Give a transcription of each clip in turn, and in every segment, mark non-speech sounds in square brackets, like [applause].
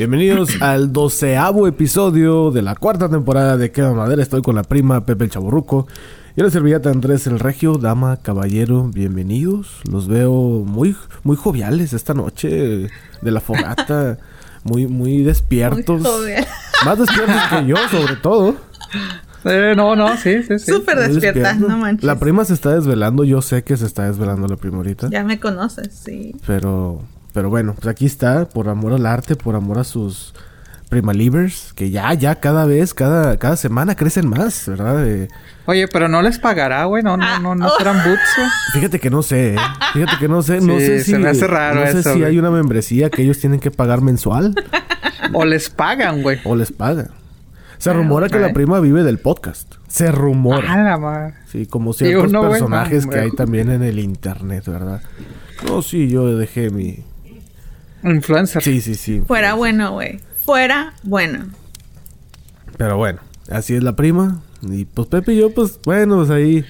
Bienvenidos al doceavo episodio de la cuarta temporada de Queda Madera. Estoy con la prima Pepe el Chaburruco y la servilleta Andrés el Regio. Dama, caballero, bienvenidos. Los veo muy, muy joviales esta noche de la fogata. [laughs] muy, muy despiertos. Más despiertos que yo, sobre todo. Eh, no, no, sí, sí, sí. Súper despierta, no manches. La prima se está desvelando. Yo sé que se está desvelando la prima ahorita. Ya me conoces, sí. Pero, pero bueno, pues aquí está, por amor al arte, por amor a sus prima livers, que ya, ya cada vez, cada, cada semana crecen más, ¿verdad? Eh, Oye, pero no les pagará, güey, no, no, no, no serán boots, fíjate que no sé, ¿eh? fíjate que no sé, no Sí, sé si, se me hace raro no sé eso, si güey. hay una membresía que ellos tienen que pagar mensual O les pagan, güey. o les pagan. Se rumora que la prima vive del podcast. Se rumora. A la madre. Sí, como ciertos personajes que hay también en el internet, ¿verdad? No, sí, yo dejé mi... Influencer. Sí, sí, sí. Fuera bueno, güey. Fuera bueno. Pero bueno, así es la prima. Y pues Pepe y yo, pues bueno, pues ahí...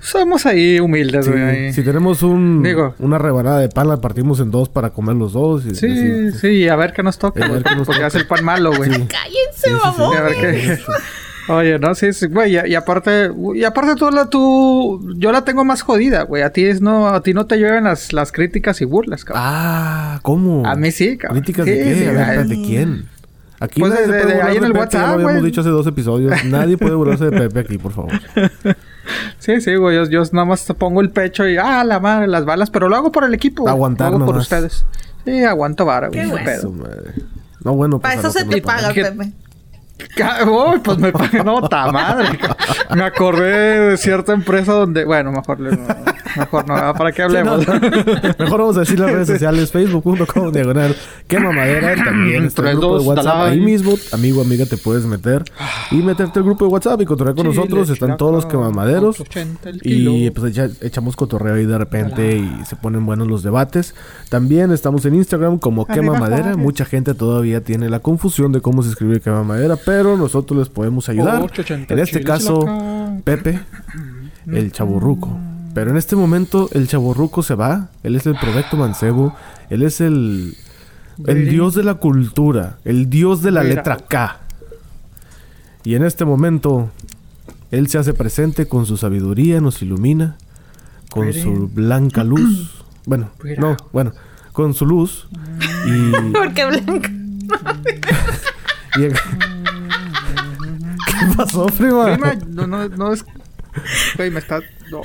Somos ahí humildes, güey. si tenemos un, Digo. una rebanada de pan, la partimos en dos para comer los dos. Y, Sí, y- sí, a ver qué nos toca, A ver qué nos Porque toca. hace el pan malo, güey. Sí. Cállense, Sí, sí, sí. mamón. A ver qué. [laughs] Oye, no, sí, sí, güey, y, y aparte, y aparte tú, la, tú, yo la tengo más jodida, güey, a ti es no, a ti no te llueven las, las críticas y burlas, cabrón. Ah, ¿cómo? A mí sí, cabrón. ¿Críticas Sí, de qué? sí, A ver, ay. ¿de quién? Aquí Pues nadie de- se de- puede de burlar ahí en de el Pepe, WhatsApp, ya lo habíamos güey. dicho hace dos episodios. Nadie puede burlarse de Pepe aquí, por favor. [laughs] Sí, sí, güey, yo, yo nada más pongo el pecho y, ah, la madre, las balas, pero lo hago por el equipo. Aguantar Lo hago por ustedes. Sí, aguanto vara, güey. Qué no bueno. pedo. Su madre. No, bueno, pues Para eso se te paga. Pepe. Uy, pues me no, ta madre. Me acordé de cierta empresa donde, bueno, mejor, no, mejor no, ¿para qué Sí, no, hablemos? [laughs] Mejor vamos a decir las redes sociales, facebook.com, diagonal, qué mamadera, también está el grupo de WhatsApp, ahí mismo, amigo, amiga, te puedes meter y meterte al grupo de WhatsApp y cotorrear con nosotros, están todos los quemamaderos 8.80 el y pues echa- echamos cotorreo ahí de repente y se ponen buenos los debates. También estamos en Instagram como Arriba quema madera, Juárez. mucha gente todavía tiene la confusión de cómo se escribe quema madera, pero nosotros les podemos ayudar. 8.80 En este caso. Pepe, el chaburruco. Pero en este momento el chaburruco se va. Él es el Provecto Mancebo. Él es el, el dios de la cultura. El dios de la Mira. letra K. Y en este momento él se hace presente con su sabiduría, nos ilumina. Con Mira. su blanca luz. [clears throat] Bueno, Mira. no, bueno. Con su luz. Y... [laughs] Porque blanca. [laughs] y el- [laughs] ¿Qué pasó, prima? Prima, no, no, no es. Güey, me está. No.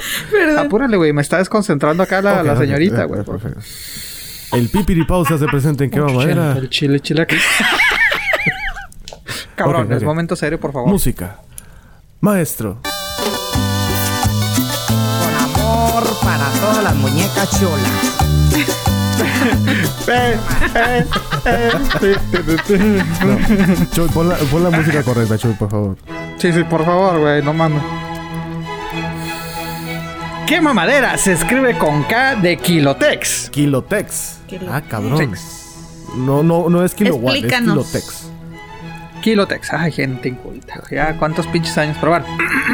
Apúrale, güey, me está desconcentrando acá la, señorita, güey. perfecto. El pipiripau se hace presente en quema madera. El chile, chile aquí. [laughs] Cabrón, es momento serio, por favor. Música. Maestro. Con amor para todas las muñecas chulas. No. Chuy, pon la, pon la música correcta, Chuy, por favor. Sí, sí, por favor, güey, no mames. ¿Qué mamadera se escribe con K de Kilotex? Kilotex. Ah, cabrón. No, no, no es kilowatt, es Explícanos. Kilotex. Kilotex. Ay, gente inculta. Ya, ¿cuántos pinches años probar?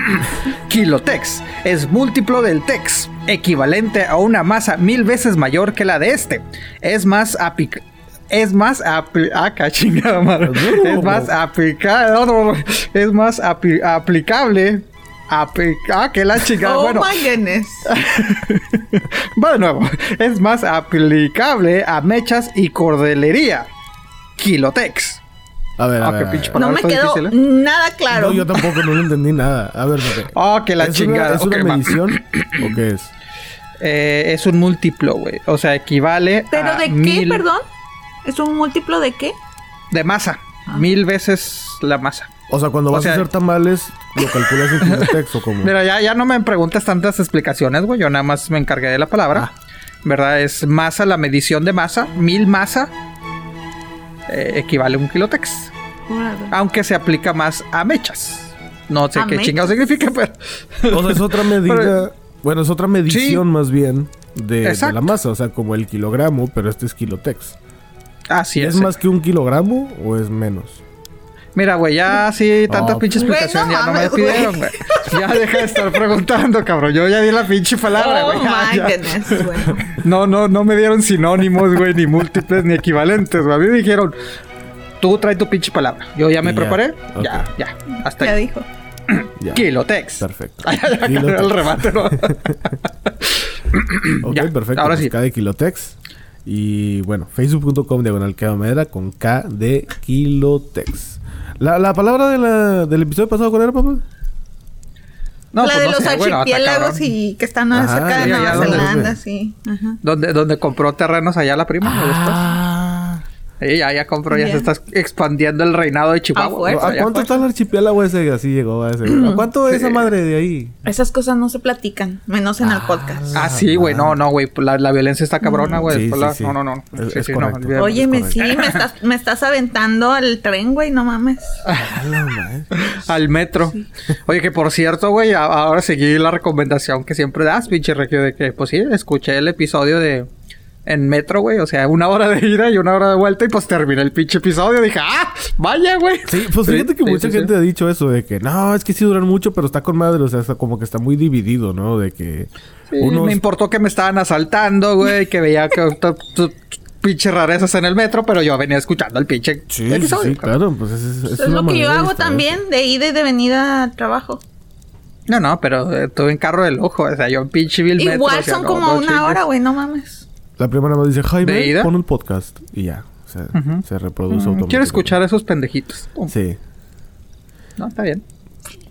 [clears throat] Kilotex es múltiplo del tex, equivalente a una masa mil veces mayor que la de este. Es más apic... Es más apli- ah, ca- chingada madre. [laughs] Es más aplicado. Es más api- aplicable. apli- ah, que la chingada. Oh bueno, my goodness. [laughs] Va de nuevo. Es más aplicable a mechas y cordelería. Kilotex. A ver, a Ah, ver. a. No me quedó difícil, ¿eh? nada claro. No, yo tampoco no lo entendí nada. A ver, Pepe. Oh, [laughs] que la ¿Es chingada. Una, ¿Es una medición [clears throat] o qué es? Eh, es un múltiplo, güey. O sea, equivale ¿Pero a de qué, mil perdón? ¿Es un múltiplo de qué? de masa. Mil veces la masa. O sea, cuando O vas sea- a hacer tamales, lo calculas en [laughs] Kilotex o como. Mira, ya, ya no me preguntes tantas explicaciones, güey. Yo nada más me encargué de la palabra. Ah. ¿Verdad? Es masa, la medición de masa. Mil masa eh, equivale a un kilotex. Órale. Aunque se aplica más a mechas. No sé ¿A qué mechas? chingado significa, pero... O sea, es otra medida. Pero- bueno, es otra medición más bien de, la masa. O sea, como el kilogramo, pero este es Kilotex. Así es. ¿Es más que un kilogramo o es menos? Mira, güey, ya sí, tanta No. pinche explicación no ya no me pidieron, güey. Ya deja de estar preguntando, cabrón. Yo ya di la pinche palabra, Oh güey. My ya. goodness, güey. No, no, no me dieron sinónimos, güey, ni múltiples, ni equivalentes, güey. A mí me dijeron, tú trae tu pinche palabra. Yo ya me Y ya. preparé. Ok. Ya, ya. Hasta Ya ahí. dijo. [clears throat] Ya. Kilotex. Perfecto. [laughs] Ya, ya, Kilotex. el remate, ¿no? [laughs] Ok, Ya, perfecto. ahora pues sí. K de Kilotex. Y bueno, facebook.com diagonal Madera con K de Kilotex. La, la palabra de la, del episodio pasado, ¿cuál era, papá? No, la pues de no los bueno, archipiélagos y que están Ajá, cerca de ya, Nueva ya. Zelanda, sí. Ajá. Donde, donde compró terrenos allá la prima. Ah. Ya, ya compró, ya se está expandiendo el reinado de Chihuahua. A fuerza. ¿A cuánto está el archipiélago ese? Así llegó a ese. ¿A [clears throat] cuánto es esa madre de ahí? Esas cosas no se platican, menos en el podcast. Ah, sí, güey. No, no, güey. La, la violencia está cabrona, güey. Sí, Después sí, la- sí. No, no, no. Es- Sí, es sí, no. Óyeme, es sí, me estás, me estás aventando al tren, güey, no mames. [laughs] Al metro. Oye, que por cierto, güey, a- ahora seguí la recomendación que siempre das, pinche regio, de que, pues sí, escuché el episodio de. En metro, güey. O sea, una hora de ida y una hora de vuelta. Y pues terminé el pinche episodio. Dije, ¡ah! ¡Vaya, güey! Sí, pues fíjate que sí, mucha sí, sí. gente ha dicho eso de que no, es que sí duran mucho, pero está con madre, o sea, está como que está muy dividido, ¿no? De que Sí, unos Me importó que me estaban asaltando, güey. Que veía que [laughs] pinche rarezas en el metro. Pero yo venía escuchando el pinche Sí, episodio. sí, claro, pues es, es, Eso es lo que yo hago también, de ida y de venida al trabajo. No, no, pero eh, tuve en carro del ojo. O sea, yo en pinche vil metro. Igual o sea, son no, como no una chingues. hora, güey, no mames. La primera me dice, ¿De Jaime, pon el podcast. Y ya, o sea, Ujú. se reproduce Mm, automáticamente. Quiero escuchar a esos pendejitos. Pum. Sí, No, está bien.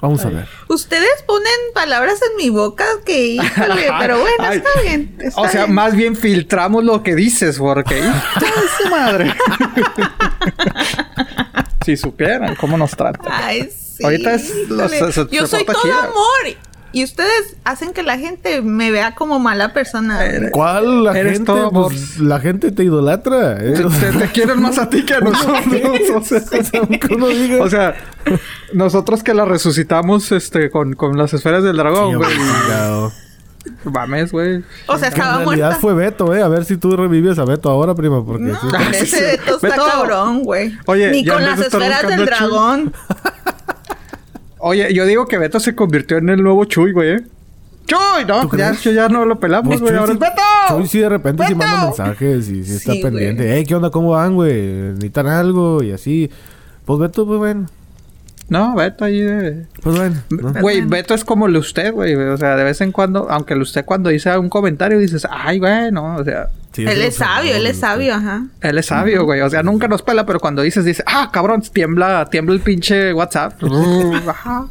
vamos a ver. Ustedes ponen palabras en mi boca que, híjole, [laughs] pero bueno, Ay. está bien. está o sea, bien. más bien filtramos lo que dices, porque... ¡Hijo de su madre! [laughs] si supieran cómo nos tratan. Ay, sí. Ahorita es- los- híjole. se- se Yo soy todo chida. amor. Y ustedes hacen que la gente me vea como mala persona. ¿Cuál? La Eres gente, pues, la gente te idolatra. ¿eh? Te, te- te quieren más a ti que a [laughs] nosotros. o sea, [laughs] o sea, nosotros que la resucitamos este, con, con las esferas del dragón, güey. Mames, güey. O sea, en estaba realidad muerta. fue Beto, ¿eh? A ver si tú revives a Beto ahora, prima, porque... No, sí. ese Beto está Beto. cabrón, güey. Oye, Ni ya con en las esferas del dragón. Oye, yo digo que Beto se convirtió en el nuevo Chuy, güey. ¿eh? ¡Chuy! No, ¿Tú ya, ya, no lo pelamos, güey. Chuy Ahora sí- es Beto. Chuy sí de repente sí manda mensajes y sí está pendiente. Ey, ¿qué onda? ¿Cómo van, güey? ¿Necesitan algo? Y así. Pues Beto, pues bueno. No, Beto ahí de... Pues bueno. ¿no? Güey, Bueno. Beto es como el usted, güey. O sea, de vez en cuando, aunque el usted cuando dice un comentario dices, ay, güey, no, o sea, Sí, Él es sabio, él es sabio, ajá. él es sabio, güey. O sea, nunca nos pela, pero cuando dices, dice, ah, cabrón, tiembla, tiembla el pinche WhatsApp. [laughs] Ajá.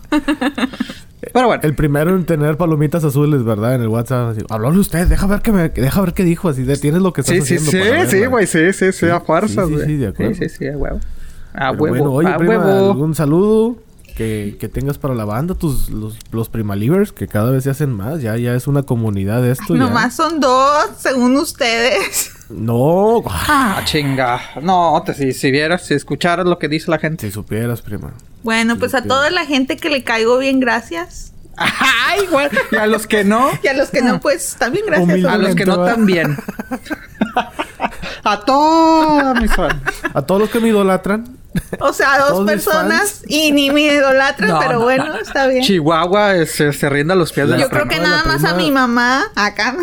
pero bueno. El primero en tener palomitas azules, ¿verdad? En el WhatsApp. Así, Hablóle usted, deja ver que me, deja ver qué dijo. Así, detienes lo que estás Sí, sí, haciendo. sí, para sí, verla. güey, sí, sí, sí, Sí, a fuerzas, sí, sí, güey. sí, de acuerdo. Sí, sí, sí, a huevo. A Pero huevo, bueno, oye, a prima, huevo. algún saludo que, que tengas para la banda, tus los, los primalivers, que cada vez se hacen más. Ya, ya es una comunidad de esto. ya. Nomás son dos, según ustedes. No, [laughs] Ah, chinga. No, te, si, si vieras, si escucharas lo que dice la gente. si supieras, prima. Bueno, pues a toda la gente que le caigo bien, gracias. Ay, güey. Y a los que no, Y a los que no, pues también gracias. Humilde. a los que no también. [laughs] A todos mis fans. A todos los que me idolatran. O sea, [laughs] dos personas y ni me idolatran, No, pero no, bueno, no. está bien. Chihuahua eh, se, se rinde a los pies de Yo la creo prima. que nada más a mi mamá, acá.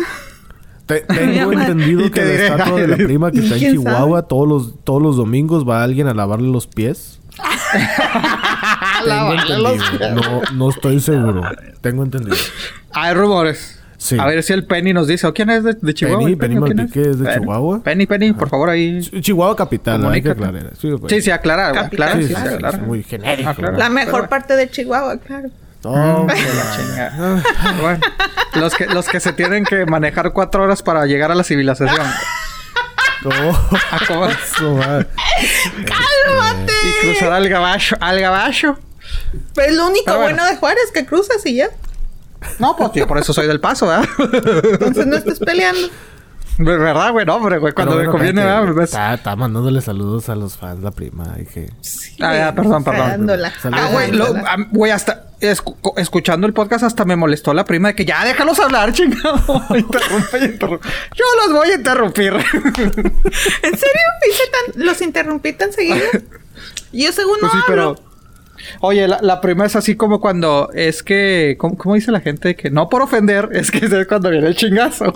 Te- tengo [laughs] entendido Y que la estatua de la prima que está en ¿quién Chihuahua, todos los, todos los domingos va alguien a lavarle los pies. [laughs] Tengo entendido. No, no estoy seguro. Tengo entendido. Hay rumores. Sí. A ver si el Penny nos dice. ¿O quién es de, de Chihuahua? Penny, ¿El Penny o quién Malpique es de Chihuahua. Penny, Penny, por favor, ahí. Ch- Chihuahua capital, hay que aclarar. Sí, pues. Sí, sí, aclara, güey, Capital, aclara. Sí, Sí, sí, sí, sí, aclara. es muy genérico. Ah. La mejor parte de Chihuahua, claro. No, [laughs] la chinga. [laughs] Bueno, los que, los que se tienen que manejar cuatro horas para llegar a la civilización. no. A comer Eso, va. ¡Cálmate! y cruzar al gabacho. Al gabacho. Pero es lo único bueno. bueno de Juárez, que cruzas y ya. No, pues yo por eso soy del paso, ¿verdad? Entonces no estés peleando. ¿Verdad, güey? No, hombre, güey. Cuando Pero me conviene, ¿verdad? Ves- Está, está mandándole saludos a los fans, la prima. Dije, Ah, ya, perdón, perdón. Ah, güey, lo- güey, hasta escu- escuchando el podcast hasta me molestó la prima de que ya déjalos hablar, [laughs] chingado. interrumpe interrumpe. Yo los voy a interrumpir. ¿En serio? ¿Viste tan- ¿Los interrumpí tan seguido? [laughs] Yo según Pues no sí, hablo. pero. Oye, la, la prima es así como cuando es que. ¿cómo, cómo dice la gente? Que no por ofender, [laughs] es que es cuando viene el chingazo.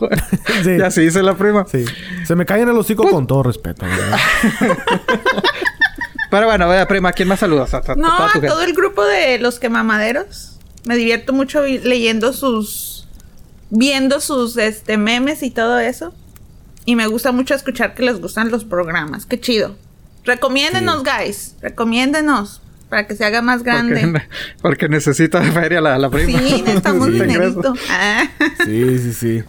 Sí. Y así dice la prima. sí. Se me caen el hocico Pues con todo respeto. [laughs] Pero bueno, vea, prima, ¿quién más saludas? A, a- No, a todo el grupo de los quemamaderos. Me divierto mucho leyendo sus. viendo sus este, memes y todo eso. Y me gusta mucho escuchar que les gustan los programas. Qué chido. Recomiéndenos, guys. Recomiéndenos. Para que se haga más grande. Porque, porque necesita [laughs] feria la, la prima. Sí, necesitamos Necesita [laughs] ingreso. dinerito. Ah. Sí, sí, sí.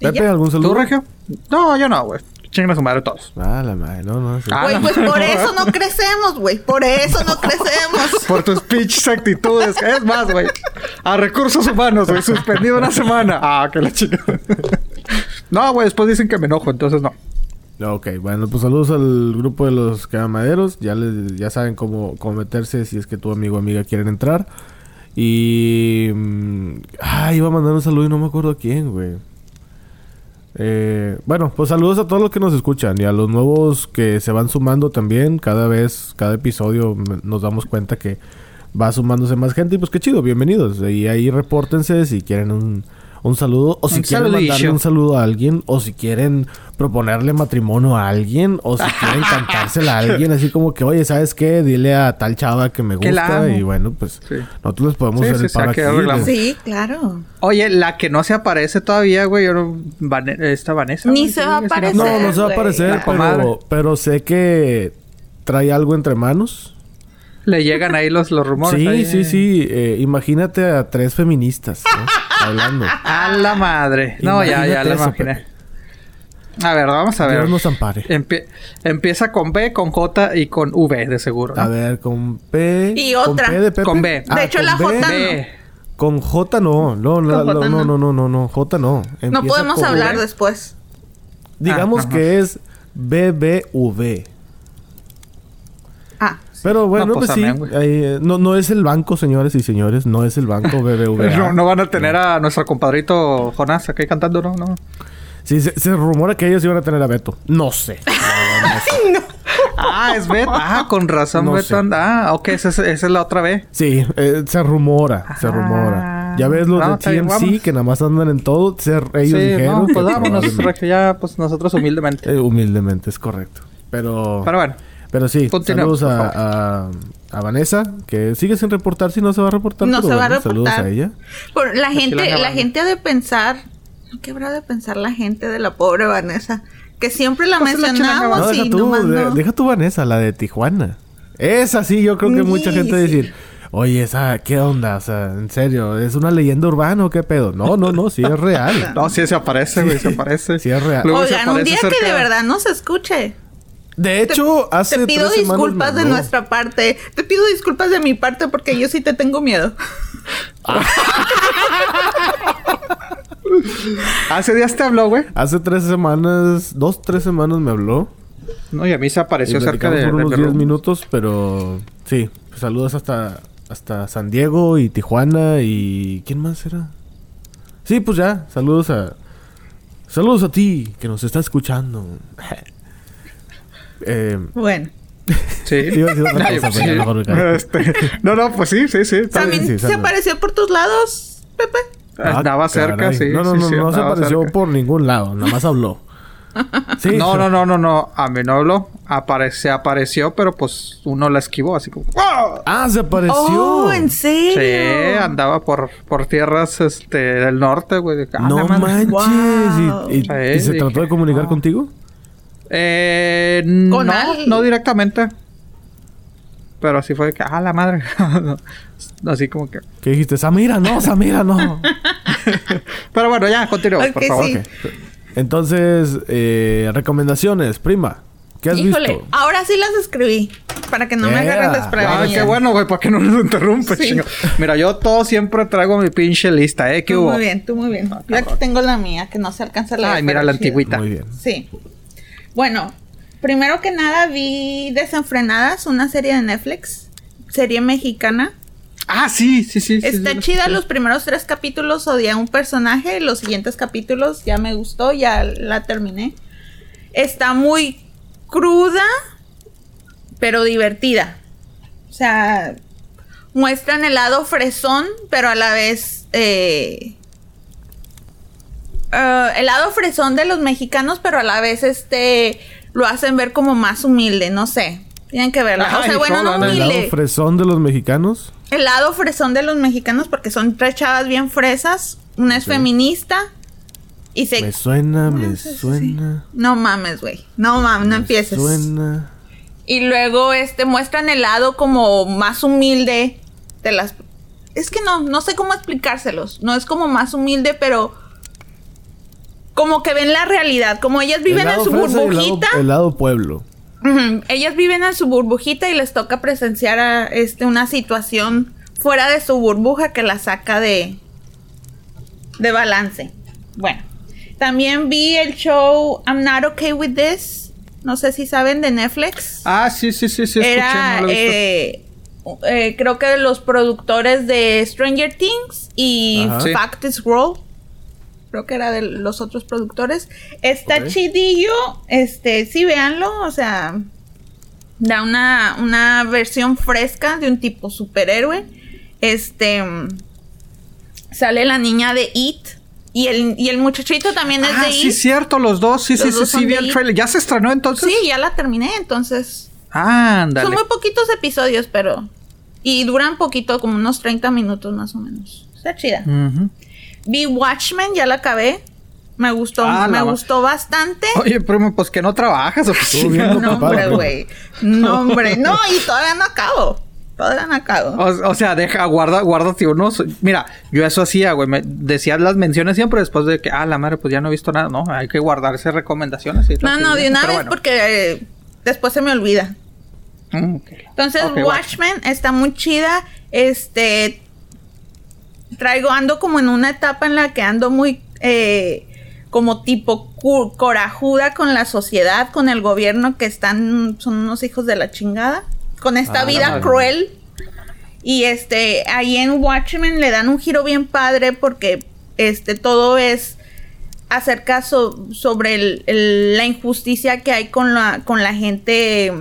¿Y Pepe? ¿algún saludo? ¿Tú, Regio? No, yo no, güey. Chingan a su madre todos. Ah, la madre, no, no. sí. Ah, Güey, pues por [laughs] eso no crecemos, güey. Por eso no crecemos. Por tus pinches actitudes. Es más, güey. A recursos humanos, güey. Suspendido una semana. Ah, que la chica. No, güey. Después dicen que me enojo, entonces no. Ok, bueno, pues saludos al grupo de los quemamaderos. Ya les, ya saben cómo, cómo meterse si es que tu amigo o amiga quieren entrar. Y... Ah, iba a mandar un saludo y no me acuerdo a quién, güey. Eh, bueno, pues saludos a todos los que nos escuchan y a los nuevos que se van sumando también. Cada vez, cada episodio nos damos cuenta que va sumándose más gente y pues qué chido, bienvenidos. Y ahí repórtense si quieren un, un saludo o si Un quieren mandarle saludillo. un saludo a alguien o si quieren proponerle matrimonio a alguien o si quieren [laughs] cantársela a alguien así como que, oye, ¿sabes qué? Dile a tal chava que me gusta y bueno, pues Sí. nosotros les podemos Sí, hacer sí, paro aquí Sí, claro. Oye, la que no se aparece todavía, güey. Yo no... Esta Vanessa. Ni güey, se va a aparecer. No, no se va a aparecer, pero, pero sé que trae algo entre manos. Le llegan ahí los, los rumores. Sí, ahí. sí, sí. Eh, imagínate a tres feministas ¿no? [laughs] hablando. A la madre. No, ya, ya eso, imaginé. A ver, vamos a ver. Dios nos ampare. Empie- empieza con B, con J y con V, de seguro. ¿no? A ver, con P. Y ¿con otra. P de Pepe? Con B. De hecho, con la B. J B. Con J no. No, la- Con la- J no, no. no, no, no, no. J no. No podemos hablar V. después. Digamos Ah, que es BBV. Pero bueno, No, pues, pues, sí. amén, eh, no, no es el banco, señores y señores. No es el banco [laughs] BBVA. No, no van a tener a nuestro compadrito Jonás aquí cantando, ¿no? no. Sí, se, se rumora que ellos iban a tener a Beto. No sé. [laughs] Ah, es Beto. Ah, con razón, No Beto anda. Ah, ok, esa es, esa es la otra B. Sí, eh, se rumora, se Ah. rumora. Ya ves los No, de TMC que nada más andan en todo. se- ellos sí, dijeron no, que pues vámonos, probablemente- Regio, ya, pues nosotros humildemente. Eh, humildemente, es correcto. Pero, Pero bueno, pero sí, saludos a, a, a Vanessa, que sigue sin reportar si no se va a reportar. No pero se va a bueno, Saludos reportar. a ella. Por la gente, la gente ha de pensar. ¿Qué habrá de pensar la gente de la pobre Vanessa? Que siempre la Pues la mencionamos No, deja y tú, nomás de- no. deja tu Vanessa, la de Tijuana. Esa sí, yo creo que mucha gente sí. decir, oye, esa, ¿qué onda? O sea, en serio, ¿es una leyenda urbana o qué pedo? No, no, no, sí es real. [laughs] no, sí se aparece, güey, se aparece. Sí es real. Luego Oigan, un día que de verdad no se escuche. De hecho, hace Te pido tres disculpas de nuestra parte. Te pido disculpas de mi parte porque yo sí te tengo miedo. [laughs] Hace días te habló, güey. Hace tres semanas, dos, tres semanas me habló. No, y a mí se Y apareció cerca platicamos de, por unos mi 10 room. minutos, pero sí, pues saludos hasta, hasta San Diego y Tijuana y... ¿Quién más era? Sí, pues ya, saludos a... Saludos a ti, que nos está escuchando. [laughs] eh, Bueno. Sí. [laughs] Este, no, no, pues sí, sí, sí. ¿También sí, se apareció por tus lados, Pepe? Andaba Ah, cerca, caray. sí. No, no, sí, no, sí, no se andaba apareció cerca. por ningún lado, nada más habló. [laughs] Sí, No, no, no, no, no. A mí no habló. Apare- se apareció, pero pues uno la esquivó, así como. ¡Ah! Ah, se apareció. Oh, ¿en serio? Sí, andaba por, por tierras este, del norte, güey. de- ah, No manches. Wow. ¿Y, y- Sí, y se dije, trató de comunicar ah. contigo? Eh, Con no, al- no directamente. Pero así fue que, ah, la madre. [laughs] así como que. ¿Qué dijiste? Samira, no, Samira, no. [laughs] Pero bueno, ya, continuemos, por favor. sí. Entonces, eh, recomendaciones, prima. ¿Qué has Híjole, visto? ahora sí las escribí. Para que no me Ea. agarren Ay, qué bueno, güey, para que no nos interrumpa, Sí. chingo. Mira, yo todo siempre traigo mi pinche lista, ¿eh? ¿Qué Tú hubo? muy bien, tú muy bien. Yo aquí tengo la mía, que no se alcanza a leer. Ay, mira la chido. antigüita. Muy bien. Sí. Bueno, primero que nada vi Desenfrenadas, una serie de Netflix. Serie mexicana. Ah, sí, sí, sí. sí, Está sí, chida, los primeros tres capítulos odié a un personaje, los siguientes capítulos ya me gustó, ya la terminé. Está muy cruda, pero divertida. O sea, muestran el lado fresón, pero a la vez... eh, eh, el lado fresón de los mexicanos, pero a la vez este lo hacen ver como más humilde, no sé. Tienen que verla. o Ay, sea, bueno, no hola, ¿El lado humilde. fresón de los mexicanos? El lado fresón de los mexicanos, porque son tres chavas bien fresas. Una es feminista. Y se. Me suena, me sí, suena. No mames, güey. No mames, no empieces. Suena. Y luego este muestran el lado como más humilde de las es que no, no sé cómo explicárselos. No es como más humilde, pero como que ven la realidad, como ellas viven El en su el lado- burbujita. El lado pueblo. Ellas viven en su burbujita y les toca presenciar a, este una situación fuera de su burbuja que la saca de de balance. Bueno, también vi el show I'm Not Okay with This. No sé si saben de Netflix. Ah, sí, sí, sí, sí, escuché, Era, no visto. eh, eh, creo que los productores de Stranger Things y Ajá. Fact is Raw. Creo que era de los otros productores. Está Ok. chidillo. Este, sí, véanlo. O sea, da una, una versión fresca de un tipo superhéroe. Este. Sale la niña de It. Y el, y el muchachito también es Ah, de sí, It. cierto, los dos. Sí, Los sí, sí, dos sí, vi el trailer. ¿Ya se estrenó entonces? Sí, ya la terminé. Entonces. Ándale. Son muy poquitos episodios, pero. Y duran poquito, como unos 30 minutos más o menos. Está chida. Ujú. Vi Watchmen, ya la acabé. Me gustó, Ah, me va- gustó bastante. Oye, primo, pues que no trabajas o chingado? [laughs] No, hombre, güey. No, hombre. No, y todavía no acabo. Todavía no acabo. O, o sea, deja, guarda, guárdate unos. Mira, yo eso hacía, güey. Decías las menciones siempre después de que, ah, la madre, pues ya no he visto nada. No, hay que guardarse recomendaciones. y No, no, de una vez bueno. porque eh, después se me olvida. Mm. Entonces, Watchmen está muy chida. Este. Traigo, ando como en una etapa en la que ando muy. eh, como tipo corajuda con la sociedad, con el gobierno, que están. Son unos hijos de la chingada. Con esta Ah, vida cruel. Y este. Ahí en Watchmen le dan un giro bien padre porque. Este, todo es acerca so- sobre el- el- la injusticia que hay con la, con la gente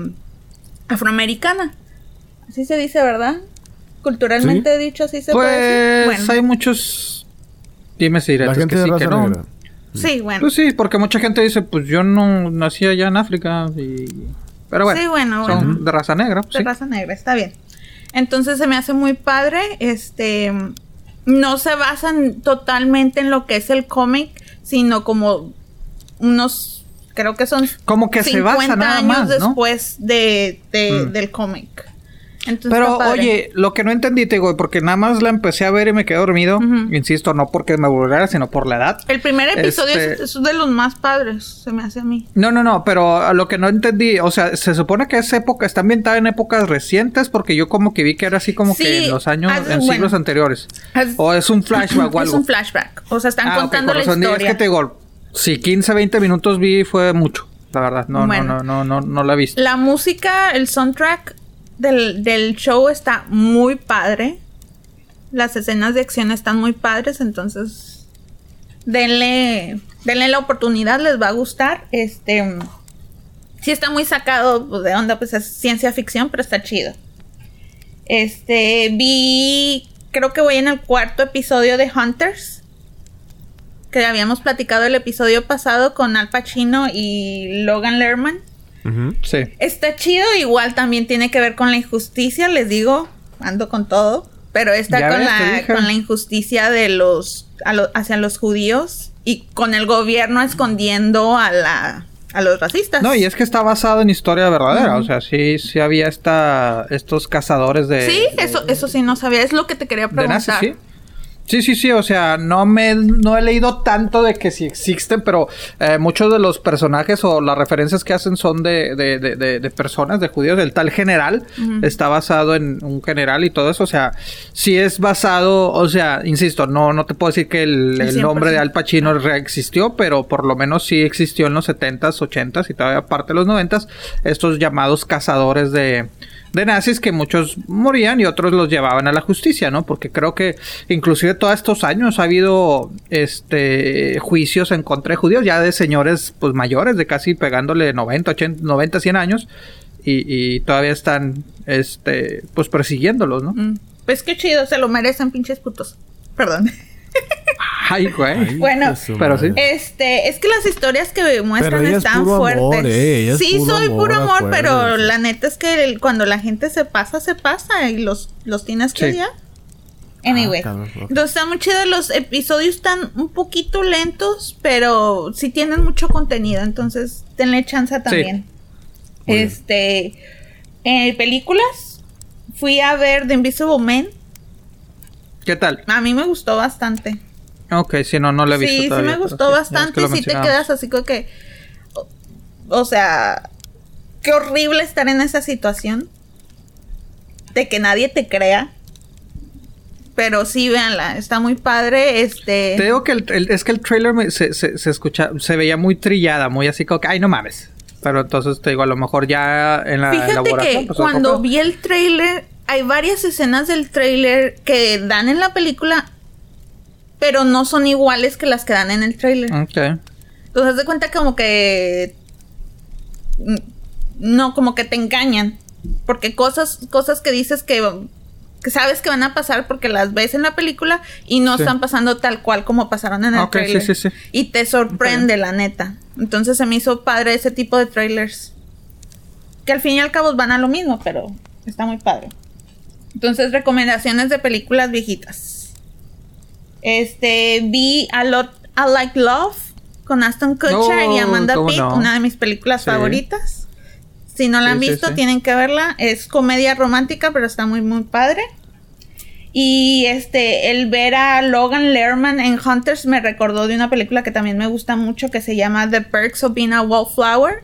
afroamericana. Así se dice, ¿verdad? Culturalmente dicho, así se puede decir. Pues Bueno, hay muchos. Dime si La gente que de sí, que no. negra. sí, bueno. Pues sí, porque mucha gente dice, pues yo no nací allá en África. Y... Pero bueno, Sí, bueno, son bueno. de raza negra. de sí. raza negra, está bien. Entonces se me hace muy padre. Este no se basan totalmente en lo que es el cómic, sino como unos creo que son Como que se basa nada años más, ¿no? después de, de- Mm. del cómic. Entonces, Pero oye, lo que no entendí, te digo, porque nada más la empecé a ver y me quedé dormido. Ujú. Insisto, no porque me aburriera, sino por la edad. el primer episodio este- es, es de los más padres, se me hace a mí. No, no, no, pero a lo que no entendí, o sea, se supone que es época, está ambientada en épocas recientes, porque yo como que vi que era así como Sí, que en los años, en bueno. siglos anteriores. O es un flashback [clears throat] o Es algo. un flashback. O sea, están Ah, contando con la razón. historia. Es que te digo, si 15, 20 minutos vi fue mucho, la verdad. No, Bueno. no, no, no, no, no la he visto. La música, el soundtrack del, del show está muy padre. Las escenas de acción están muy padres, entonces denle, denle la oportunidad, les va a gustar. Este sí está muy sacado pues, de onda, pues es ciencia ficción, pero está chido. Este vi, creo que voy en el cuarto episodio de Hunters. Que habíamos platicado el episodio pasado con Al Pacino y Logan Lerman. Sí. Está chido, igual también tiene que ver con la injusticia, les digo, ando con todo, pero está con, ves, la, con la injusticia de los a lo- hacia los judíos y con el gobierno escondiendo a la a los racistas. No, y es que está basado en historia verdadera. O sea, sí, sí había esta, estos cazadores de. Sí, de- eso eso sí no sabía, es lo que te quería de nazis, preguntar. sí. Sí, sí, sí, o sea, no me no he leído tanto de que sí existen, pero eh, muchos de los personajes o las referencias que hacen son de, de, de, personas, de judíos, del tal general, está basado en un general y todo eso, o sea, sí es basado, o sea, insisto, no, no te puedo decir que el, el 100%. nombre de Al Pacino existió, pero por lo menos sí existió en los 70s, 80s y todavía parte de los 90s, estos llamados cazadores de de nazis que muchos morían y otros los llevaban a la justicia, ¿no? Porque creo que inclusive todos estos años ha habido este juicios en contra de judíos, ya de señores pues mayores, de casi pegándole 90, 80, 90, 100 años y, todavía están este pues persiguiéndolos, ¿no? Mm, Pues qué chido, se lo merecen pinches putos. Perdón. Ay, güey. Bueno, pero sí. Este, es que las historias que muestran es están puro fuertes. amor, eh, ella es sí, puro soy puro amor, pero la neta es que el- cuando la gente se pasa, se pasa y los, los tienes que Sí. odiar. Anyway, Ah, entonces está muy chido. Los episodios están un poquito lentos, pero sí tienen mucho contenido, entonces tenle chance también. Bien. Este, eh, películas, fui a ver The Invisible Man. ¿Qué tal? A mí me gustó bastante. Ok, si no, no la he visto Sí, sí me gustó sí, bastante y sí te quedas así como que... O, o sea, qué horrible estar en esa situación. De que nadie te crea. Pero sí, véanla, está muy padre. Este... Te digo que el, el- es que el trailer me- se, se, se escucha, se veía muy trillada, muy así como que, ay, no mames. Pero entonces te digo, a lo mejor ya en la Fíjate elaboración. que pues, cuando vi el trailer, hay varias escenas del trailer que dan en la película, pero no son iguales que las que dan en el trailer. Ok. Entonces, haz de cuenta como que. mm, No, como que te engañan. Porque cosas, cosas que dices que, que sabes que van a pasar porque las ves en la película y no Sí. están pasando tal cual como pasaron en el Ok, sí, trailer. sí, sí. Y te sorprende, la neta. Entonces se me hizo padre ese tipo de trailers. Que al fin y al cabo van a lo mismo, pero está muy padre. Entonces, recomendaciones de películas viejitas. Este, vi A Lot I Like Love con Aston Kutcher y Oh, Amanda ¿cómo Peet, no? una de mis películas Sí. favoritas. Si no la han sí, visto, sí. tienen que verla. Es comedia romántica, pero está muy, muy padre. Y este, el ver a Logan Lerman en Hunters me recordó de una película que también me gusta mucho que se llama The Perks of Being a Wallflower.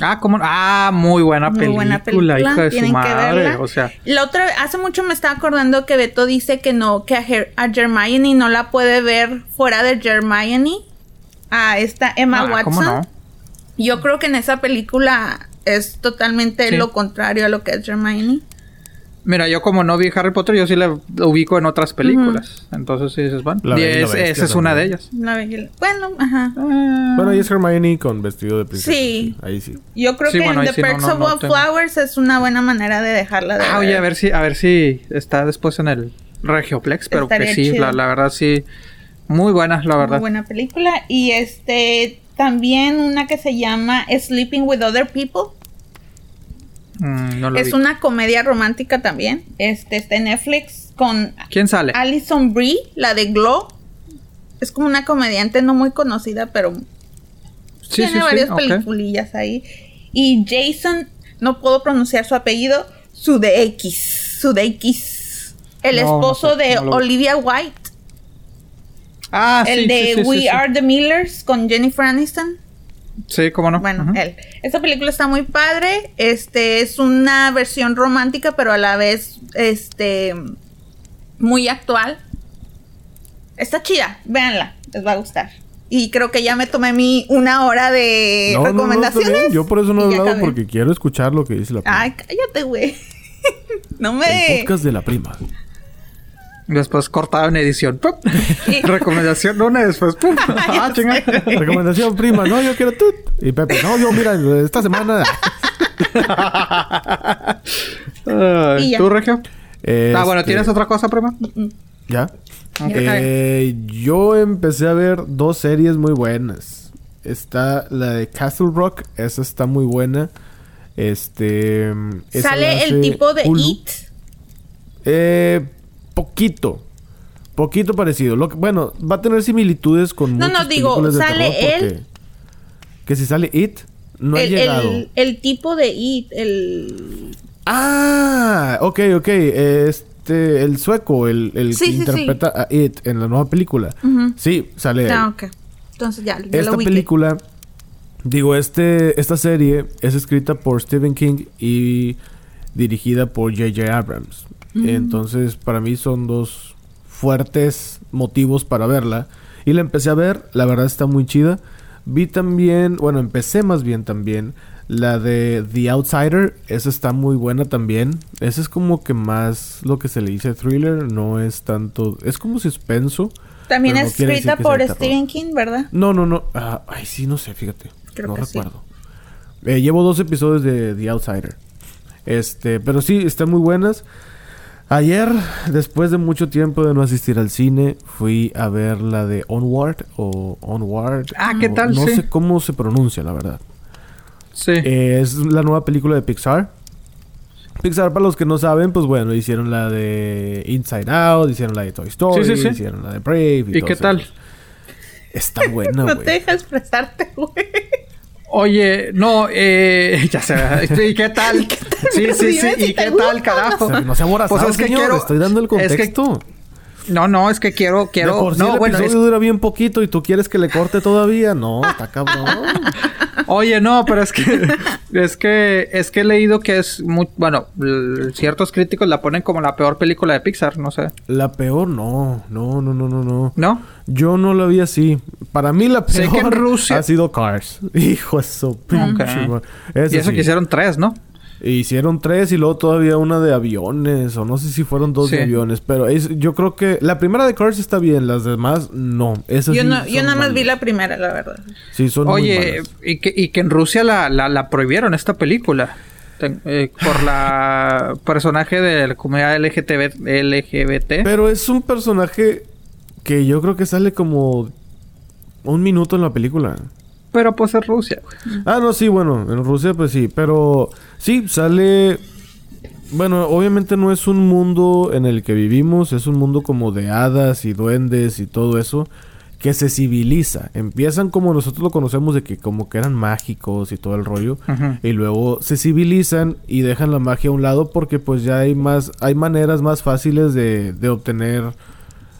Ah, ¿cómo? Ah, muy buena Muy película, buena película, hija de su tienen que verla. O sea, La otra hace mucho me estaba acordando que Beto dice que no, que a, Her- a Hermione no la puede ver fuera de Hermione. A esta Emma ah, Watson. ¿cómo no? Yo creo que en esa película es totalmente Sí. lo contrario a lo que es Hermione. Mira, yo como no vi Harry Potter, yo sí la ubico en otras películas. Entonces sí dices, bueno. La y es- esa es una de ellas. La Bueno, ajá. Ah, Bueno, ahí es Hermione con vestido de princesa. Sí. Ahí sí. Yo creo Sí, que bueno, The sí no, Perks no, of no tengo. Wallflowers es una buena manera de dejarla de Ah, ver. oye, a ver si, a ver si está después en el Regioplex, pero Estaría que sí, la, la verdad sí. Muy buena, la Muy verdad. buena película. Y este también una que se llama Sleeping with Other People. Mm, no lo Es vi. una comedia romántica también. Este está en Netflix con ¿Quién sale? Alison Brie, la de Glow. Es como una comediante no muy conocida, pero Sí, tiene sí, sí, varias peliculillas ahí. Y Jason, no puedo pronunciar su apellido, Sudeikis. Sudeikis. El No, no esposo sé, de no lo vi. Olivia White. Ah, el sí, de sí, sí, sí, We sí. Are the Millers con Jennifer Aniston. Sí, cómo no. Bueno, él. Esta película está muy padre. Este es una versión romántica, pero a la vez, este, muy actual. Está chida, véanla, les va a gustar. Y creo que ya me tomé mi una hora de No, no, no, está recomendaciones. Yo por eso no he hablado acabé. porque quiero escuchar lo que dice la prima. Ay, cállate, güey. [laughs] no El me. podcast de la prima. Después cortado en edición. ¡Pum! [laughs] Recomendación una y después. ¡Pum! [laughs] ah, chinga. Recomendación prima, no, yo quiero tut. Y Pepe, no, yo mira, esta semana. [laughs] Ya. ¿Tú, Regio? Ah, bueno, Este, ¿tienes otra cosa, prima? ¿Ya? Eh, yo empecé a ver dos series muy buenas. Está la de Castle Rock, esa está muy buena. Este. Sale el tipo de Hulu. It. Eh, poquito. Poquito parecido. Lo que- bueno, va a tener similitudes con No, no, digo, ¿sale terror porque- él? Que si sale It, no ha el, llegado. el, el tipo de It, el. Ah, ok, ok. Este, el sueco, el, el Sí, que sí, sí. interpreta a It en la nueva película. Sí, sale él. Ah, ok. Entonces ya, ya Esta lo película, digo, este, esta serie es escrita por Stephen King y dirigida por J.J. Abrams. Mm. Entonces, para mí son dos fuertes motivos para verla. Y la empecé a ver, la verdad está muy chida. Vi también, bueno, empecé más bien también la de The Outsider. Esa está muy buena también. Esa es como que más lo que se le dice thriller, no es tanto, es como suspenso. También es no escrita por. Stephen King, ¿verdad? No, no, no. Ah, ay, sí, no sé, fíjate. Creo no que sí. recuerdo. Eh, llevo dos episodios de The Outsider. Este, pero sí, están muy buenas. Ayer, después de mucho tiempo de no asistir al cine, fui a ver la de Onward o Onward. Ah, ¿qué tal? No Sí. sé cómo se pronuncia, la verdad. Sí. Eh, es la nueva película de Pixar. Pixar, para los que no saben, pues bueno, hicieron la de Inside Out, hicieron la de Toy Story, Sí, sí, sí. hicieron la de Brave. ¿Y qué todas tal? Está buena, [laughs] No güey. te dejas expresarte, güey. Oye, no, eh, [laughs] ya sé. [laughs] ¿Y qué tal? Sí, sí, sí. Dime si ¿Y qué gusta. tal, carajo? O sea, no se aborazado, Pues es que señor. quiero- Estoy dando el es que- contexto. No, no, es que quiero, de quiero. por sí no, el bueno, episodio es- dura bien poquito y tú quieres que le corte todavía. No, está cabrón. [laughs] Oye, no, pero es que es que es que he leído que es muy bueno, ciertos críticos la ponen como la peor película de Pixar, no sé. La peor, no. No, no, no, no, no. ¿No? Yo no la vi así. Para mí la Sé peor que en Rusia- ha sido Cars. [laughs] Hijo de su pinche y eso sí. que hicieron tres, ¿no? Hicieron tres y luego todavía una de aviones. O no sé si fueron dos de aviones. Pero es, yo creo que la primera de Cars está bien. Las demás, no. Esas Yo, sí no, yo nada más vi la primera, la verdad. Sí, son muy Oye, malas. y que, y que en Rusia la, la, la prohibieron esta película. Ten- eh, por la [laughs] personaje de la comunidad LGTB, LGBT. Pero es un personaje que yo creo que sale como un minuto en la película. Pero pues es Rusia. güey. Ah, no, sí, bueno, en Rusia pues sí, pero sí, sale... Bueno, obviamente no es un mundo en el que vivimos, es un mundo como de hadas y duendes y todo eso, que se civiliza. Empiezan como nosotros lo conocemos de que como que eran mágicos y todo el rollo, y luego se civilizan y dejan la magia a un lado porque pues ya hay más, hay maneras más fáciles de, de obtener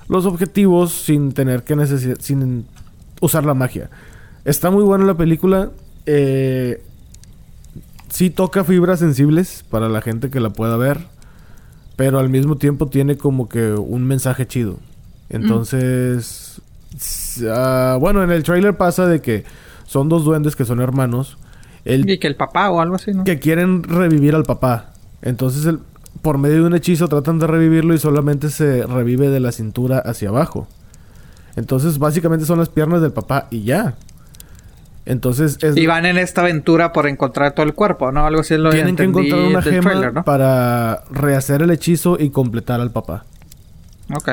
los objetivos sin tener que necesitar, sin usar la magia. Está muy buena la película. Eh, sí toca fibras sensibles para la gente que la pueda ver. Pero al mismo tiempo tiene como que un mensaje chido. Entonces... ah, bueno, en el trailer pasa de que son dos duendes que son hermanos. El, Y que el papá o algo así, ¿no? que quieren revivir al papá. Entonces, el- por medio de un hechizo tratan de revivirlo y solamente se revive de la cintura hacia abajo. Entonces, básicamente son las piernas del papá y ya. Entonces, es, Y van en esta aventura por encontrar todo el cuerpo, ¿no? Algo así es lo tienen que encontrar una gema trailer, ¿no? para rehacer el hechizo y completar al papá. Ok.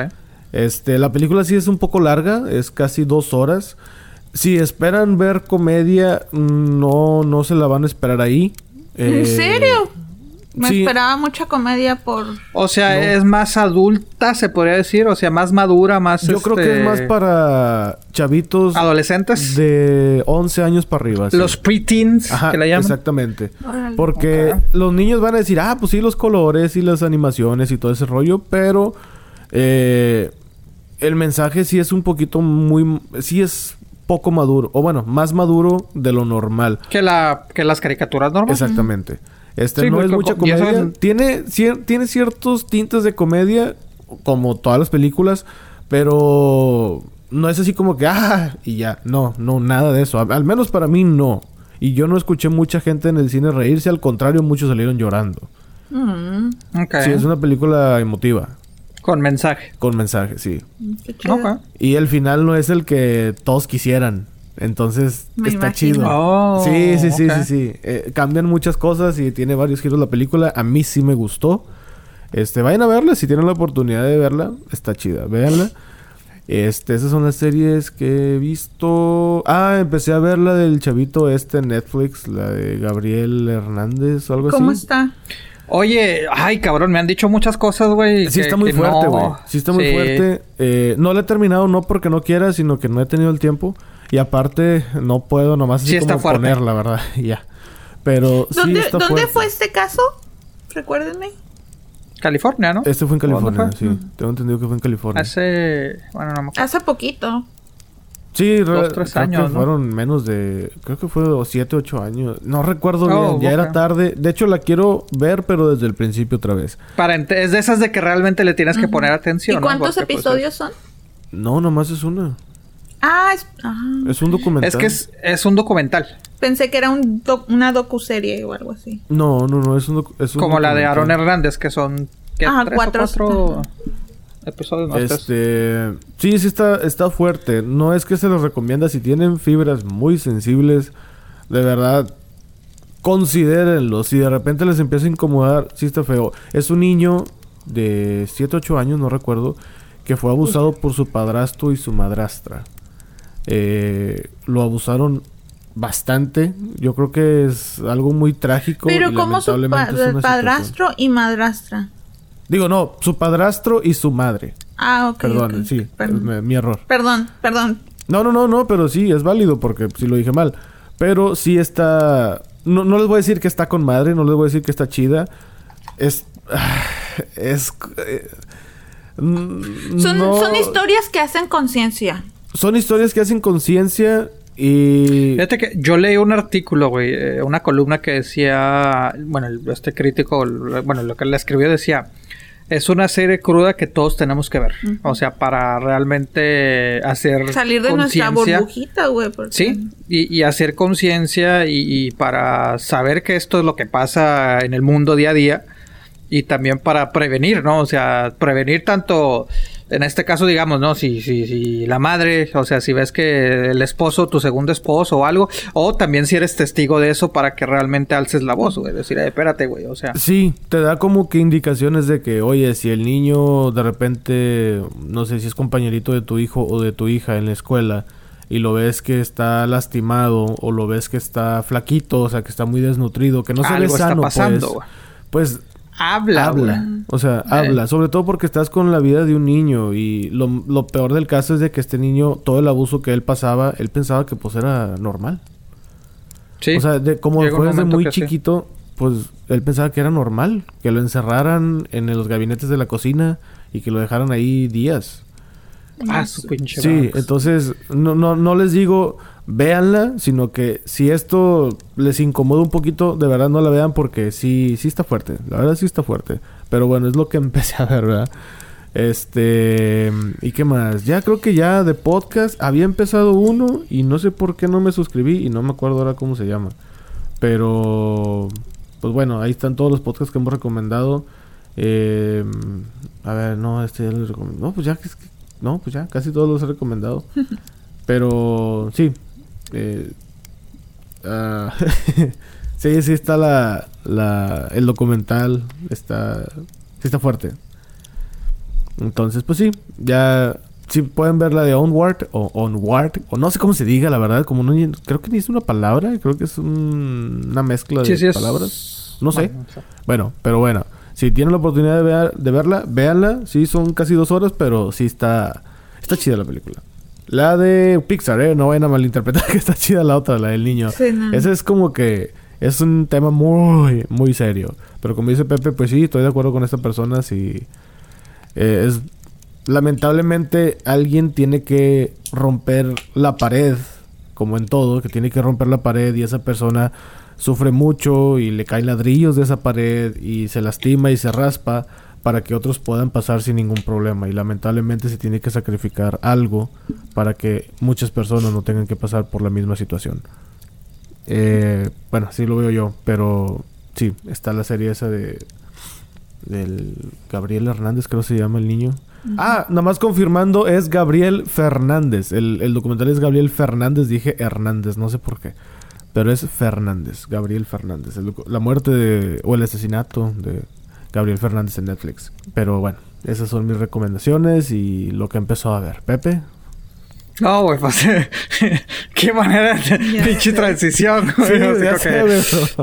Este, la película sí es un poco larga, es casi dos horas. Si esperan ver comedia, no, no se la van a esperar ahí. Eh, ¿En serio? Me sí. esperaba mucha comedia por... O sea, es más adulta, se podría decir. O sea, más madura, más. Yo creo que es este, más para chavitos Adolescentes. de 11 años para arriba. sí. Los preteens, Ajá, que la llaman. exactamente. Órale. Porque los niños van a decir, ah, pues sí, los colores y las animaciones y todo ese rollo, pero eh, el mensaje sí es un poquito muy... Sí es poco maduro, o bueno, más maduro de lo normal. Que, la, que las caricaturas normales. Exactamente. Este Sí, no es mucha comedia. Tiene, cier- tiene ciertos tintes de comedia, como todas las películas, pero no es así como que, ah, y ya. No, no, nada de eso. Al, menos para mí no. Y yo no escuché mucha gente en el cine reírse, al contrario, muchos salieron llorando. Mm. Sí, es una película emotiva, Con mensaje. con mensaje, sí. qué chido. Ok. Y el final no es el que todos quisieran. Entonces, Me está imagino. chido. Oh, sí, sí, sí, sí, sí. Eh, cambian muchas cosas y tiene varios giros la película. A mí sí me gustó. Este, vayan a verla si tienen la oportunidad de verla. Está chida, véanla. Este, esas son las series que he visto. Ah, empecé a ver la del chavito este en Netflix, la de Gabriel Hernández o algo ¿Cómo así. está? Oye, ay, cabrón, me han dicho muchas cosas, güey. Sí está muy fuerte, no- güey. Sí está muy Sí. fuerte. Eh, no la he terminado no porque no quiera, sino que no he tenido el tiempo. Y aparte, no puedo nomás así Sí está como fuerte. ponerla, ¿verdad? [laughs] Ya. Pero sí ¿Dónde, está ¿dónde fuerte. fue este caso? Recuérdenme. California, ¿no? Este fue en California, ¿Dónde sí. Tengo entendido que fue en California. Hace. Bueno, no me acuerdo. Hace poquito. Sí, Dos, re- tres creo años, que ¿no? fueron menos de... Creo que fue 7, 8 años. No recuerdo Oh, bien. Ya era tarde. De hecho, la quiero ver, pero desde el principio otra vez. Para es de esas de que realmente le tienes que poner atención. ¿Y ¿no? cuántos Porque, pues, episodios son? No, nomás es una. Ah, es, ah, Es un documental. Es que es, es un documental. pensé que era un doc- una docuserie o algo así. No, no, no. Es un, es un Como la de Aaron. Hernández, que son. ¿qué? Ajá, ¿Tres cuatro- o cuatro episodios? No, tres. Este, sí, sí está, está fuerte. No es que se los recomienda. Si tienen fibras muy sensibles, de verdad, considérenlo. Si de repente les empieza a incomodar, sí está feo. Es un niño de 7, 8 años, no recuerdo, que fue abusado por su padrastro y su madrastra. Eh, lo abusaron bastante. Yo creo que es algo muy trágico. Pero y como su pa- padrastro y madrastra. Digo, no, su padrastro y su madre. Ah, ok. Perdón, sí, Perdón. es mi- mi error. Perdón, perdón. No, no, no, no, pero sí, es válido porque sí lo dije mal. Pero sí está... No, no les voy a decir que está con madre, no les voy a decir que está chida. Es... [sighs] Es... eh, mm, Son, no- son historias que hacen conciencia. Son historias que hacen conciencia y... Fíjate que yo leí un artículo, güey, eh, una columna que decía, bueno, el- este crítico, bueno, lo que le escribió decía, es una serie cruda que todos tenemos que ver, o sea, para realmente hacer Salir de nuestra burbujita, güey. porque- Sí, y, y hacer conciencia y, y para saber que esto es lo que pasa en el mundo día a día y también para prevenir, ¿no? O sea, prevenir tanto, en este caso, digamos, ¿no? Si, si, si la madre, o sea, si ves que el esposo, tu segundo esposo o algo, o también si eres testigo de eso para que realmente alces la voz, güey, decir, "Eh, espérate, güey, o sea. Sí, te da como que indicaciones de que, oye, si el niño de repente, no sé si es compañerito de tu hijo o de tu hija en la escuela y lo ves que está lastimado o lo ves que está flaquito, o sea, que está muy desnutrido, que no se ve Algo está sano, pasando, pues, güey. pues Habla, habla. güey. O sea, Eh. habla. Sobre todo porque estás con la vida de un niño. Y lo, lo peor del caso es de que este niño, todo el abuso que él pasaba, él pensaba que pues era normal. Sí. O sea, de, como fue desde muy sí. chiquito, pues él pensaba que era normal. Que lo encerraran en los gabinetes de la cocina y que lo dejaran ahí días. Ah, su pinche Sí, entonces no, no, no les digo véanla, sino que si esto les incomoda un poquito, de verdad no la vean porque sí, sí está fuerte. La verdad sí está fuerte. Pero bueno, es lo que [laughs] empecé a ver, ¿verdad? Este, ¿y qué más? Ya creo que ya de podcast había empezado uno y no sé por qué no me suscribí y no me acuerdo ahora cómo se llama. Pero, pues bueno, ahí están todos los podcasts que hemos recomendado. Eh, a ver, no, este ya les recomendé. No, pues ya, que es que- no, pues ya, casi todos los he recomendado. [laughs] Pero, sí. Eh, ah, [laughs] sí, sí está la, la, el documental. Está, sí está fuerte. Entonces, pues sí, ya sí pueden ver la de Onward o Onward, o no sé cómo se diga, la verdad, como no, creo que ni es una palabra, creo que es un- una mezcla de Sí, sí es- palabras. No sé. Bueno, pero bueno, si tienen la oportunidad de, ver- de verla, véanla. Sí, son casi dos horas, pero sí está, está chida la película. La de Pixar, ¿eh? No vayan a malinterpretar [laughs] que está chida la otra, la del niño. Sí, no. Ese es como que es un tema muy, muy serio. Pero como dice Pepe, pues sí, estoy de acuerdo con esta persona. Si eh, es lamentablemente alguien tiene que romper la pared, como en todo, que tiene que romper la pared y esa persona sufre mucho y le caen ladrillos de esa pared y se lastima y se raspa para que otros puedan pasar sin ningún problema y lamentablemente se tiene que sacrificar algo para que muchas personas no tengan que pasar por la misma situación. Eh, bueno, así lo veo yo, pero sí, está la serie esa de del Gabriel Hernández, creo que se llama el niño. Ah, nada más confirmando, es Gabriel Fernández. El, el documental es Gabriel Fernández, dije Hernández, no sé por qué. Pero es Fernández, Gabriel Fernández. El la muerte de, o el asesinato de Gabriel Fernández en Netflix. Pero bueno, esas son mis recomendaciones y lo que empezó a ver. Pepe. No, güey, pues [laughs] qué manera de [laughs] pinche transición, güey. Sí, ya sé,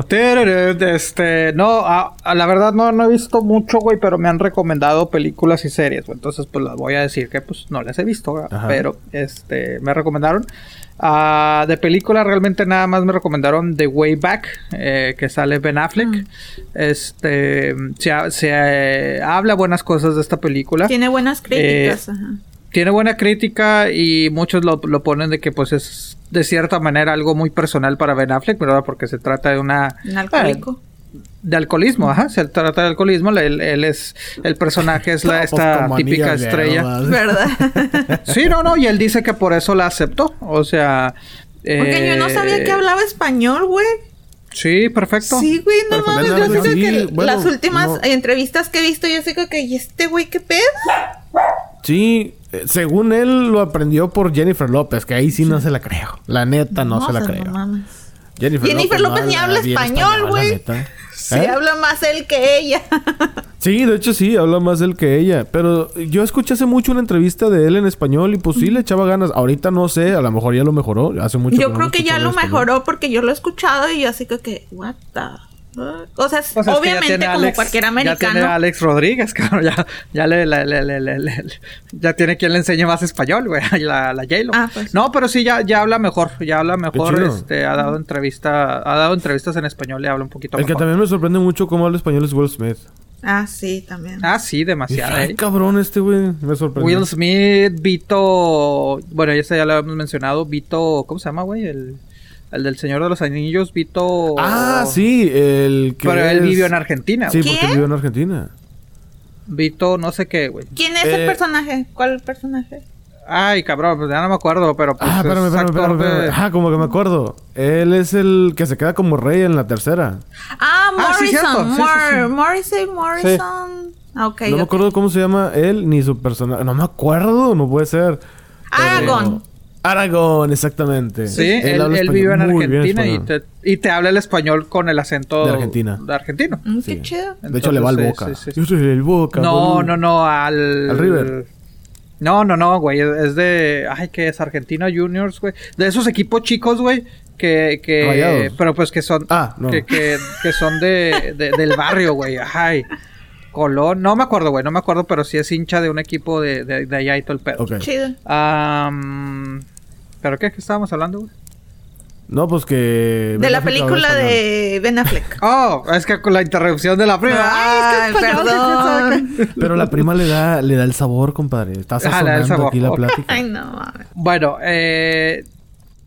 que- Este, no, a- a la verdad no, no he visto mucho, güey, pero me han recomendado películas y series, güey. Entonces, pues las voy a decir que pues no las he visto, güey, pero este, me recomendaron. Ah, de película realmente nada más me recomendaron The Way Back, eh, que sale Ben Affleck. Mm. Este, se, se, eh, habla buenas cosas de esta película. Tiene buenas críticas. ajá. Tiene buena crítica y muchos lo, lo ponen de que pues es de cierta manera algo muy personal para Ben Affleck, ¿verdad? Porque se trata de una... Un alcohólico. eh, de alcoholismo, ajá. Se trata de alcoholismo. Él, él es... El personaje es la, esta típica estrella. [laughs] ¿Verdad? Sí, no, no. Y él dice que por eso la aceptó. O sea... Porque yo no sabía eh, que hablaba español, güey. Sí, perfecto. Sí, güey, no mames. Yo sé sí, que bueno, las últimas no. entrevistas que he visto, yo sé que, ¿y este güey qué pedo? Sí, según él lo aprendió por Jennifer López, que ahí sí no se la creo. La neta no, se la creo. no. Jennifer, Jennifer López ni habla español, güey. [laughs] Sí, ¿Eh? habla más él que ella. [laughs] Sí, de hecho sí, habla más él que ella. Pero yo escuché hace mucho una entrevista de él en español y pues sí le echaba ganas. Ahorita no sé, a lo mejor ya lo mejoró. Hace mucho Yo creo que ya lo mejoró porque yo lo he escuchado y yo así que, que what the? O sea, Pues obviamente como Alex- cualquier Ya tiene americano. a Alex Rodríguez, [laughs] cabrón. Ya, ya le, le- le- le- le- le- ya tiene quien le enseñe más español, güey. [laughs] La, la J-Lo. Ah, pues. No, pero sí, ya, ya habla mejor. Ya habla mejor. chido. Este, ha dado entrevista, ha dado entrevistas en español y habla un poquito El que también me sorprende mucho cómo habla español es Will Smith. Ah, sí, también. Ah, sí, demasiado. Ay, eh. cabrón este güey. Me sorprendió. Will Smith, Vito. Bueno, ya ya lo habíamos mencionado. Vito. ¿Cómo se llama, güey? El, el del Señor de los Anillos, Vito. Ah, sí, el que Pero él vivió en Argentina. Sí, porque vivió en Argentina. Vito, no sé qué, güey. ¿Quién es Eh, el personaje? ¿Cuál personaje? Ay, cabrón, pues ya no me acuerdo, pero pues ah, es espérame, espérame, espérame, de- espérame. Ah, como que me acuerdo. Él es el que se queda como rey en la tercera. Ah, Ah, sí, Morrison. Sí, Mor- Morrison. Ah, Ok. no me acuerdo cómo se llama él ni su personaje. No me acuerdo, no puede ser. Aragorn. Aragón, exactamente. Sí, él, vive en Argentina y te, y te habla el español con el acento De Argentina. de argentino. Mm, Sí. Qué chido. De hecho, le va al Boca. sí, sí, sí. Yo soy el Boca. No, boludo. no, no, al... ¿Al River? No, no, no, güey, es de... Ay, que es Argentina Juniors, güey. De esos equipos chicos, güey, que... que Rayados. pero pues que son... Ah, no. Que, que, que son de, de- del barrio, güey. Ay, Colón. No me acuerdo, güey, no me acuerdo, pero sí es hincha de un equipo de, de, de allá y todo el pedo. Ok. Chido. Am, ¿Pero qué? ¿Qué estábamos hablando, güey? No, pues que. De Ben la película de Ben Affleck. [laughs] Oh, es que con la interrupción de la prima. Ay, es que que perdón. Pero la prima le da, le da el sabor, compadre. Está Ah, le da el sazonando sabor. aquí la plática. Ay, no mames. Bueno, eh,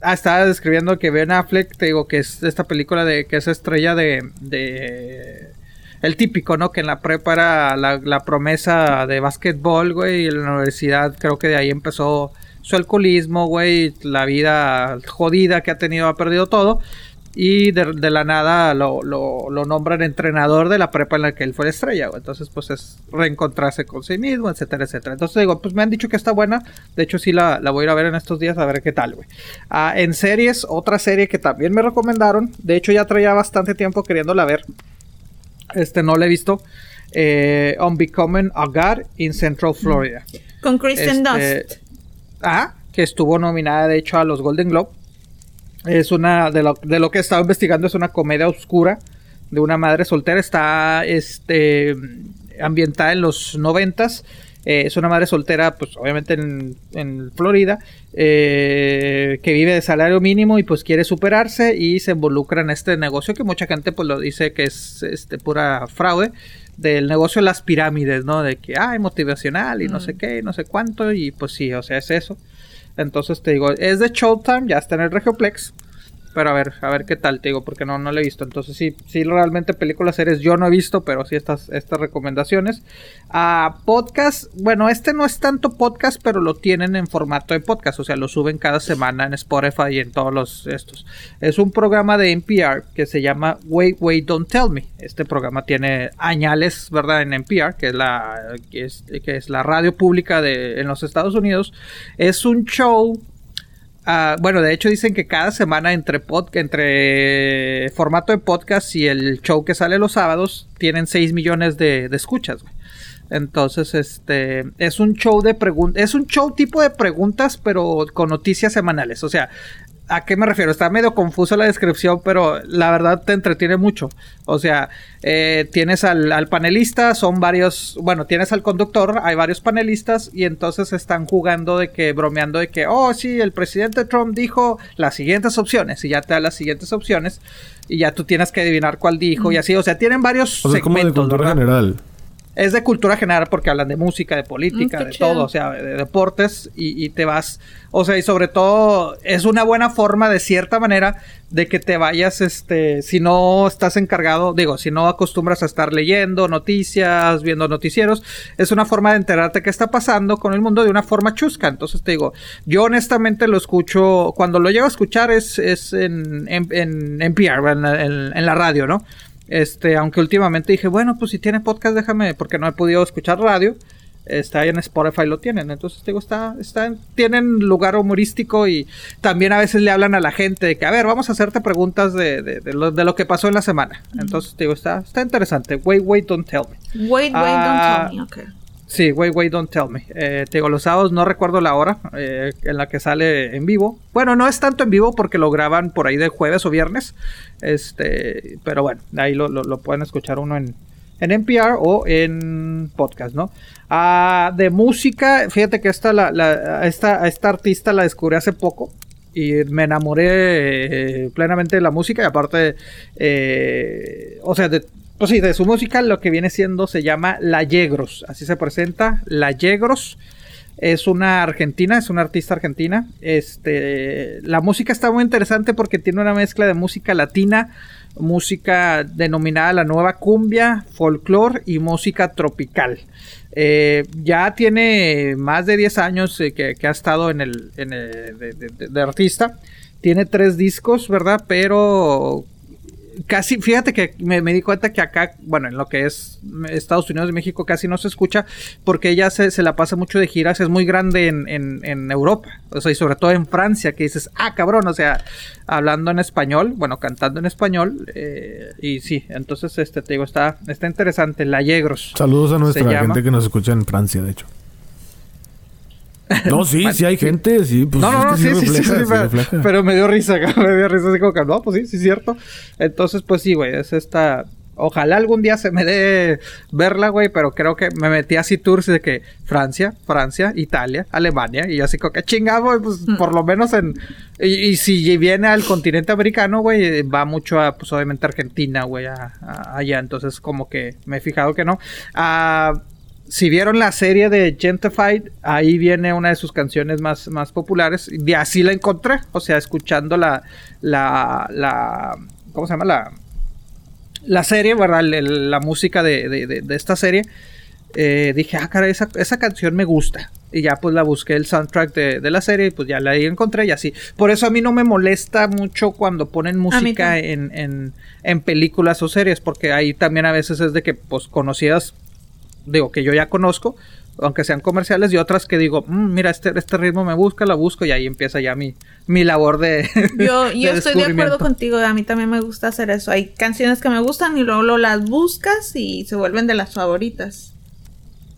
ah, estaba describiendo que Ben Affleck, te digo que es esta película de que es estrella de, de el típico, ¿no? Que en la prepa era la, la promesa de básquetbol, güey, y en la universidad creo que de ahí empezó su alcoholismo, güey, la vida jodida que ha tenido, ha perdido todo. Y de, de la nada lo, lo, lo nombran entrenador de la prepa en la que él fue la estrella, güey. Entonces, pues es reencontrarse con sí mismo, etcétera, etcétera. Entonces, digo, pues me han dicho que está buena. De hecho, sí la, la voy a ir a ver en estos días a ver qué tal, güey. Ah, en series, otra serie que también me recomendaron. De hecho, ya traía bastante tiempo queriéndola ver. Este, no la he visto. Eh, Unbecoming a God in Central Florida. Con Kristen Este, Dust. Que estuvo nominada de hecho a los Golden Globe. Es una, de lo, de lo que he estado investigando, es una comedia oscura de una madre soltera. Está este, ambientada en los noventas. Eh, es una madre soltera, pues obviamente en, en Florida, eh, que vive de salario mínimo y pues quiere superarse y se involucra en este negocio que mucha gente pues lo dice que es este pura fraude del negocio de las pirámides, ¿no? De que hay motivacional y no sé qué, y no sé cuánto y pues sí, o sea, es eso. Entonces te digo, es de Showtime, ya está en el Regioplex. Pero a ver, a ver qué tal, te digo, porque no, no lo he visto. Entonces sí, sí, realmente películas, series yo no he visto, pero sí estas, estas recomendaciones. Ah, podcast, bueno, este no es tanto podcast, pero lo tienen en formato de podcast, o sea, lo suben cada semana en Spotify y en todos los estos. Es un programa de NPR que se llama Wait, Wait, Don't Tell Me. Este programa tiene añales, ¿verdad? En NPR, que es la, que es la radio pública de, en los Estados Unidos. Es un show Ah, bueno, de hecho dicen que cada semana entre pod, entre formato de podcast y el show que sale los sábados tienen 6 millones de, de escuchas. Entonces, este es un show de preguntas, es un show tipo de preguntas, pero con noticias semanales. O sea, ¿a qué me refiero? Está medio confusa la descripción, pero la verdad te entretiene mucho. O sea, eh, tienes al, al panelista, son varios, bueno, tienes al conductor, hay varios panelistas y entonces están jugando de que, bromeando de que, oh, sí, el presidente Trump dijo las siguientes opciones y ya te da las siguientes opciones y ya tú tienes que adivinar cuál dijo y así. O sea, tienen varios O sea, como de segmentos. cultura ¿verdad? general. Es de cultura general porque hablan de música, de política, Mm, de chido. todo, o sea, de deportes y, y te vas, o sea, y sobre todo es una buena forma de cierta manera de que te vayas, este, si no estás encargado, digo, si no acostumbras a estar leyendo noticias, viendo noticieros, es una forma de enterarte qué está pasando con el mundo de una forma chusca. Entonces te digo, yo honestamente lo escucho, cuando lo llego a escuchar es, es en, en, en NPR, en, en- en la radio, ¿no? Este, aunque últimamente dije, bueno, pues si tiene podcast, déjame, porque no he podido escuchar radio. Está ahí en Spotify, lo tienen. Entonces, digo, está, está, tienen lugar humorístico y también a veces le hablan a la gente de que, a ver, vamos a hacerte preguntas de, de, de lo, de lo que pasó en la semana. Entonces, digo, está, está interesante. Wait, wait, don't tell me. Wait, wait, Ah, don't tell me. Ok. Sí, wait, wait, don't tell me. Eh, te digo, los sábados no recuerdo la hora eh, en la que sale en vivo. Bueno, no es tanto en vivo porque lo graban por ahí de jueves o viernes. Este, pero bueno, ahí lo, lo- pueden escuchar uno en, en NPR o en podcast, ¿no? Ah, de música, fíjate que esta, la, la- esta, esta artista la descubrí hace poco y me enamoré eh, plenamente de la música y aparte, eh, o sea, de, pues sí, de su música lo que viene siendo se llama La Yegros, así se presenta, La Yegros. Es una argentina, es una artista argentina. Este, la música está muy interesante porque tiene una mezcla de música latina, música denominada la nueva cumbia, folclore y música tropical. Eh, ya tiene más de 10 años eh, que, ha estado en el, en el- de artista. Tiene tres discos, ¿verdad? Pero casi, fíjate que me, me di cuenta que acá, bueno, en lo que es Estados Unidos y México casi no se escucha porque ella se, se la pasa mucho de giras, es muy grande en, en- en Europa, o sea, y sobre todo en Francia, que dices, ah, cabrón, o sea, hablando en español, bueno, cantando en español, eh, y sí, entonces, este, te digo, está, está interesante, La Yegros. Saludos a nuestra gente que nos escucha en Francia, de hecho. [laughs] No, sí, sí hay gente, sí. Pues no, no, es no, que sí, sí, sí, refleja, sí, sí pero, me dio risa, [laughs] me dio risa, así como que, no, pues sí, sí, es cierto. Entonces, pues sí, güey, es esta... Ojalá algún día se me dé verla, güey, pero creo que me metí así tours de que Francia, Francia, Italia, Alemania, y yo así como que chingado, güey, pues por lo menos en... Y, y si viene al continente americano, güey, va mucho a, pues obviamente Argentina, güey, a- a- allá, entonces como que me he fijado que no. Ah si vieron la serie de Gentified, ahí viene una de sus canciones más, más populares. Y así la encontré. O sea, escuchando la. la, la ¿Cómo se llama? La, la serie, ¿verdad? La música de, de- de- esta serie. eh, dije, ah, cara, esa, esa canción me gusta. Y ya pues la busqué el soundtrack de, de la serie y pues ya la ahí encontré y así. Por eso a mí no me molesta mucho cuando ponen música en, en, en películas o series, porque ahí también a veces es de que pues conocidas digo, que yo ya conozco, aunque sean comerciales, y otras que digo, "Mm, mira, este, este ritmo me busca, la busco, y ahí empieza ya mi, mi labor de. [laughs] [laughs] Yo, de yo estoy de acuerdo contigo, a mí también me gusta hacer eso. Hay canciones que me gustan y luego lo las buscas y se vuelven de las favoritas.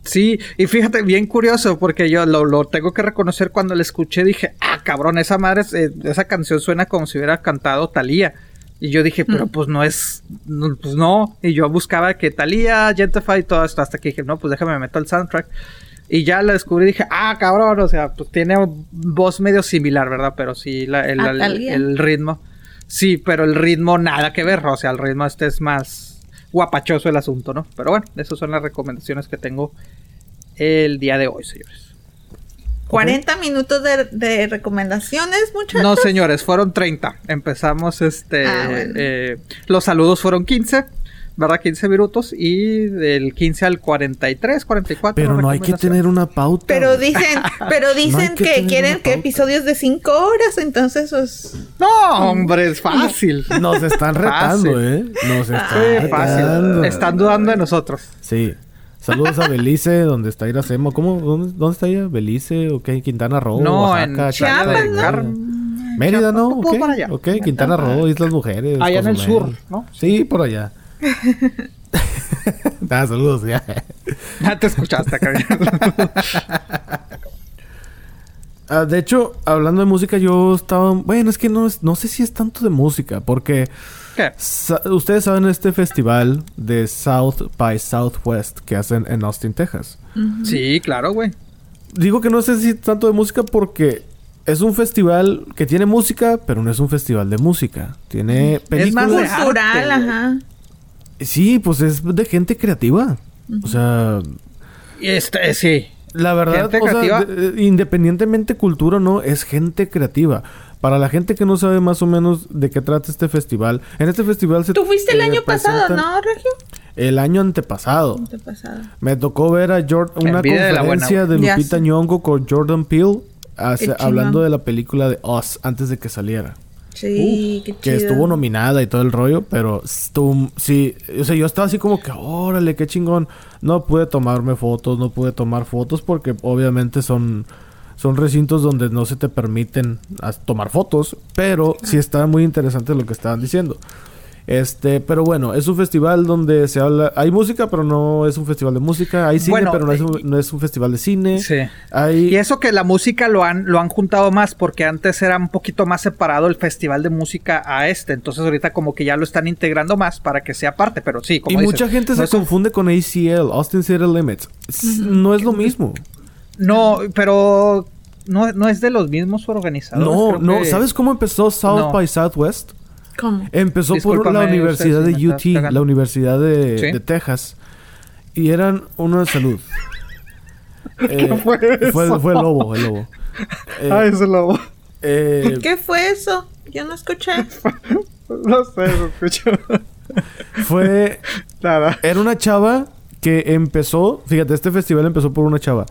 Sí, y fíjate, bien curioso, porque yo lo, lo tengo que reconocer cuando la escuché, dije, ah, cabrón, esa madre, eh, esa canción suena como si hubiera cantado Thalía. Y yo dije, pero pues no es, no, pues no. Y yo buscaba que Thalía, Gentify y todo esto, hasta que dije, no, pues déjame meter el soundtrack. Y ya la descubrí y dije, ah, cabrón, o sea, pues tiene voz medio similar, ¿verdad? Pero sí, la- el, el ritmo. Sí, pero el ritmo nada que ver, o sea, el ritmo este es más guapachoso el asunto, ¿no? Pero bueno, esas son las recomendaciones que tengo el día de hoy, señores. 40 minutos de, de recomendaciones, muchachos. No, señores, fueron 30. Empezamos este. Ah, bueno. eh, los saludos fueron 15, ¿verdad? 15 minutos. Y del 15 al 43, 44. Pero no hay que tener una pauta. Pero dicen, [laughs] pero dicen que quieren que episodios de 5 horas, entonces pues No, hombre, es fácil. Nos están retando, Fácil. ¿eh? Nos están Sí, retando. fácil. Están dudando de nosotros. Sí. Saludos a Belice, donde está Iracema. ¿Cómo? ¿Dónde, dónde está ella? ¿Belice? ¿Ok? ¿Quintana Roo? No, Oaxaca, en Chiapas. Mérida, ¿no? Ok, para allá. ok, Quintana Roo, Islas Mujeres. Allá en el sur, ¿no? Sí, por allá. [laughs] ah, saludos, ya. Ya te escuchaste. [laughs] Ah, de hecho, hablando de música, yo estaba... Bueno, es que no, es, no sé si es tanto de música, porque... ¿Qué? sa- Ustedes saben este festival de South by Southwest que hacen en Austin, Texas. Sí, claro, güey. Digo que no sé si tanto de música porque es un festival que tiene música, pero no es un festival de música. Tiene películas. más de cultural, ajá. Sí, pues es de gente creativa. O sea, Y este, sí. la verdad, Gente o sea, de- independientemente cultura o no, es gente creativa. Para la gente que no sabe más o menos de qué trata este festival, en este festival se Tú fuiste el eh, año pasado, ¿no, Regio? El año antepasado. Antepasado. Me tocó ver a Jor- una de conferencia de Lupita. Nyong'o con Jordan Peele hablando de la película de Us antes de que saliera. Sí, qué chido. que estuvo nominada y todo el rollo, pero estuvo, sí, o sea, yo estaba así como que, órale, qué chingón. No pude tomarme fotos, no pude tomar fotos porque obviamente son, son recintos donde no se te permiten tomar fotos, pero sí está muy interesante lo que estaban diciendo. Este, pero bueno, es un festival donde se habla, hay música, pero no es un festival de música, hay cine, Bueno, pero no es, eh, un, no es un festival de cine. Sí. Hay, Y eso que la música lo han, lo han juntado más, porque antes era un poquito más separado el festival de música a este. Entonces ahorita como que ya lo están integrando más para que sea parte, pero sí, como y dices, mucha gente no se es confunde con ACL, Austin City Limits. No es lo mismo. No, pero no, no es de los mismos organizadores. No, creo no. que- ¿Sabes cómo empezó South No. by Southwest? ¿Cómo? Empezó por la Universidad si de UT, la Universidad de, Sí. de Texas. Y eran uno de salud. [laughs] Eh, fue fue, eso? fue el lobo, el lobo. [laughs] Eh, Ay, ese lobo. eh, ¿Qué fue eso? Yo no escuché. [laughs] No sé, se escuchó. fue Nada. Era una chava que empezó, fíjate, este festival empezó por una chava.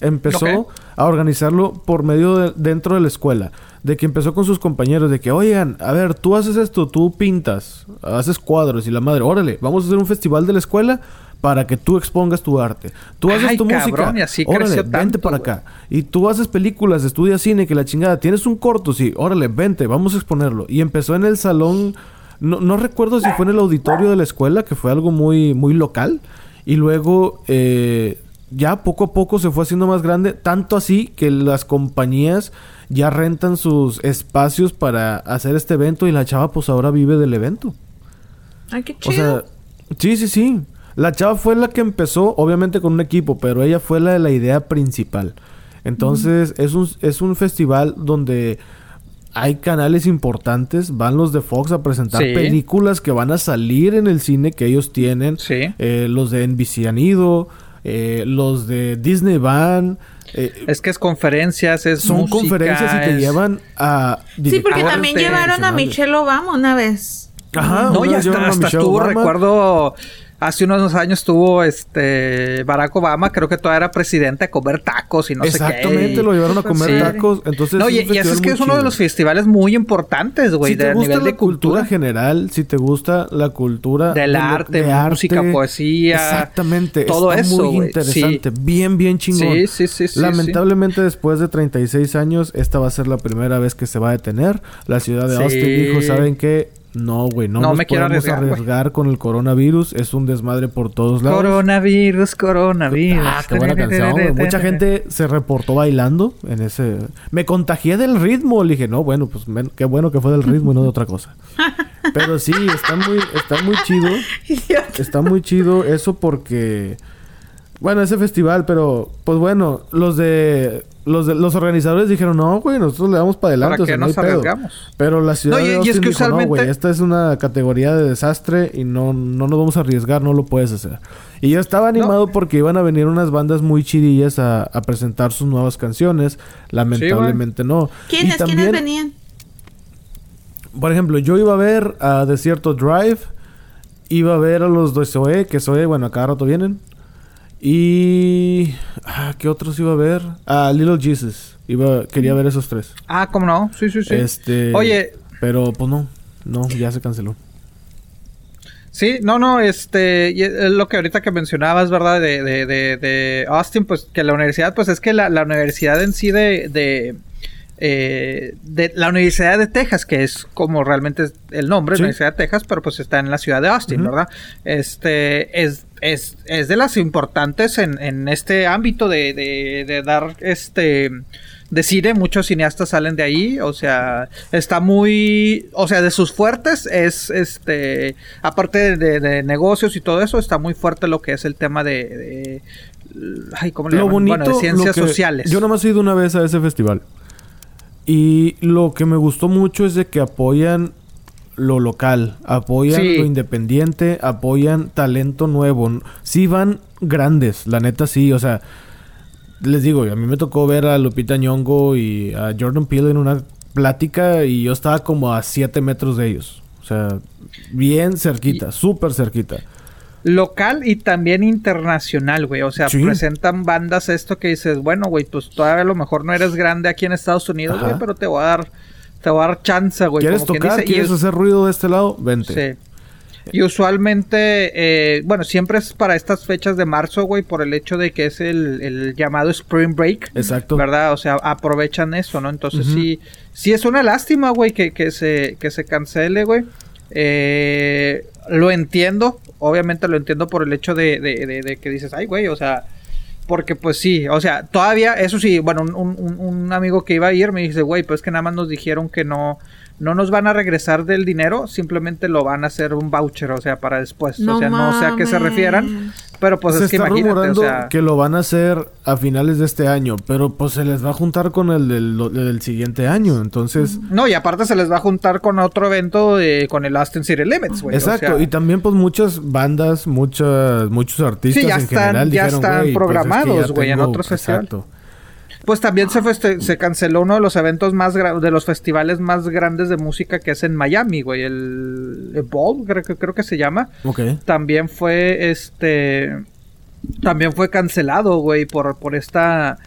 Empezó a organizarlo por medio de dentro de la escuela, de que empezó con sus compañeros de que, "Oigan, a ver, tú haces esto, tú pintas, haces cuadros y la madre, órale, vamos a hacer un festival de la escuela para que tú expongas tu arte. Tú haces Ay, tu música, cabrón, y así órale, vente para acá. Y tú haces películas, estudias cine, que la chingada, tienes un corto, sí, órale, vente, vamos a exponerlo. Y empezó en el salón, no, no recuerdo si fue en el auditorio de la escuela, que fue algo muy, muy local. Y luego, eh, ya poco a poco se fue haciendo más grande, tanto así que las compañías ya rentan sus espacios para hacer este evento y la chava pues ahora vive del evento. Ay, qué O chido. sea, sí, sí, sí. La chava fue la que empezó, obviamente con un equipo, pero ella fue la de la idea principal. Entonces, es, un, es un festival donde hay canales importantes, van los de Fox a presentar Sí. películas que van a salir en el cine que ellos tienen. Sí. Eh, los de NBC han ido, eh, los de Disney van. eh, Es que es conferencias, es son música, conferencias y te es- llevan a... sí, porque también llevaron a. Michelle Obama una vez. Ajá, No, una y vez llevaron hasta, hasta estuvo, recuerdo, hace unos años estuvo este Barack Obama, creo que todavía era presidente a comer tacos y no sé qué. Exactamente, lo llevaron a comer Sí. tacos. Entonces, No, es y, eso es que es uno de los festivales muy importantes, güey, si te de gusta nivel la de cultura. general, si te gusta la cultura Del de arte, de música, poesía, exactamente, todo está eso, muy interesante, sí. bien bien chingón. Sí, sí, sí, sí, Lamentablemente después de 36 años esta va a ser la primera vez que se va a detener. La ciudad de. Austin dijo, ¿saben qué? No, güey, no, No nos me quiero podemos arriesgar, con el coronavirus, es un desmadre por todos lados. Coronavirus, coronavirus. Ah, qué buena canción. Mucha [laughs] gente se reportó bailando en ese... Me contagié del ritmo. Le dije, no, bueno, pues men- qué bueno que fue del ritmo y no de otra cosa. [laughs] Pero sí, está muy, está muy chido. Está muy chido eso porque... Bueno, ese festival, pero... Pues bueno, los de... Los, de, los organizadores dijeron, no, güey, nosotros le damos para adelante. ¿Para o sea, no hay nos pedo". arriesgamos? Pero la ciudad No, y- de y es que dijo, no, güey, usualmente- esta es una categoría de desastre y no, no nos vamos a arriesgar, no lo puedes hacer. Y yo estaba animado porque iban a venir unas bandas muy chidillas a, a presentar sus nuevas canciones. Lamentablemente no. ¿Quiénes? Y también, ¿Quiénes venían? Por ejemplo, yo iba a ver a Desierto Drive, iba a ver a los de Zoe, que Zoe, bueno, a cada rato vienen. Y... Ah, ¿Qué otros iba a ver? A Little Jesus. Iba, quería ver esos tres. Ah, ¿cómo no? Sí, sí, sí. Este... Oye, Pero pues no. No, ya se canceló. Sí, no, no, este, lo que ahorita que mencionabas, ¿verdad? De, de, de, de Austin, pues que la universidad, pues es que la, la universidad en sí de, de, eh, de la Universidad de Texas, que es como realmente es el nombre, Sí. la Universidad de Texas, pero pues está en la ciudad de Austin. ¿verdad? Este, es, es, es de las importantes en, en este ámbito de, de, de dar, este, de cine, muchos cineastas salen de ahí, o sea, está muy, o sea, de sus fuertes es, este, aparte de, de- de negocios y todo eso, está muy fuerte lo que es el tema de, de- ay, ¿cómo le Lo llaman? bonito... Bueno, de ciencias lo que- sociales. Yo nomás he ido una vez a ese festival. Y lo que me gustó mucho es de que apoyan lo local, apoyan Sí. lo independiente, apoyan talento nuevo. Sí van grandes, la neta sí, o sea, les digo, a mí me tocó ver a Lupita Nyong'o y a Jordan Peele en una plática y yo estaba como a 7 metros de ellos. O sea, bien cerquita, súper cerquita. Local y también internacional, güey. O sea, Sí. presentan bandas esto que dices, bueno, güey, pues todavía a lo mejor no eres grande aquí en Estados Unidos, Ajá. güey, pero te voy a dar Te voy a dar chance, güey. ¿Quieres como tocar? dice, ¿Quieres es- hacer ruido de este lado? Vente. Sí. Y usualmente, eh, bueno, siempre es para estas fechas de marzo, güey, por el hecho de que es el, el llamado Spring Break. Exacto. ¿Verdad? O sea, aprovechan eso, ¿no? Entonces sí, sí es una lástima, güey, que, que, se, que se cancele, güey. Eh, lo entiendo, obviamente lo entiendo por el hecho de, de- de- de que dices, ay, güey, o sea, porque pues sí, o sea, todavía, eso sí, bueno, un, un- un amigo que iba a ir me dice, güey, pues que nada más nos dijeron que no, no nos van a regresar del dinero, simplemente lo van a hacer un voucher, o sea, para después, o sea, no sé a qué se refieran, pero pues se es que está o rumorando sea, que lo van a hacer a finales de este año, pero pues se les va a juntar con el del, del siguiente año, entonces... no, y aparte se les va a juntar con otro evento de, con el Austin City Limits, güey. o Exacto, sea, y también pues muchas bandas, muchas, muchos artistas Sí, ya en están- general ya dijeron, están "Güey, pues, es que programados, en tengo-" otros festivales. Exacto. Pues también se, feste- se canceló uno de los eventos más de los festivales más grandes de música que es en Miami, güey, el, el Ball, creo, que- creo que se llama. Ok. También fue este también fue cancelado, güey, por por esta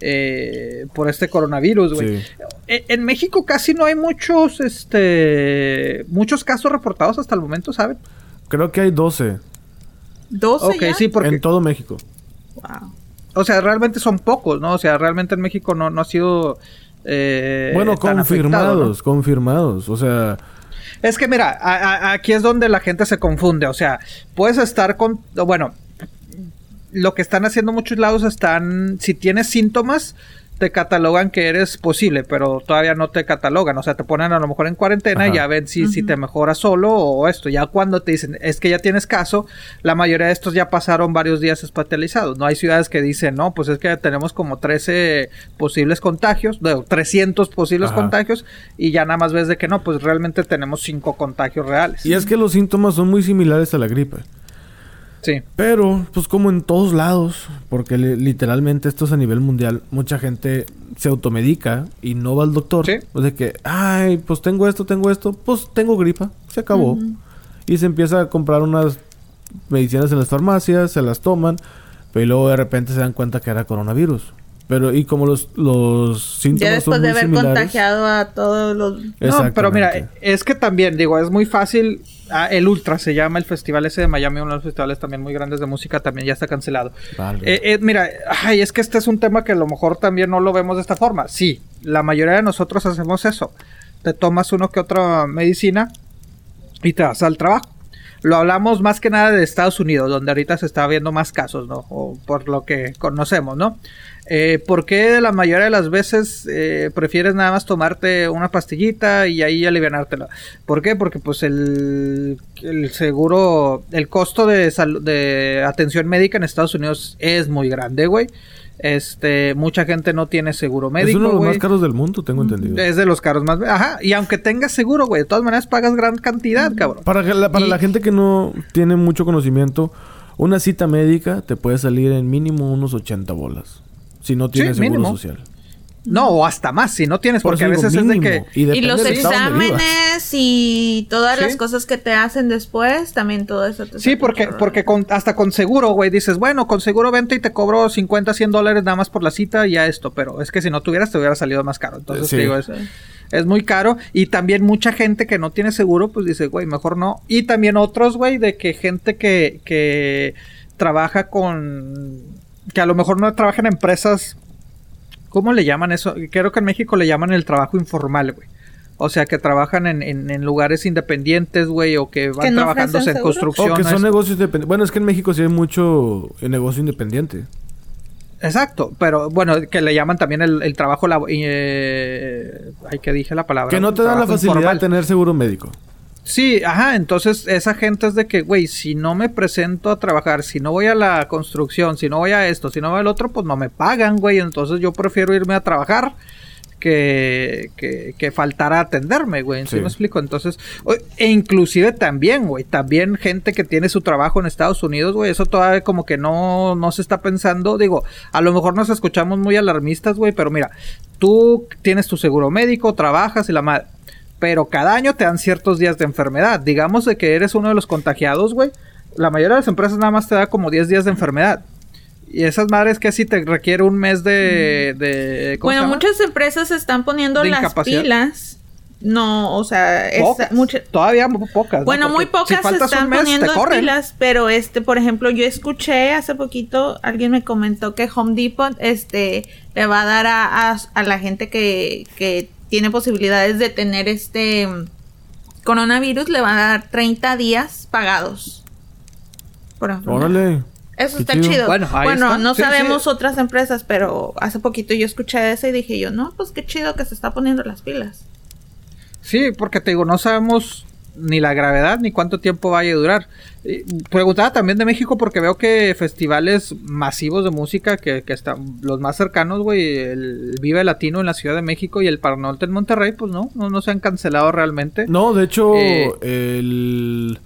eh, por este coronavirus, güey. Sí. E- En México casi no hay muchos este muchos casos reportados hasta el momento, ¿saben? Creo que hay 12 ¿12 Ok, ya? sí, porque en todo México. Wow. O sea, realmente son pocos, ¿no? O sea, realmente en México no, no ha sido eh, bueno, tan afectado, ¿no? confirmados, confirmados. O sea, Es que mira, a- a- aquí es donde la gente se confunde. O sea, puedes estar con. Bueno, lo que están haciendo muchos lados están. Si tienes síntomas, te catalogan que eres posible, pero todavía no te catalogan. O sea, te ponen a lo mejor en cuarentena y ya ven si, si te mejoras solo o esto. Ya cuando te dicen, es que ya tienes caso, la mayoría de estos ya pasaron varios días hospitalizados. No hay ciudades que dicen, no, pues es que tenemos como 13 posibles contagios, no, 300 posibles Ajá. contagios y ya nada más ves de que no, pues realmente tenemos 5 contagios reales. y es que los síntomas son muy similares a la gripe. Sí. Pero, pues como en todos lados, porque li- literalmente esto es a nivel mundial, mucha gente se automedica y no va al doctor. Sí. O de que, ay, pues tengo esto, tengo esto, pues tengo gripa, se acabó. Y se empieza a comprar unas medicinas en las farmacias, se las toman, pero luego de repente se dan cuenta que era coronavirus. Pero, y como los, los síntomas Ya después son de haber similares, contagiado a todos los... No, pero mira, Exactamente. es que también, digo, es muy fácil. ah, el Ultra se llama el festival ese de Miami, uno de los festivales también muy grandes de música, también ya está cancelado. Vale. Eh, eh, mira, ay, es que este es un tema que a lo mejor también no lo vemos de esta forma. Sí, la mayoría de nosotros hacemos eso. Te tomas uno que otra medicina y te vas al trabajo. Lo hablamos más que nada de Estados Unidos, donde ahorita se está viendo más casos, ¿no? O por lo que conocemos, ¿no? Eh, ¿Por qué la mayoría de las veces eh, prefieres nada más tomarte una pastillita y ahí alivianártela? ¿Por qué? Porque pues el, el seguro, el costo de, atención médica en Estados Unidos es muy grande, güey. Este, mucha gente no tiene seguro médico, es uno de los más caros del mundo, tengo entendido. Es de los caros más. Ajá, y aunque tengas seguro, güey, de todas maneras pagas gran cantidad, cabrón. Para, que la, para Y- la gente que no tiene mucho conocimiento, una cita médica te puede salir en mínimo unos 80 bolas. Si no tienes seguro mínimo. social. No, o hasta más, si no tienes, Por porque a eso veces es de que. Y los exámenes y todas Sí. las cosas que te hacen después, también todo eso te Sí, porque, porque con, hasta con seguro, güey, dices, bueno, con seguro vente y te cobro 50, 100 dólares nada más por la cita y ya esto, pero es que si no tuvieras te hubiera salido más caro. Entonces, Sí. te digo, es, es muy caro. Y también mucha gente que no tiene seguro, pues dice, güey, mejor no. Y también otros, güey, de que gente que, que trabaja con... que a lo mejor no trabaja en empresas... ¿Cómo le llaman eso? Creo que en México le llaman el trabajo informal, güey. O sea, que trabajan en, en- en lugares independientes, güey, o que van ¿Que no trabajándose en construcción. O que son negocios independientes. Bueno, es que en México sí hay mucho eh, negocio independiente. Exacto, pero bueno, que le llaman también el, el trabajo eh, ay que dije la palabra. Que no te dan la facilidad informal. de tener seguro médico. Sí, ajá, entonces esa gente es de que, güey, si no me presento a trabajar, si no voy a la construcción, si no voy a esto, si no voy al otro, pues no me pagan, güey, entonces yo prefiero irme a trabajar que, que, que faltar a atenderme, güey, ¿sí Sí. me explico? Entonces, e inclusive también, güey, también gente que tiene su trabajo en Estados Unidos, güey, eso todavía como que no, no se está pensando, digo, a lo mejor nos escuchamos muy alarmistas, güey, pero mira, tú tienes tu seguro médico, trabajas y la madre pero cada año te dan ciertos días de enfermedad. Digamos de que eres uno de los contagiados, güey. La mayoría de las empresas nada más te da como 10 días de enfermedad. Y esas madres que si te requiere un mes de... de ¿cómo se Bueno, muchas empresas se están poniendo De las pilas No, o sea, Todavía muy pocas. ¿no? Bueno, muy si pocas se están mes, poniendo en pilas, pero este, por ejemplo, yo escuché hace poquito, alguien me comentó que Home Depot, este, le va a dar a, a- a la gente que, que tiene posibilidades de tener este mm, coronavirus, le va a dar 30 días pagados. Por ejemplo. Órale. Eso está chido. chido. Bueno, Bueno, está. no Sí, sabemos sí. otras empresas, pero hace poquito yo escuché eso y dije yo, no, pues qué chido que se está poniendo las pilas. Sí, porque te digo, no sabemos ni la gravedad ni cuánto tiempo vaya a durar. Y preguntaba también de México porque veo que festivales masivos de música que, que están los más cercanos, güey, el Vive Latino en la Ciudad de México y el Par Norte en Monterrey, pues no, no, no se han cancelado realmente. No, de hecho, Eh. el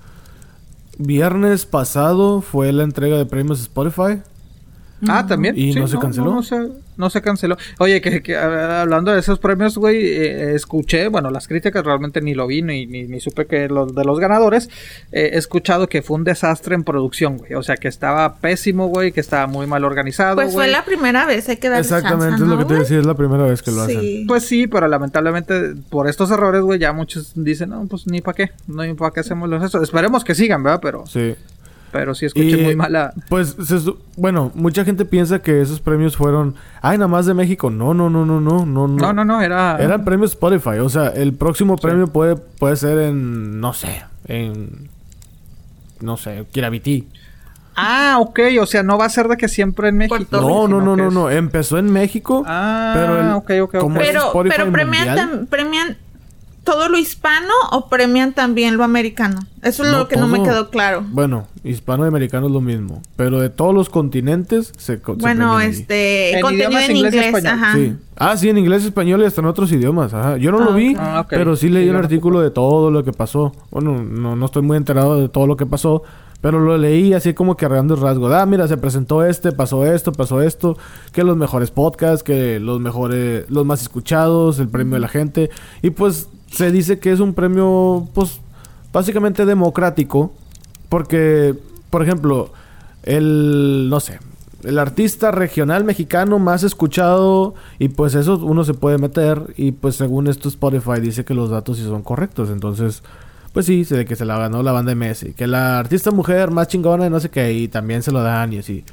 viernes pasado fue la entrega de premios Spotify. Ah, también. ¿Y no se canceló? No, se, no se canceló. Oye, que, hablando de esos premios, güey, eh, escuché, bueno, las críticas realmente ni lo vi, ni, ni, ni supe que los de los ganadores. eh, he escuchado que fue un desastre en producción, güey. O sea, que estaba pésimo, güey, que estaba muy mal organizado. Pues fue la primera vez, hay que darle Exactamente, chance, es lo ¿no, que te decía, es la primera vez que lo hacen. Sí. Pues sí, pero lamentablemente por estos errores, güey, ya muchos dicen, no, pues ni para qué, no ni para qué hacemos los eso. Esperemos que sigan, ¿verdad? Pero, Sí. Pero sí escuché Y, muy mala. Pues, se bueno, mucha gente piensa que esos premios fueron, ay, nada más de México. No, no, no, no, no, no. No, no, no, era. Eran premios Spotify. O sea, el próximo premio puede, puede ser en, no sé, en, no sé, Kiraviti. Ah, ok, o sea, no va a ser de que siempre en México. No, no, no, no, no. Empezó en México. Ah, pero el- ok, ok, ok. como Pero, pero premian, mundial, tam- premian todo lo hispano o premian también lo americano. Eso es No lo que no me quedó claro. Bueno, hispano y americano es lo mismo. Pero de todos los continentes se, Bueno, este, En contenido idiomas en inglés y inglés, español. ajá. Sí. Ah, sí, en inglés, español y hasta en otros idiomas. Ajá. Yo no Ah, lo vi, ok. Ah, pero sí leí Sí, un artículo de todo lo que pasó. Bueno, no, no estoy muy enterado de todo lo que pasó, pero lo leí así como que a grandes rasgos. Ah, mira, se presentó este, pasó esto, pasó esto, que los mejores podcasts, que los mejores, los más escuchados, el premio de la gente. Y pues se dice que es un premio, pues, básicamente democrático, porque, por ejemplo, el, no sé, el artista regional mexicano más escuchado y pues eso uno se puede meter y pues según esto Spotify dice que los datos sí son correctos, entonces pues sí, se de que se la ganó la banda de Messi, que la artista mujer más chingona de no sé qué y también se lo dan y así.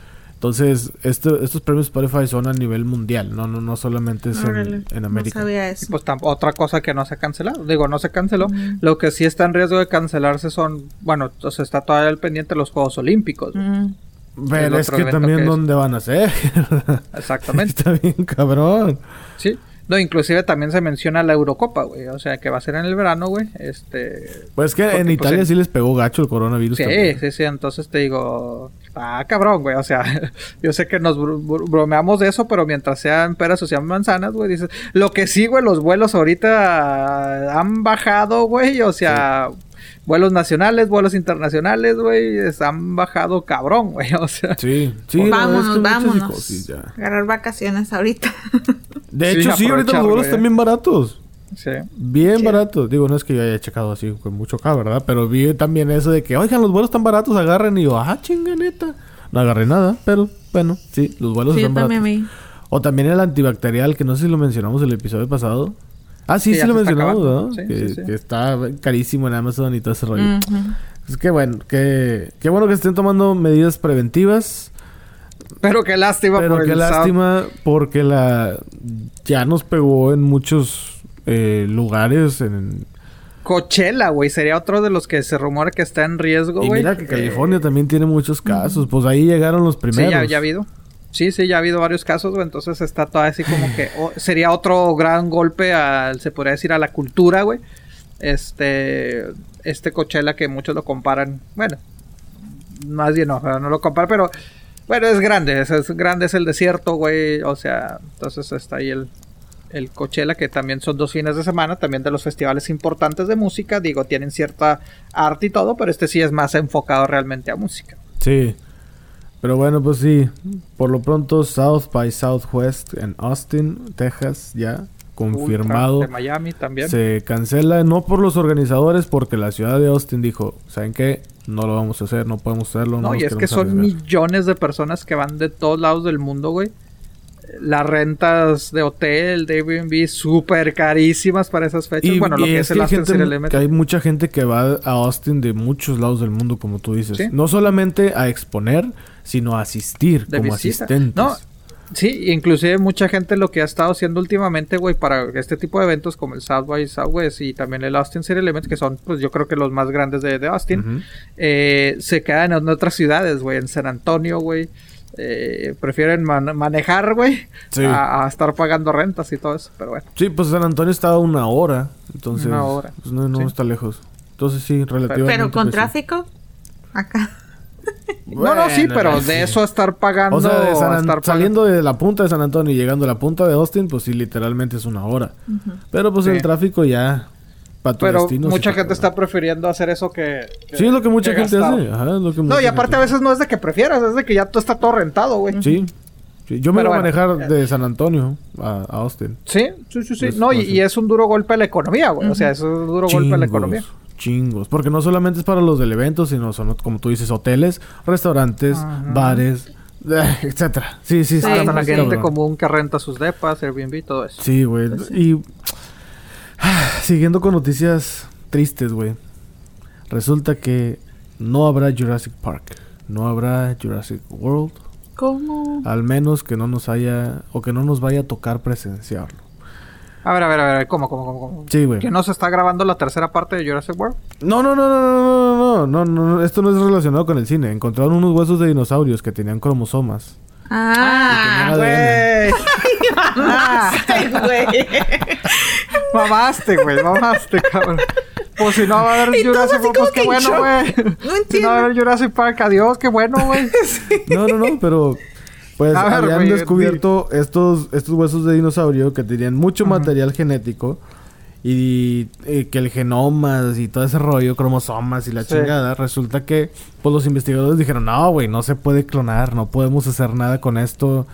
Entonces, esto- estos premios Spotify son a nivel mundial, no no no solamente es Órale, en, en No América. sabía Y eso. pues otra cosa que no se ha cancelado. Digo, no se canceló. Lo que sí está en riesgo de cancelarse son, bueno, entonces está todavía el pendiente los Juegos Olímpicos. Mm. Pero es que también que es. dónde van a ser. [laughs] Exactamente. Está bien cabrón. Sí. No, inclusive también se menciona la Eurocopa, güey. O sea, que va a ser en el verano, güey. Este... Pues que Porque, en pues, Italia sí les pegó gacho el coronavirus Sí, también. sí, sí. Entonces te digo... Ah, cabrón, güey. O sea, [laughs] yo sé que nos br- br- bromeamos de eso, pero mientras sean peras o sean manzanas, güey, dices... Lo que sí, güey, los vuelos ahorita han bajado, güey. O sea... Vuelos nacionales, vuelos internacionales, güey, han bajado cabrón, güey, [laughs] o sea. Sí, sí. no, vámonos, vámonos. Agarrar vacaciones ahorita. De Sí, hecho, sí, ahorita los vuelos están bien baratos. Sí. Bien Sí. baratos. Digo, no es que yo haya checado así con mucho acá, ¿verdad? Pero vi también eso de que, oigan, los vuelos están baratos, agarren. Y yo, ah, chinga neta. No agarré nada, pero bueno, sí, los vuelos Sí, están baratos. O también el antibacterial, que no sé si lo mencionamos el episodio pasado. Ah, sí, Sí, lo mencionamos. Sí, que, sí, que está carísimo en Amazon y todo ese rollo. Es que bueno, que, qué bueno que estén tomando medidas preventivas. Pero qué lástima Pero por qué el lástima porque la ya nos pegó en muchos eh, lugares. En, Coachella, güey, sería otro de los que se rumora que está en riesgo, y güey. mira que Eh, California también tiene muchos casos. Pues ahí llegaron los Sí, primeros. ya, ya ha habido. Sí, sí, ya ha habido varios casos, güey. Entonces está todo así como que sería otro gran golpe al, se podría decir, a la cultura, güey. Este, este Coachella que muchos lo comparan, bueno, más bien no, no lo comparan, pero bueno, es grande, es, es grande, es el desierto, güey. O sea, entonces está ahí el, el Coachella, que también son dos fines de semana, también de los festivales importantes de música. Digo, tienen cierta arte y todo, pero este sí es más enfocado realmente a música. Sí. Pero bueno, pues sí. Por lo pronto, South by Southwest en Austin, Texas, ya confirmado. Ultra de Miami también. Se cancela no por los organizadores, porque la ciudad de Austin dijo, ¿saben qué? No lo vamos a hacer, no podemos hacerlo. No, nos y es que son arriesgar". millones de personas que van de todos lados del mundo, güey. Las rentas de hotel, de Airbnb, súper carísimas para esas fechas. bueno, lo que es el Austin gente City que hay mucha gente que va a Austin de muchos lados del mundo, como tú dices. Sí. No solamente a exponer, sino a asistir de como visita. asistentes. No, sí, inclusive mucha gente lo que ha estado haciendo últimamente, güey, para este tipo de eventos como el South by Southwest y también el Austin City Limits, que son, pues yo creo que los más grandes de, de Austin, eh, se quedan en otras ciudades, güey, en San Antonio, güey. Eh, prefieren man- manejar, güey, Sí. a, a estar pagando rentas y todo eso, pero bueno. Sí, pues San Antonio está a una hora. Entonces, Una hora. pues, no, no Sí. está lejos. Entonces sí, relativamente. Pero con tráfico. Acá. no, no, sí, pero sí. de eso a estar pagando, O sea, de San a An- estar pagando- saliendo de la punta de San Antonio y llegando a la punta de Austin, pues sí, literalmente es una hora. Pero pues Sí. el tráfico ya. Para tu Pero destino, mucha gente está prefiriendo hacer eso que... que- Sí, es lo que mucha que gente gastar. hace. Ajá, es lo que No, y aparte a veces no es de que prefieras, es de que ya todo está todo rentado, güey. Sí. Sí, Yo me Pero voy a manejar de San Antonio a, a Austin. Sí, sí, sí, sí. Pues, no, y, pues, es un duro golpe a la economía, güey. O sea, es un duro golpe a la economía. Chingos. Porque no solamente es para los del evento, sino son, como tú dices, hoteles, restaurantes, Ajá. bares, [laughs] etcétera. Sí, sí, sí. Hasta la muy gente común que renta sus depas, Airbnb, todo eso. Sí, güey. Y Siguiendo con noticias tristes, güey. Resulta que no habrá Jurassic Park. No habrá Jurassic World. ¿Cómo? Al menos que no nos haya o que no nos vaya a tocar presenciarlo. A ver, a ver, a ver, ¿cómo, cómo, cómo? cómo? Sí, güey. ¿Que no se está grabando la tercera parte de Jurassic World? No, no, no, no, no, no, no, no, esto no es relacionado con el cine. Encontraron unos huesos de dinosaurios que tenían cromosomas. Ah, güey. Ay, [laughs] güey. Mamaste, güey, mamaste, cabrón. Pues si no va a haber Y Jurassic como pues qué en bueno, güey. No Si entiendo. no va a haber Jurassic Park, adiós, qué bueno, güey. [laughs] No, no, no, pero pues ver, habían güey, descubierto estos, estos huesos de dinosaurio que tenían mucho material genético y eh, que el genoma y todo ese rollo, cromosomas y la Sí. chingada, resulta que pues los investigadores dijeron, no, güey, no se puede clonar, no podemos hacer nada con esto.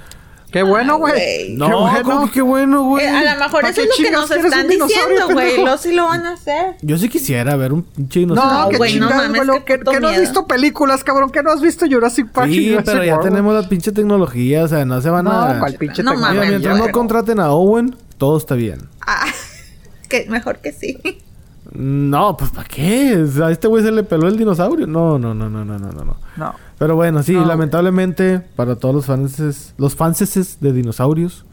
Qué bueno, güey. No, Qué bueno. ¿cómo que qué bueno, güey. Eh, a lo mejor ¿Para eso es lo que nos están diciendo, güey. Lo sí lo van a hacer. Yo sí quisiera ver un pinche dinosaurio. No, No, qué güey, no mames, güey. Que, que no has visto películas, cabrón. Que no has visto Jurassic Park y Sí, Jurassic pero ya World, tenemos la pinche tecnología, o sea, no se van No, a... cuál pinche No tecnología. Mames, mientras no contraten a Owen, todo está bien. Ah, [laughs] que mejor que sí. No, pues ¿para qué? O sea, a este güey se le peló el dinosaurio. No, no, no, no, no, no, no. no. Pero bueno, sí, No. lamentablemente para todos los fans, los fanses de dinosaurios,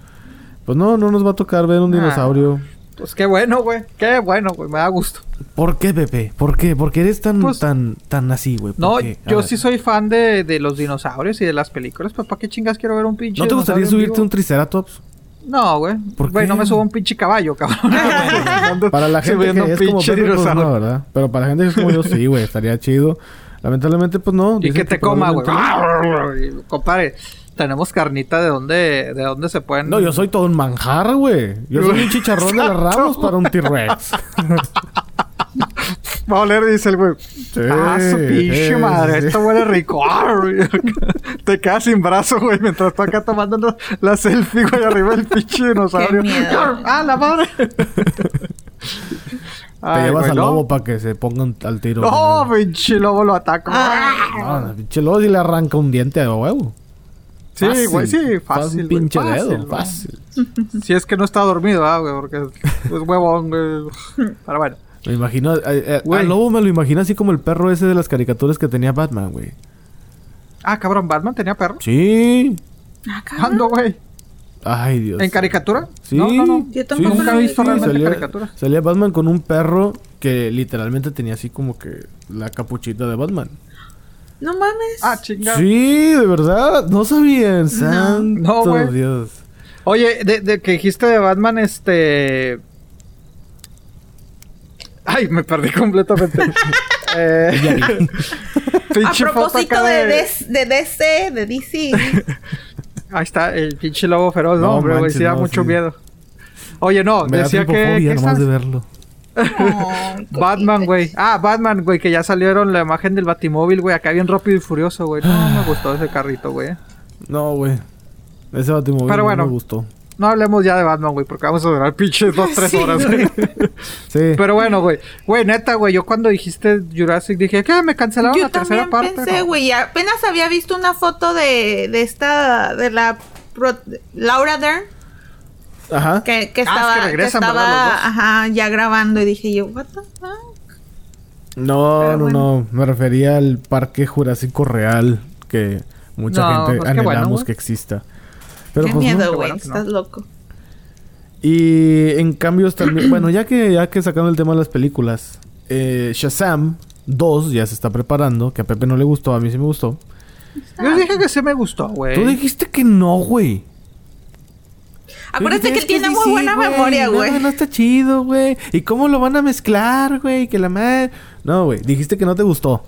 pues no, no nos va a tocar ver un Ah. dinosaurio. Pues qué bueno, güey. Qué bueno, güey. Me da gusto. ¿Por qué, Pepe? ¿Por qué? ¿Por qué eres tan, Pues- tan, tan así, güey? ¿Por No, qué? Yo ver. sí soy fan de, de los dinosaurios y de las películas. Pero ¿para qué chingas quiero ver un pinche ¿No te gustaría subirte vivo? un triceratops? No, güey. ¿Por Güey, qué? no me subo un pinche caballo, cabrón. [laughs] Para la gente que es como Pepe, pues no. ¿verdad? Pero para la gente que es como yo, sí, güey, estaría chido. Lamentablemente, pues no. Y que te coma, güey. probablemente [laughs] Compadre, tenemos carnita de dónde, de dónde se pueden. No, yo soy todo un manjar, güey. Yo soy un chicharrón de las ramos para un T-Rex. [laughs] Va a oler, dice el güey. Sí, ah, su pinche sí, madre. sí. Esto huele rico. [laughs] Te quedas sin brazo, güey. Mientras tú acá tomando la, la selfie, güey, arriba del pinche dinosaurio. Qué miedo. ah, la madre. Te llevas al lobo para que se pongan al tiro. No, pinche lobo lo ataca. No, no, pinche lobo si le arranca un diente a huevo. sí, Fácil. güey, sí, Un fácil. güey, pinche fácil, dedo, güey. fácil. Si es que no está dormido, ah, güey, porque es huevón, güey. Pero bueno. Me imagino... eh, eh, al lobo me lo imagino así como el perro ese de las caricaturas que tenía Batman, güey. Ah, cabrón, Batman tenía perro. Sí. Ah, ¿Cuándo, güey? Ay, Dios. ¿En caricatura? Sí. No, no, no. Yo tampoco Nunca he visto realmente salía, caricaturas. salía Batman con un perro que literalmente tenía así como que la capuchita de Batman. No mames. Ah, chingada. Sí, de verdad. No sabían. Santo No, güey. Dios. Oye, de, de que dijiste de Batman, este. Ay, me perdí completamente. [laughs] eh, [laughs] a propósito de, de DC, de DC. [laughs] Ahí está, el pinche lobo feroz. No, No hombre, güey, sí da no, mucho sí. miedo. Oye, no, Me da decía que. tripofobia ¿qué nomás estás- de verlo. Ay, Batman, güey. Ah, Batman, güey, que ya salieron la imagen del Batimóvil, güey, acá bien rápido y furioso, güey. No me gustó ese carrito, güey. No, güey. Ese Batimóvil Pero no bueno. me gustó. No hablemos ya de Batman, güey, porque vamos a durar pinches dos, tres Sí, horas, güey. [laughs] Sí. Pero bueno, güey. Güey, neta, güey, yo cuando dijiste Jurassic dije, ¿qué? ¿Me cancelaron Yo la tercera también parte? pensé, No. güey. Apenas había visto una foto de, de esta, de la pro- Laura Dern, Ajá. que, que Ah, es que estaba, que regresan, ¿verdad, estaba los dos? ajá, ya grabando y dije yo, what the fuck? No, Pero no, bueno. no. Me refería al Parque Jurásico Real que mucha No, gente pues anhelamos bueno, que exista. Pero Qué pues no. miedo, güey, bueno que no. estás loco. Y en cambios también, bueno, ya que ya que sacando el tema de las películas, eh, Shazam 2 ya se está preparando, que a Pepe no le gustó, a mí sí me gustó. Yo dije que sí me gustó, güey. Tú dijiste que no, güey. Acuérdate que él tiene sí, muy buena memoria, güey. No, no está chido, güey. ¿Y cómo lo van a mezclar, güey? Que la madre... No, güey, dijiste que no te gustó.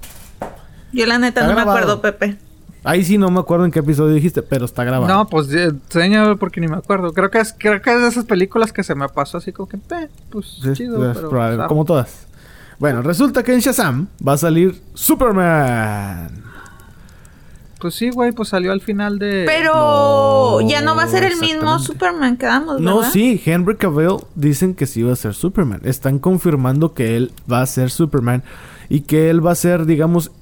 Yo la neta no grabado. me acuerdo, Pepe. Ahí sí no me acuerdo en qué episodio dijiste, pero está grabado. No, pues eh, enséñame porque ni me acuerdo. Creo que es, creo que es de esas películas que se me pasó así como que, eh, pues Sí, chido, es pero. probable, o sea, como todas. Bueno, resulta que en Shazam va a salir Superman. Pues sí, güey, pues salió al final de. Pero No, ya no va a ser el mismo. Superman, quedamos, No, ¿verdad? sí, Henry Cavill dicen que sí va a ser Superman. Están confirmando que él va a ser Superman y que él va a ser, digamos,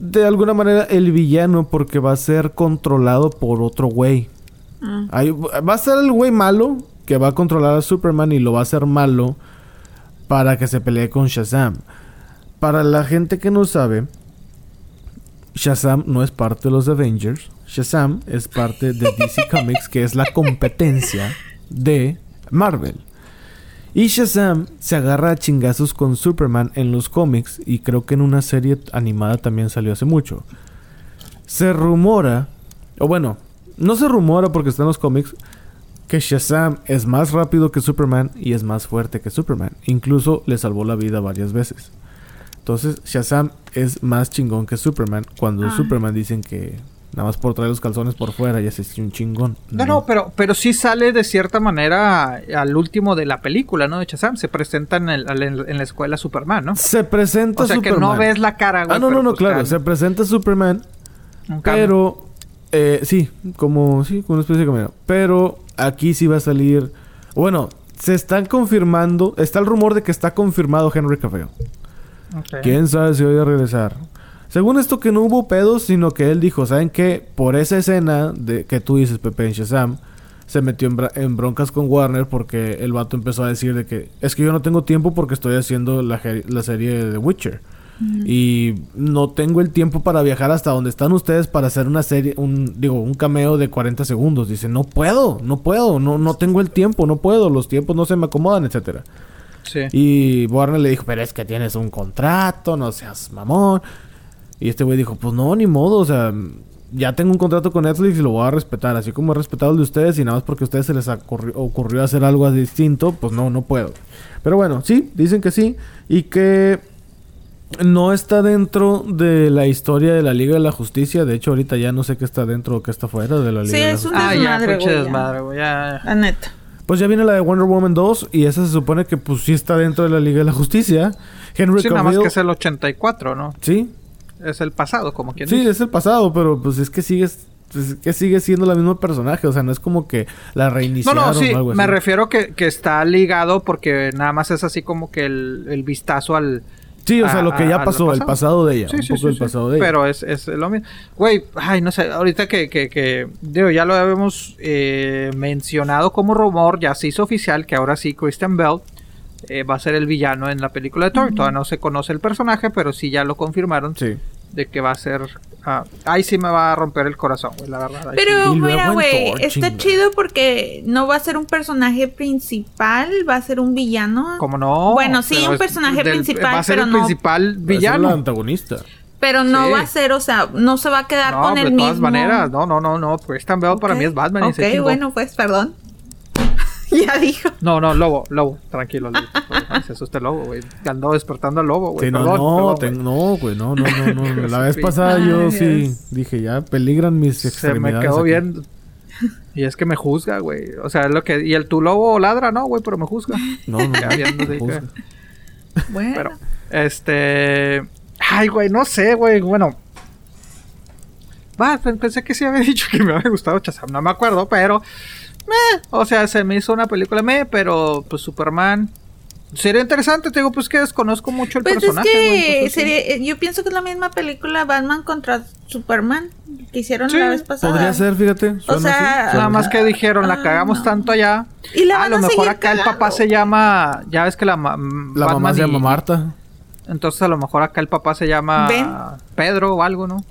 de alguna manera el villano porque va a ser controlado por otro güey. Ah. Va a ser el güey malo que va a controlar a Superman y lo va a hacer malo para que se pelee con Shazam. Para la gente que no sabe, Shazam no es parte de los Avengers. Shazam es parte de DC [laughs] Comics, que es la competencia de Marvel. Y Shazam se agarra a chingazos con Superman en los cómics y creo que en una serie animada también salió hace mucho. Se rumora, o bueno, no se rumora porque está en los cómics, que Shazam es más rápido que Superman y es más fuerte que Superman. Incluso le salvó la vida varias veces. Entonces Shazam es más chingón que Superman cuando Ah. Superman dicen que nada más por traer los calzones por fuera ya se hizo un chingón. No, no, pero, pero sí sale de cierta manera al último de la película, ¿no? De Shazam. Se presenta en, el- en la escuela Superman, ¿no? Se presenta O sea que Superman. no ves la cara, güey. Ah, no, no, no, pues claro. Se presenta Superman, un pero... eh, sí, como... Sí, como una especie de camino. Pero aquí sí va a salir... Bueno, se están confirmando... Está el rumor de que está confirmado Henry Cavill. Ok. ¿Quién sabe si voy a regresar? Según esto que no hubo pedos, sino que él dijo, ¿saben qué? Por esa escena de que tú dices, Pepe, en Shazam, se metió en, broncas con Warner porque el vato empezó a decir de que es que yo no tengo tiempo porque estoy haciendo la, la serie de The Witcher. Y no tengo el tiempo para viajar hasta donde están ustedes para hacer una serie, un, digo, un cameo de 40 segundos. Dice, no puedo, no puedo, no, no tengo el tiempo, no puedo, los tiempos no se me acomodan, etcétera. Sí. Y Warner le dijo, pero es que tienes un contrato, no seas mamón. Y este güey dijo, pues no, ni modo, o sea, ya tengo un contrato con Netflix y lo voy a respetar, así como he respetado el de ustedes y nada más porque a ustedes se les ocurri- ocurrió hacer algo distinto, pues no, no puedo. Pero bueno, sí, dicen que sí y que no está dentro de la historia de la Liga de la Justicia, de hecho ahorita ya no sé qué está dentro o qué está fuera de la Liga Sí, de la es un Justicia. Ah, ya, desmadre, pinche güey, ya. desmadre, güey. Ya, ya. La neta. Pues ya viene la de Wonder Woman 2 y esa se supone que pues sí está dentro de la Liga de la Justicia. Henry Sí, nada más que es el 84, ¿no? Sí, Es el pasado, como quien sí, dice. es el pasado, pero pues es que sigues pues, es que sigue siendo la misma personaje, o sea, no es como que la No, reiniciaron no, sí, o algo así. me refiero que, que está ligado porque nada más es así como que el, el vistazo al... Sí, o sea, lo que ya pasó, el pasado de ella, Sí, un sí, poco sí, el sí. pasado de ella. Pero es, es lo mismo. Güey, ay, no sé, ahorita que, que, que digo, ya lo habíamos eh, mencionado como rumor, ya se hizo oficial que ahora sí Christian Bell eh, va a ser el villano en la película de Thor. Todavía no se conoce el personaje, pero sí ya lo confirmaron Sí. De que va a ser... ah, ahí sí me va a romper el corazón, güey, la verdad. sí. Pero mira, güey, está chido porque no va a ser un personaje principal, va a ser un villano. ¿Cómo no? Bueno, sí, Pero un personaje del- principal, Va a ser pero el no- principal Va a ser el villano. antagonista. Pero no Sí. va a ser, o sea, no se va a quedar No, con de el todas mismo. maneras. No, no, no, no. Christian Bell para Ok, mí es Batman. y se Ok, bueno, pues, perdón. [laughs] ya dijo. No, no, Lobo, Lobo. Tranquilo, Lobo. Se asuste Lobo, güey. Andó despertando al Lobo, güey. Sí, no, Perdón, no, perdón, no, güey, no, no, no, no. [laughs] La vez pasada yo Ay, sí dije, ya peligran mis Se me extremidades. quedó aquí. bien. Y es que me juzga, güey. O sea, es lo que... Y el tu lobo ladra, no, güey, pero me juzga. No, no, Ya viendo. Bueno. Pero, este... Ay, güey, no sé, güey. Bueno... Va, pe- pensé que sí había [laughs] dicho que me había gustado Shazam. No me acuerdo, pero... meh, o sea, se me hizo una película me, pero pues Superman... Sería interesante, te digo, pues que desconozco mucho el Pues es personaje. güey, que entonces, sí. sería- eh, yo pienso que es la misma película Batman contra Superman que hicieron Sí, la vez pasada. Podría ser, fíjate. suena sea, así, Nada más que dijeron, la Ah, cagamos no. tanto allá. Y la a lo a mejor acá el papá se llama. Ya ves que la, ma- La mamá se y- llama Marta. Entonces a lo mejor acá el papá se llama Ben. Pedro o algo, ¿no?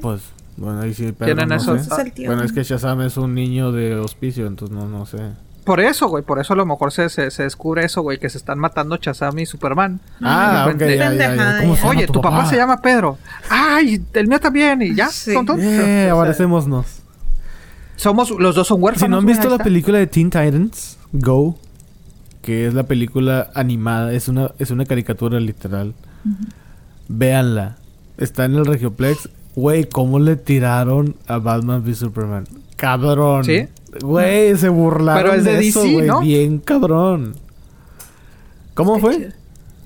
Pues, bueno, ahí sí, pero Tienen no eso. sé. Ese es el tío. Bueno, es que Shazam es un niño de hospicio, entonces no, no sé. Por eso, güey, por eso a lo mejor se, se, se descubre eso, güey, que se están matando Shazam y Superman. Ah, de ok, repente- ya, ya, ya. Pendejada, ¿Cómo ya. se llama Oye, tu papá? se llama Pedro. Ay, el mío también. Y ya, Sí. tonto. Eh, abracémonos. Somos, los dos son huérfanos. Si no han visto la está. película de Teen Titans, Go, que es la película animada, es una, es una caricatura literal. Véanla. Está en el Regioplex. Güey, ¿cómo le tiraron a Batman v Superman? Cabrón. ¿Sí? Güey, se burlaron Pero es de eso, DC, güey. ¿no? Bien cabrón. ¿Cómo fue?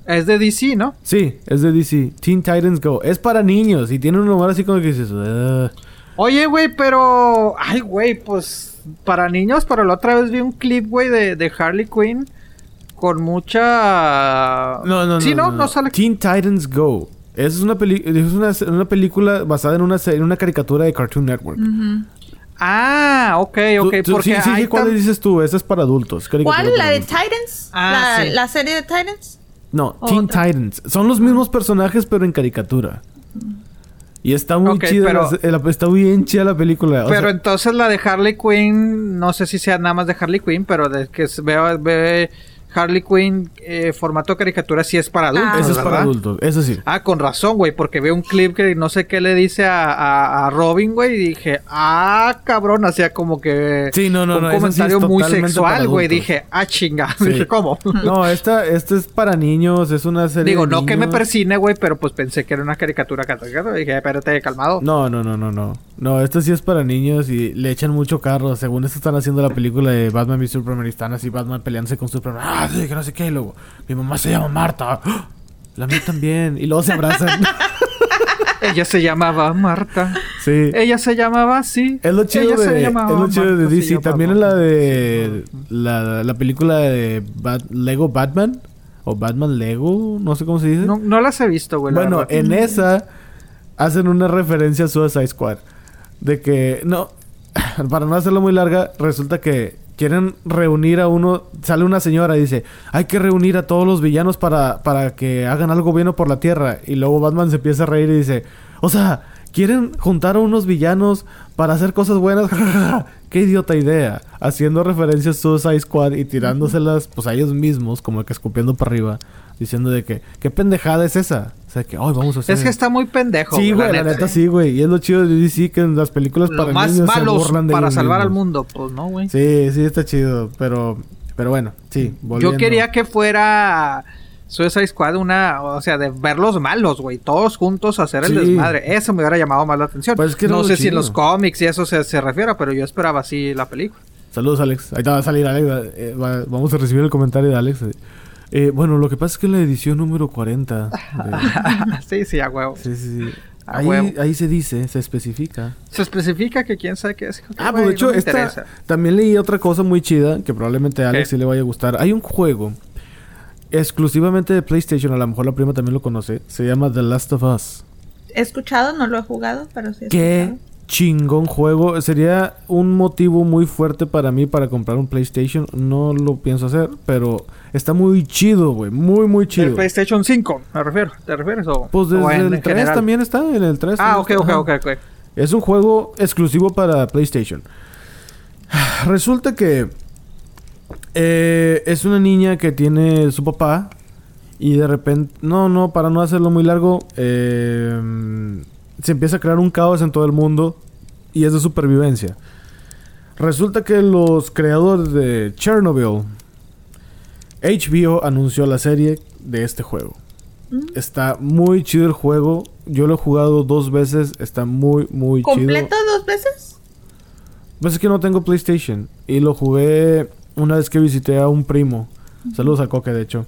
Es de DC, ¿no? Sí, es de DC. Teen Titans Go. Es para niños y tiene un humor así como que dices... "Ugh". Oye, güey, pero. Ay, güey, pues. Para niños, pero la otra vez vi un clip, güey, de, de Harley Quinn. Con mucha. No, no, Sí, no. no, no, sale. Teen Titans Go. Es una, peli es una, una película basada en una, serie- en una caricatura de Cartoon Network. Ah, ok, ok. Tú- porque sí, sí, ¿cuál dices tú? Esa es para adultos. ¿Cuál? para ¿La de adultos. Titans? Ah, la, sí. la serie de Titans? No, Teen otra. Titans. Son los mismos personajes, pero en caricatura. Y está muy chida. pero- la- la- está bien chida la película. o Pero sea, entonces la de Harley Quinn, no sé si sea nada más de Harley Quinn, pero de que se veo, ve Harley Quinn eh, formato caricatura sí es para adultos. Ah, eso es para adultos. Eso sí. Ah, con razón, güey, porque veo un clip que no sé qué le dice a, a- a Robin, güey, y dije, ah, cabrón, hacía como que Sí, no, no, un no, sí comentario es muy sexual, güey. Dije, ah, chinga. [laughs] Sí. Dije, ¿cómo? [laughs] No, esta, esta es para niños. Es una serie Digo, de no que me niños. persine, güey, pero pues pensé que era una caricatura caricatura. Dije, espérate, calmado. No, no, no, no, no. No, esto sí es para niños y le echan mucho carro. Según esto están haciendo la película de Batman y Superman y están así Batman peleándose con Superman. Ah, sí, que no sé qué. Y luego, mi mamá se llama Marta. ¡Ah! La mía también. Y luego se abrazan. [laughs] Ella se llamaba Marta. sí. Ella se llamaba así. Es lo chido Ella de, es lo chido de Marta, DC. También en la de la, la película de Bat- Lego Batman o Batman Lego, no sé cómo se dice. No, no las he visto, güey. Bueno, en esa hacen una referencia a Suicide Squad. De que, no, [sighs] para no hacerlo muy larga, resulta que quieren reunir a uno. Sale una señora y dice: Hay que reunir a todos los villanos para, para que hagan algo bueno por la tierra. Y luego Batman se empieza a reír y dice: O sea, quieren juntar a unos villanos para hacer cosas buenas. [laughs] Qué idiota idea. Haciendo referencias a Suicide Squad y tirándoselas pues a ellos mismos, como que escupiendo para arriba. Diciendo de que, ¿qué pendejada es esa? O sea, que, hoy vamos a hacer. Es que está muy pendejo. Sí, güey, la neta sí, güey. Y es lo chido de DC que en las películas Lo para más niños se malos burlan de para salvar al mundo, pues no, güey. Sí, sí, está chido. Pero, pero bueno, sí. Yo volviendo. quería que fuera Suicide Squad una, o sea, de verlos malos, güey, todos juntos a hacer el Sí. desmadre. Eso me hubiera llamado más la atención. Pues es que era no sé si en los cómics y eso se, se refiere, pero yo esperaba así la película. Saludos, Alex. Ahí te va a salir Alex. eh, va- vamos a recibir el comentario de Alex. Eh, bueno, lo que pasa es que en la edición número 40. de- [laughs] sí, sí, a huevo. sí, sí, sí. A Ahí, huevo. ahí se dice, se especifica. Se especifica que quién sabe qué es. Ah, Güey, pues de hecho, no esta, también leí otra cosa muy chida que probablemente a Alex ¿Qué? sí le vaya a gustar. Hay un juego exclusivamente de PlayStation, a lo mejor la prima también lo conoce. Se llama The Last of Us. He escuchado, no lo he jugado, pero sí he Qué escuchado. Chingón juego. Sería un motivo muy fuerte para mí para comprar un PlayStation. No lo pienso hacer, pero está muy chido, güey. Muy, muy El chido. PlayStation 5, me refiero. ¿Te refieres? O, Pues o desde en el 3 general? también está, en el 3. Ah, ok, ok, ok, ok. Es un juego exclusivo para PlayStation. Resulta que eh, es una niña que tiene su papá y de repente, no, no, para no hacerlo muy largo, eh, se empieza a crear un caos en todo el mundo y es de supervivencia. Resulta que los creadores de Chernobyl, HBO anunció la serie de este juego. Está muy chido el juego. Yo lo he jugado dos veces. Está muy, muy chido. ¿Completo dos veces? Pues es que no tengo PlayStation. Y lo jugué una vez que visité a un primo. Saludos a Coque, de hecho.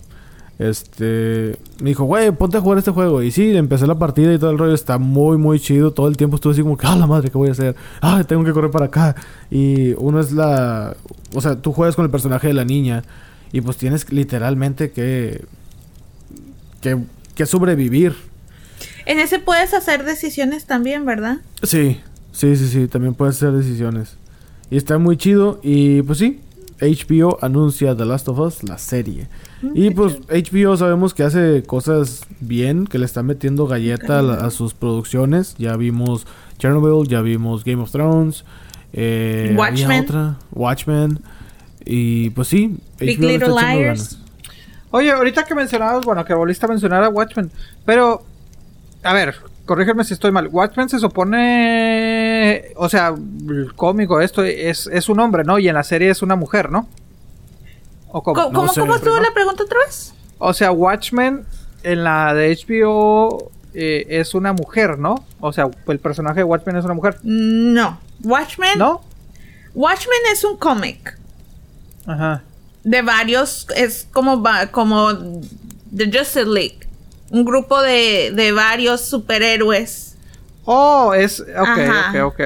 Este... Me dijo, güey, ponte a jugar este juego. Y sí, empecé la partida y todo el rollo. Está muy, muy chido. Todo el tiempo estuve así como que, ah, la madre, ¿qué voy a hacer? Ah, tengo que correr para acá. Y uno es la... O sea, tú juegas con el personaje de la niña. Y pues tienes literalmente que, que, que sobrevivir. En ese puedes hacer decisiones también, ¿verdad? Sí, sí, sí, sí, también puedes hacer decisiones. Y está muy chido. Y pues sí, HBO anuncia The Last of Us, la serie. Y pues HBO sabemos que hace cosas bien, que le está metiendo galleta a, sus producciones. Ya vimos Chernobyl, ya vimos Game of Thrones. Eh, había Watchmen. otra, Watchmen. Y pues sí, Big HBO Little está echando Liars. ganas. Oye, ahorita que mencionabas, bueno, que volviste a mencionar a Watchmen, pero, a ver, corrígeme si estoy mal. Watchmen se supone, o sea, el cómico, esto es, es un hombre, ¿no? Y en la serie es una mujer, ¿no? ¿O cómo? ¿Cómo, cómo, sé, cómo estuvo la pregunta otra vez? O sea, Watchmen en la de HBO eh, es una mujer, ¿no? O sea, el personaje de Watchmen es una mujer, No. Watchmen. ¿no? Watchmen es un cómic Ajá. de varios. Es como, va- como The Justice League. Un grupo de, de varios superhéroes. Oh, es, ok, Ajá. ok, ok.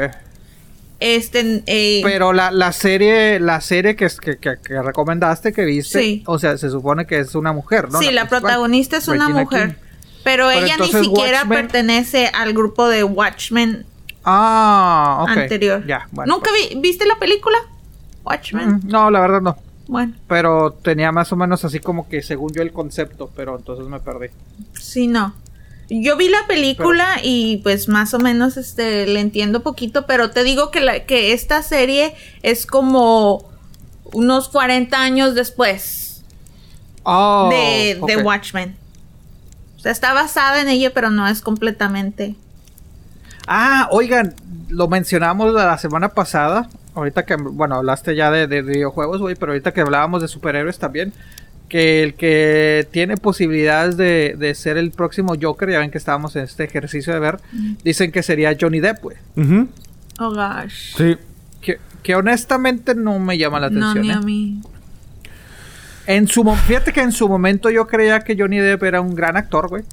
Este. eh, Pero la, la serie, la serie que, es- que, que, que recomendaste, que viste, Sí. o sea, se supone que es una mujer, ¿no? sí, la protagonista es una Regina mujer. King. Pero, Pero ella ni siquiera Watchmen- pertenece al grupo de Watchmen Ah, anterior. Ya, bueno. ¿Nunca vi- viste la película? Watchmen. Mm, No, la verdad no. Bueno, Pero tenía más o menos así como que según yo el concepto, pero entonces me perdí. sí, no. Yo vi la película y pues más o menos este le entiendo poquito, pero te digo que la que esta serie es como unos 40 años después Oh, de, de. Watchmen. O sea, está basada en ella, pero no es completamente. Ah, oigan, lo mencionamos la semana pasada. Ahorita que, bueno, hablaste ya de, de videojuegos, güey, pero ahorita que hablábamos de superhéroes también. Que el que tiene posibilidades de, de ser el próximo Joker, ya ven que estábamos en este ejercicio de ver, dicen que sería Johnny Depp, güey. Oh gosh. Sí. Que, que honestamente no me llama la No, atención. ni ¿eh? a mí. En su mo- fíjate que en su momento yo creía que Johnny Depp era un gran actor, güey.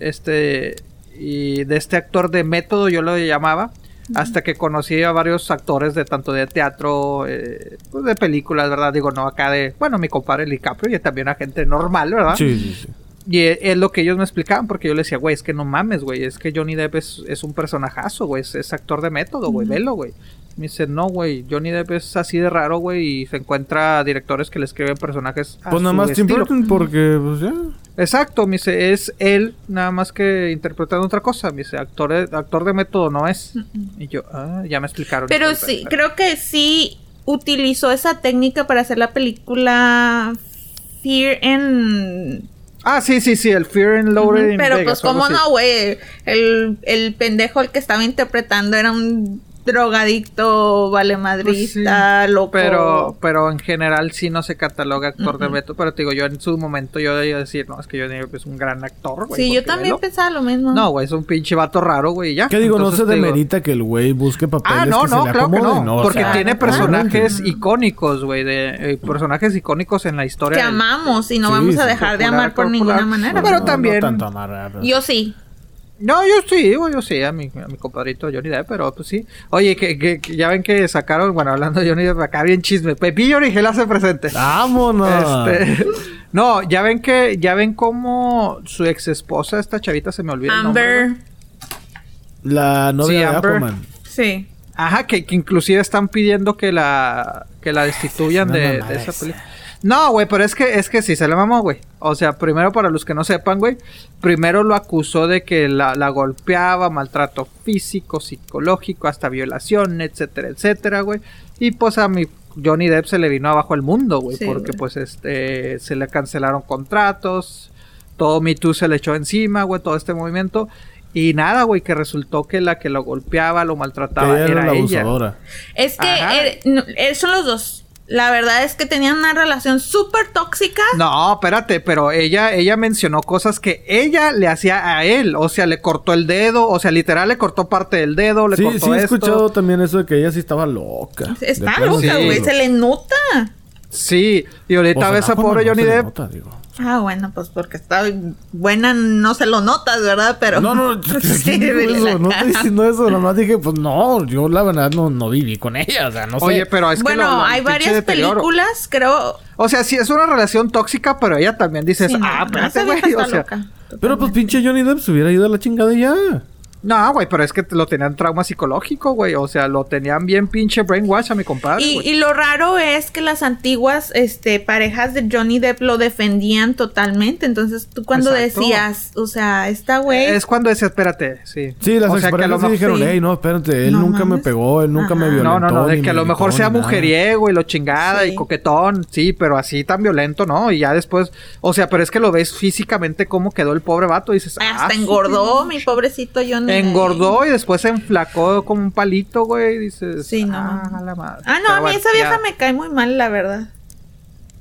Este y de este actor de método yo lo llamaba hasta que conocí a varios actores de tanto de teatro, eh, pues de películas, ¿verdad? Digo, no acá de, bueno, mi compadre DiCaprio y también a gente normal, ¿verdad? Sí, sí, sí. Y es, es lo que ellos me explicaban, porque yo les decía, güey, es que no mames, güey, es que Johnny Depp es, es un personajazo, güey, es, es actor de método, güey, velo, güey. Me dice, no, güey, Johnny Depp es así de raro, güey, y se encuentra directores que le escriben personajes a Pues nada su más Tim. Burton porque, pues ya. Exacto, me dice, es él nada más que interpretando otra cosa. Me dice, actor, actor de método no es. Y yo, ah, ya me explicaron. Pero sí, pero- creo que sí utilizó esa técnica para hacer la película Fear and... Ah, sí, sí, sí, el Fear and Loaded in Pero Vegas, pues cómo no, güey. El, el pendejo el que estaba interpretando era un drogadicto, valemadrista, Pues sí, loco. Pero, pero en general sí no se cataloga actor de método. Pero te digo, yo en su momento yo debía decir, no, es que Depp es un gran actor, güey. Sí, yo también velo. pensaba lo mismo. No, güey, es un pinche vato raro, güey, ya. ¿Qué digo? Entonces, no se te digo- demerita que el güey busque papeles Ah, no, que se no, le claro que no. o porque sea, tiene claro. personajes obviamente. icónicos, güey, de eh, personajes icónicos en la historia. que del- amamos y no Sí, vamos a dejar de popular, amar por popular. ninguna manera. Pero No, también- No tanto amarrar. Yo sí. No, yo sí, yo sí, a mi, a mi compadrito Johnny Depp, pero pues sí. Oye, que, que- que ya ven que sacaron, bueno, hablando de Johnny Depp, acá bien chisme. Pepillo Origel hace presente. ¡Vámonos! Este, [laughs] no, ya ven que, ya ven cómo su ex esposa, esta chavita, se me olvida el nombre, Amber. La novia Sí, de Amber. Aquaman. Sí. Ajá, que, que inclusive están pidiendo que la, que la destituyan de, de esa esa. película. No, güey, pero es que, es que sí se le mamó, güey. O sea, primero para los que no sepan, güey, primero lo acusó de que la, la golpeaba, maltrato físico, psicológico, hasta violación, etcétera, etcétera, güey. Y pues a mi Johnny Depp se le vino abajo el mundo, güey, Sí, porque pues este se le cancelaron contratos, todo Me Too se le echó encima, güey, todo este movimiento. Y nada, güey, que resultó que la que lo golpeaba, lo Que maltrataba, ella era era la ella. abusadora. Es que eh, no, eh, son los dos. La verdad es que tenían una relación súper tóxica. No, espérate, pero ella, ella mencionó cosas que ella le hacía a él. O sea, le cortó el dedo, o sea, literal le cortó parte del dedo, le Sí, cortó sí he escuchado también eso de que ella sí estaba loca. Está loca, sí. güey. Se le nota. Sí, y ahorita O sea, ves a Aquaman pobre no Johnny se le Depp. nota, digo. Ah, bueno, pues porque está buena, no se lo notas, ¿verdad? Pero. No, no, [laughs] no estoy diciendo eso, nomás dije, pues no, yo la verdad no, no viví con ella, o sea, no sé. Oye, pero es que bueno, lo- lo- hay varias películas, creo. O sea, sí es una relación tóxica, pero ella también dices, Sí, no, ah, espérate, güey. está O sea, loca. Pero pues pinche Johnny Depp se hubiera ido a la chingada ya. No, güey, pero es que lo tenían trauma psicológico, güey. O sea, lo tenían bien pinche brainwash a mi compadre. Y, y lo raro es que las antiguas este, parejas de Johnny Depp lo defendían totalmente. Entonces, tú cuando Exacto. decías, o sea, esta güey. Es cuando decía, espérate, sí. Sí, las o sea, que a lo sí dijeron, sí. hey, no, espérate, él No nunca me pegó, él nunca me violentó. No, no, no, de que a lo mejor sea mujeriego y lo chingada y coquetón, sí, pero así tan violento, ¿no? Y ya después, o sea, pero es que lo ves físicamente cómo quedó el pobre vato y dices, hasta ah, engordó, sí, mi pobrecito Johnny. Engordó y después se enflacó como un palito, güey. y Dices, Sí, no, ah, no. la madre. Ah, no, Pero a mí bueno, esa vieja ya. me cae muy mal, la verdad.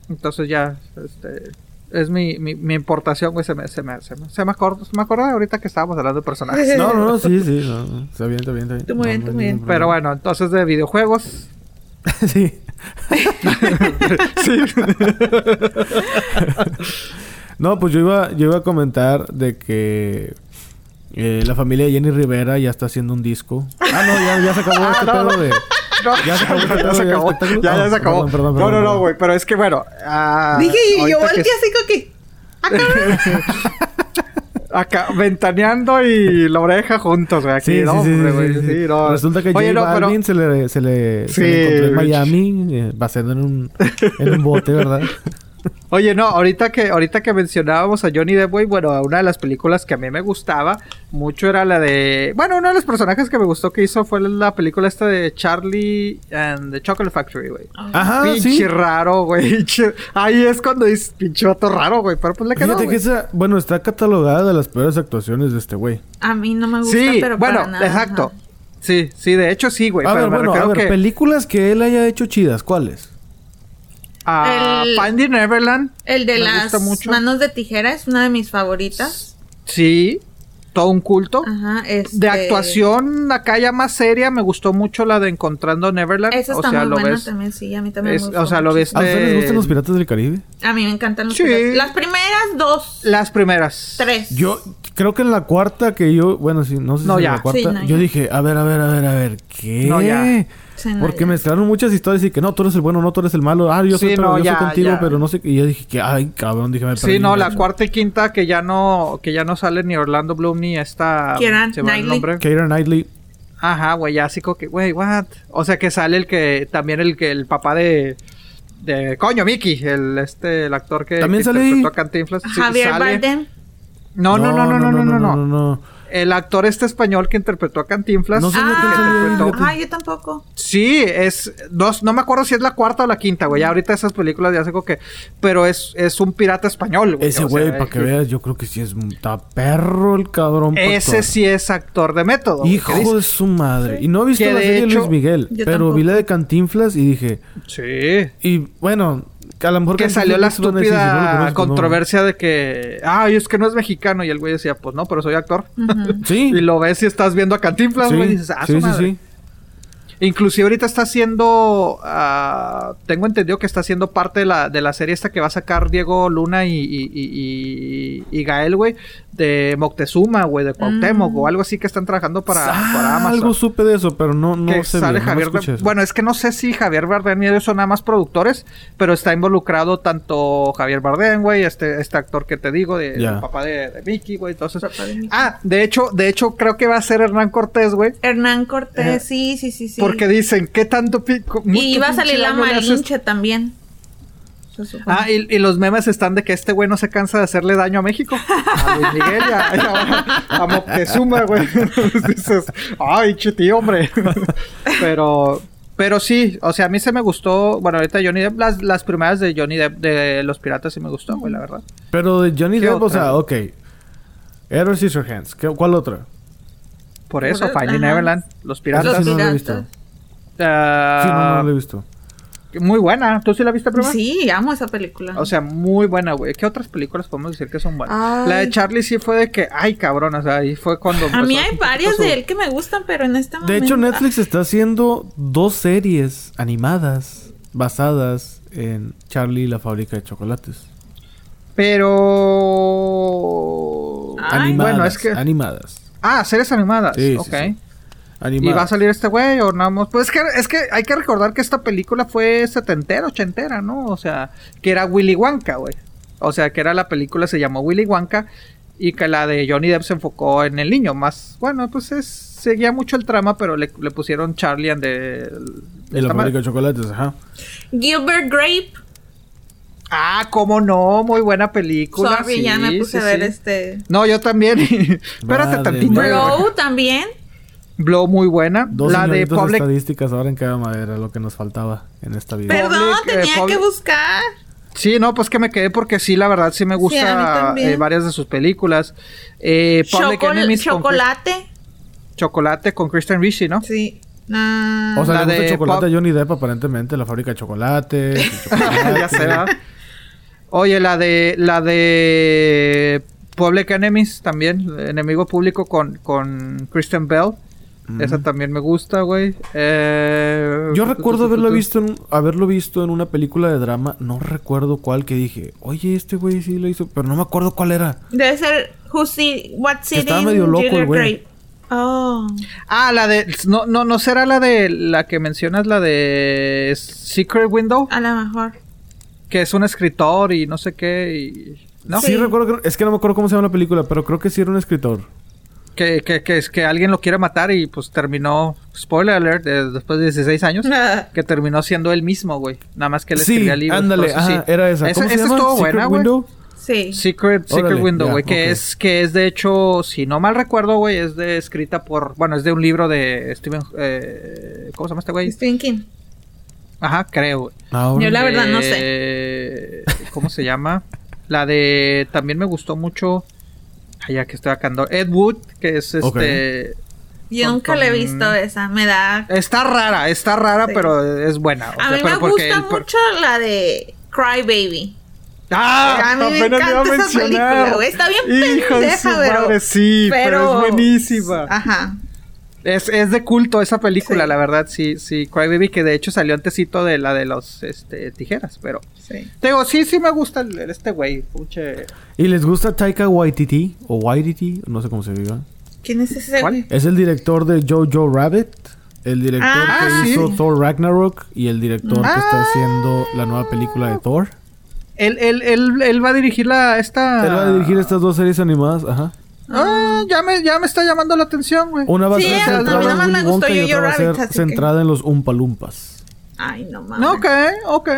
Entonces ya, este, es mi, mi, mi importación, güey, se me, se me, se me, se me acordó, se me acordó ahorita que estábamos hablando de personajes. [laughs] No, no, no, sí, sí, no, no, está bien, está bien, está bien. Tú muy No, bien, tú muy bien. Pero bueno, entonces de videojuegos, [laughs] sí. [laughs] No, pues yo iba, yo iba a comentar de que eh, la familia de Jenny Rivera ya está haciendo un disco. Ah, no, ya, ya se acabó [laughs] este no, pedo no. de. No, Ya se acabó este ya pedo se de acabó. espectáculo. Ya, ya Ah, se acabó. perdón, perdón, no, no, no, güey, pero es que bueno. ah, Dije, y yo ahorita que volteé así como que. ah. [laughs] Acá, ventaneando y la oreja juntos, güey. Aquí, Sí, no, sí, sí, hombre, sí, güey, sí, sí. sí, no. Resulta que Oye, J no, pero- Balvin se le, se le, se Sí, le encontró en Rich. Miami, eh, en un, en un bote, ¿verdad? [laughs] Oye, no, ahorita que, ahorita que mencionábamos a Johnny Depp, güey, bueno, una de las películas que a mí me gustaba mucho era la de. Bueno, uno de los personajes que me gustó que hizo fue la película esta de Charlie and the Chocolate Factory, güey. Ajá, pinche sí. raro, güey. [laughs] Ahí es cuando dices, pinche vato raro, güey. Pero pues le quedó. Fíjate que esa, bueno, está catalogada de las peores actuaciones de este güey. A mí no me gusta, Sí, pero bueno, para nada. exacto. ajá. Sí, sí, de hecho sí, güey. A pero ver, me bueno, a ver, que películas que él haya hecho chidas, ¿cuáles? A El- Finding Neverland. El de me las gusta mucho. manos de tijera es una de mis favoritas. Sí, todo un culto. Ajá, este... De actuación, acá ya más seria, me gustó mucho la de Encontrando Neverland. Esa o está sea, muy lo buena ves. también, sí, a mí también es- me gustó o sea, lo ves-. ¿A ustedes les gustan los piratas del Caribe? A mí me encantan los Sí. piratas. Las primeras dos, Las primeras. tres. Yo creo que en la cuarta que yo, bueno, sí, no sé No, si ya. en la cuarta, Sí, no, yo ya. dije, a ver, a ver, a ver, a ver, ¿qué? No, ya. Sí, no, Porque mezclaron muchas historias y que no, tú eres el bueno, no, tú eres el malo. Ah, yo soy, Sí, pero no, yo ya, soy contigo, ya. pero no sé. Y yo dije que, ay, cabrón, dije, me Sí, no, la cuarta y quinta que ya no, que ya no sale ni Orlando Bloom ni esta. El Knightley. Keira Knightley. Ajá, güey, ya así como que, güey, what? O sea que sale el que, también el que, el papá de, de, coño, Mickey, el, este, el actor que, ¿También que sale ahí? interpretó a Cantinflas. Sí, Javier sale. Bardem. No, no, no, no, no, no, no, no. no, no. El actor este español que interpretó a Cantinflas. No sé ni que interpretó-. Ah, yo tampoco. Sí, es dos, no me acuerdo si es la cuarta o la quinta, güey. Ya ahorita esas películas ya sé como que, pero es, es un pirata español, güey. Ese o sea, güey, para que que- veas, yo creo que sí es un está perro el cabrón. Ese sí es actor de método. Hijo de su madre. Y no he visto Que la de serie de hecho- Luis Miguel, pero tampoco. vi la de Cantinflas y dije, Sí. y bueno, a lo mejor Que salió la no estúpida no. controversia de que, ay, es que no es mexicano. Y el güey decía, pues no, pero soy actor. Sí. Y lo ves y estás viendo a Cantinflas, Sí, güey, y dices, ah, sí, su sí, sí. Inclusive ahorita está haciendo, ah, tengo entendido que está haciendo parte de la, de la serie esta que va a sacar Diego Luna y, y, y, y- y Gael, güey, de Moctezuma, güey, de Cuauhtémoc Mm. o algo así que están trabajando para, Ah, para Amazon. algo supe de eso, pero no, no que sé sale bien, no Javier eso. Bueno, es que no sé si Javier Bardem y ellos son nada más productores, pero está involucrado tanto Javier Bardem, güey, este, este actor que te digo, de, el papá de, de Mickey, güey, entonces... Ah, de hecho, de hecho creo que va a ser Hernán Cortés, güey. Hernán Cortés, Eh, sí, sí, sí, sí. Porque dicen, ¿qué tanto pico? Y iba a salir la Malinche también. Ah, y, y los memes están de que este güey no se cansa de hacerle daño a México. [laughs] A Luis Miguel y a, y a- a Moctezuma, güey. [laughs] Dices, ay, chiti, hombre. [laughs] Pero, pero sí, o sea, a mí se me gustó. Bueno, ahorita Johnny Depp, las, las primeras de Johnny Depp de Los Piratas sí me gustó, güey, la verdad. Pero de Johnny ¿Qué Depp, o sea, ok. Edward Scissorhands. ¿qué- ¿Cuál otra? Por eso. Finding Neverland, Los Piratas. no he Piratas. visto. Ah, Sí, no, no la he visto. Muy buena. ¿Tú sí la viste primero? Sí, amo esa película. O sea, muy buena, güey. ¿Qué otras películas podemos decir que son buenas? Ay. La de Charlie sí fue de que, ay, cabrón, o sea, ahí fue cuando... a mí hay varias de él que me gustan, pero en este momento... De hecho, Netflix está haciendo dos series animadas basadas en Charlie y la fábrica de chocolates. Pero. Ay. animadas. Bueno, es que. Animadas. Ah, series animadas. Sí, sí, ok. ¿Y va a salir este güey o nada más? Pues es que, es que hay que recordar que esta película fue setentera, ochentera, ¿no? O sea, que era Willy Wonka, güey. O sea, que era la película, se llamó Willy Wonka. Y que la de Johnny Depp se enfocó en el niño. Más, bueno, pues es, seguía mucho el trama, pero le, le pusieron Charlie and the... Y la fábrica de chocolates, ajá. Gilbert Grape. Ah, cómo no, muy buena película. Sorry, sí, ya me puse sí, a ver sí. este. No, yo también. [laughs] Espérate tantito. Blow también. Blow muy buena. Dos la de Public estadísticas ahora en cada madera, lo que nos faltaba en esta vida. Perdón, Public, eh, tenía que buscar. Sí, no, pues que me quedé porque sí, la verdad sí me gusta eh, varias de sus películas. Eh, Public Chocol- Enemies chocolate. Chocolate con Kristen Ricci, ¿no? Sí. Ah, O sea, La le gusta de chocolate Pop- a Johnny Depp, aparentemente, la fábrica de [laughs] chocolate. ya será. Oye, la de la de Public Enemies también, enemigo público con, con Kristen Bell. Esa también me gusta, güey. Eh, Yo recuerdo haberlo visto, en, haberlo visto en una película de drama, no recuerdo cuál, que dije, oye, este güey sí lo hizo, pero no me acuerdo cuál era. Debe ser Who's See, What's Que It estaba medio loco el güey. Oh. Ah, la de no no no será la de la que mencionas la de Secret Window, A lo mejor. que es un escritor y no sé qué y ¿no? Sí, Sí. recuerdo que, es que no me acuerdo cómo se llama la película, pero creo que sí era un escritor. Que, que, que es que alguien lo quiere matar y pues terminó, spoiler alert, de- después de 16 años, Ah. que terminó siendo él mismo, güey. Nada más que él Sí, escribía libros. ándale, ajá, así. era esa. Esa, ¿Cómo se esa llama? estuvo Secret buena, güey. Window. Sí. Secret, Secret Órale, Window, güey, que ok. es que es de hecho, si no mal recuerdo, güey, es de escrita por, bueno, es de un libro de Stephen, eh, ¿cómo se llama este güey? Stephen King. Ajá, creo. güey. Ah, Yo la verdad no sé. Eh, ¿Cómo se llama? La de. También me gustó mucho. Ay, ya que estoy acá. ando- Ed Wood, que es este. Yo Con- nunca la he visto esa. Me da. Está rara, está rara, Sí. pero es buena. o A sea, mí me pero gusta mucho la de Cry Baby. ¡Ah! A mí me encanta iba a esa mencionar. película. Está bien Hijo de pendeja, su pero- madre, sí, pero, es buenísima. Ajá. Es, es de culto esa película, Sí. la verdad, sí, sí. Crybaby, que de hecho salió antesito de la de los este, tijeras, pero. Sí. Te digo, sí, sí me gusta el- el- este güey. Puche. ¿Y les gusta Taika Waititi? O Waititi, no sé cómo se diga. ¿Quién es ese? ¿Cuál? güey? Es el director de Jojo Rabbit, el director Ah, que sí. hizo Thor Ragnarok y el director que está Ah. haciendo la nueva película de Thor. Él, él, él, él va a dirigir la esta. Él va a dirigir estas dos series animadas, ajá. Ah, ya me, ya me está llamando la atención, güey. Una va a Sí, ser a mí centrada nomás en me Willy gustó Wonka y otra va a ser Rabbit, así que- centrada en los Umpa Lumpas. Ay, no mames. Ok, ok.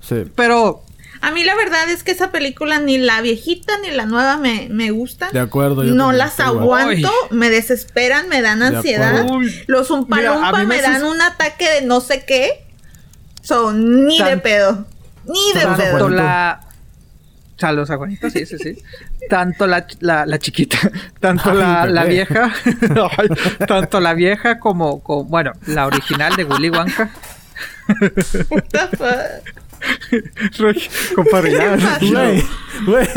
Sí. Pero, A mí la verdad es que esa película ni la viejita ni la nueva me, me gustan. De acuerdo. yo No las aguanto, me desesperan, me dan ansiedad. Los Mira, a umpalumpa mí me me dan un ataque de no sé qué. Son ni de pedo. Ni de pedo. la. Saludos a Juanito, sí, sí, sí. [laughs] Tanto la, la, la chiquita, [laughs] tanto Ay, la, la vieja, [laughs] Ay, tanto la vieja como, como, bueno, la original de Willy Wonka. What the fuck? Compadre, ya, Güey, güey.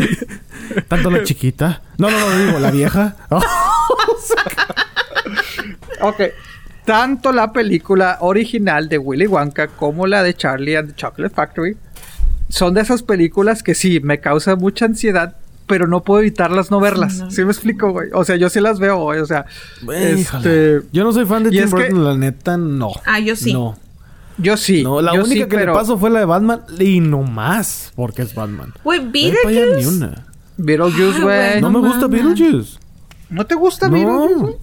Tanto la chiquita. No, no, no, digo, la vieja. Oh, [laughs] Ok. Tanto la película original de Willy Wonka como la de Charlie and the Chocolate Factory son de esas películas que sí, me causan mucha ansiedad, pero no puedo evitarlas no verlas. no. ¿Sí me explico, güey? O sea, yo sí las veo, güey. O sea, este, Yo no soy fan de y Tim que- la neta, no. Ah, yo sí. No. yo sí. No, la única sí, que pero le paso fue la de Batman y no más, porque es Batman. Güey, No pa' allá ni Beetlejuice. una. Beetlejuice, Ay, güey. No, No me gusta. Beetlejuice. ¿No te gusta No. Beetlejuice, güey?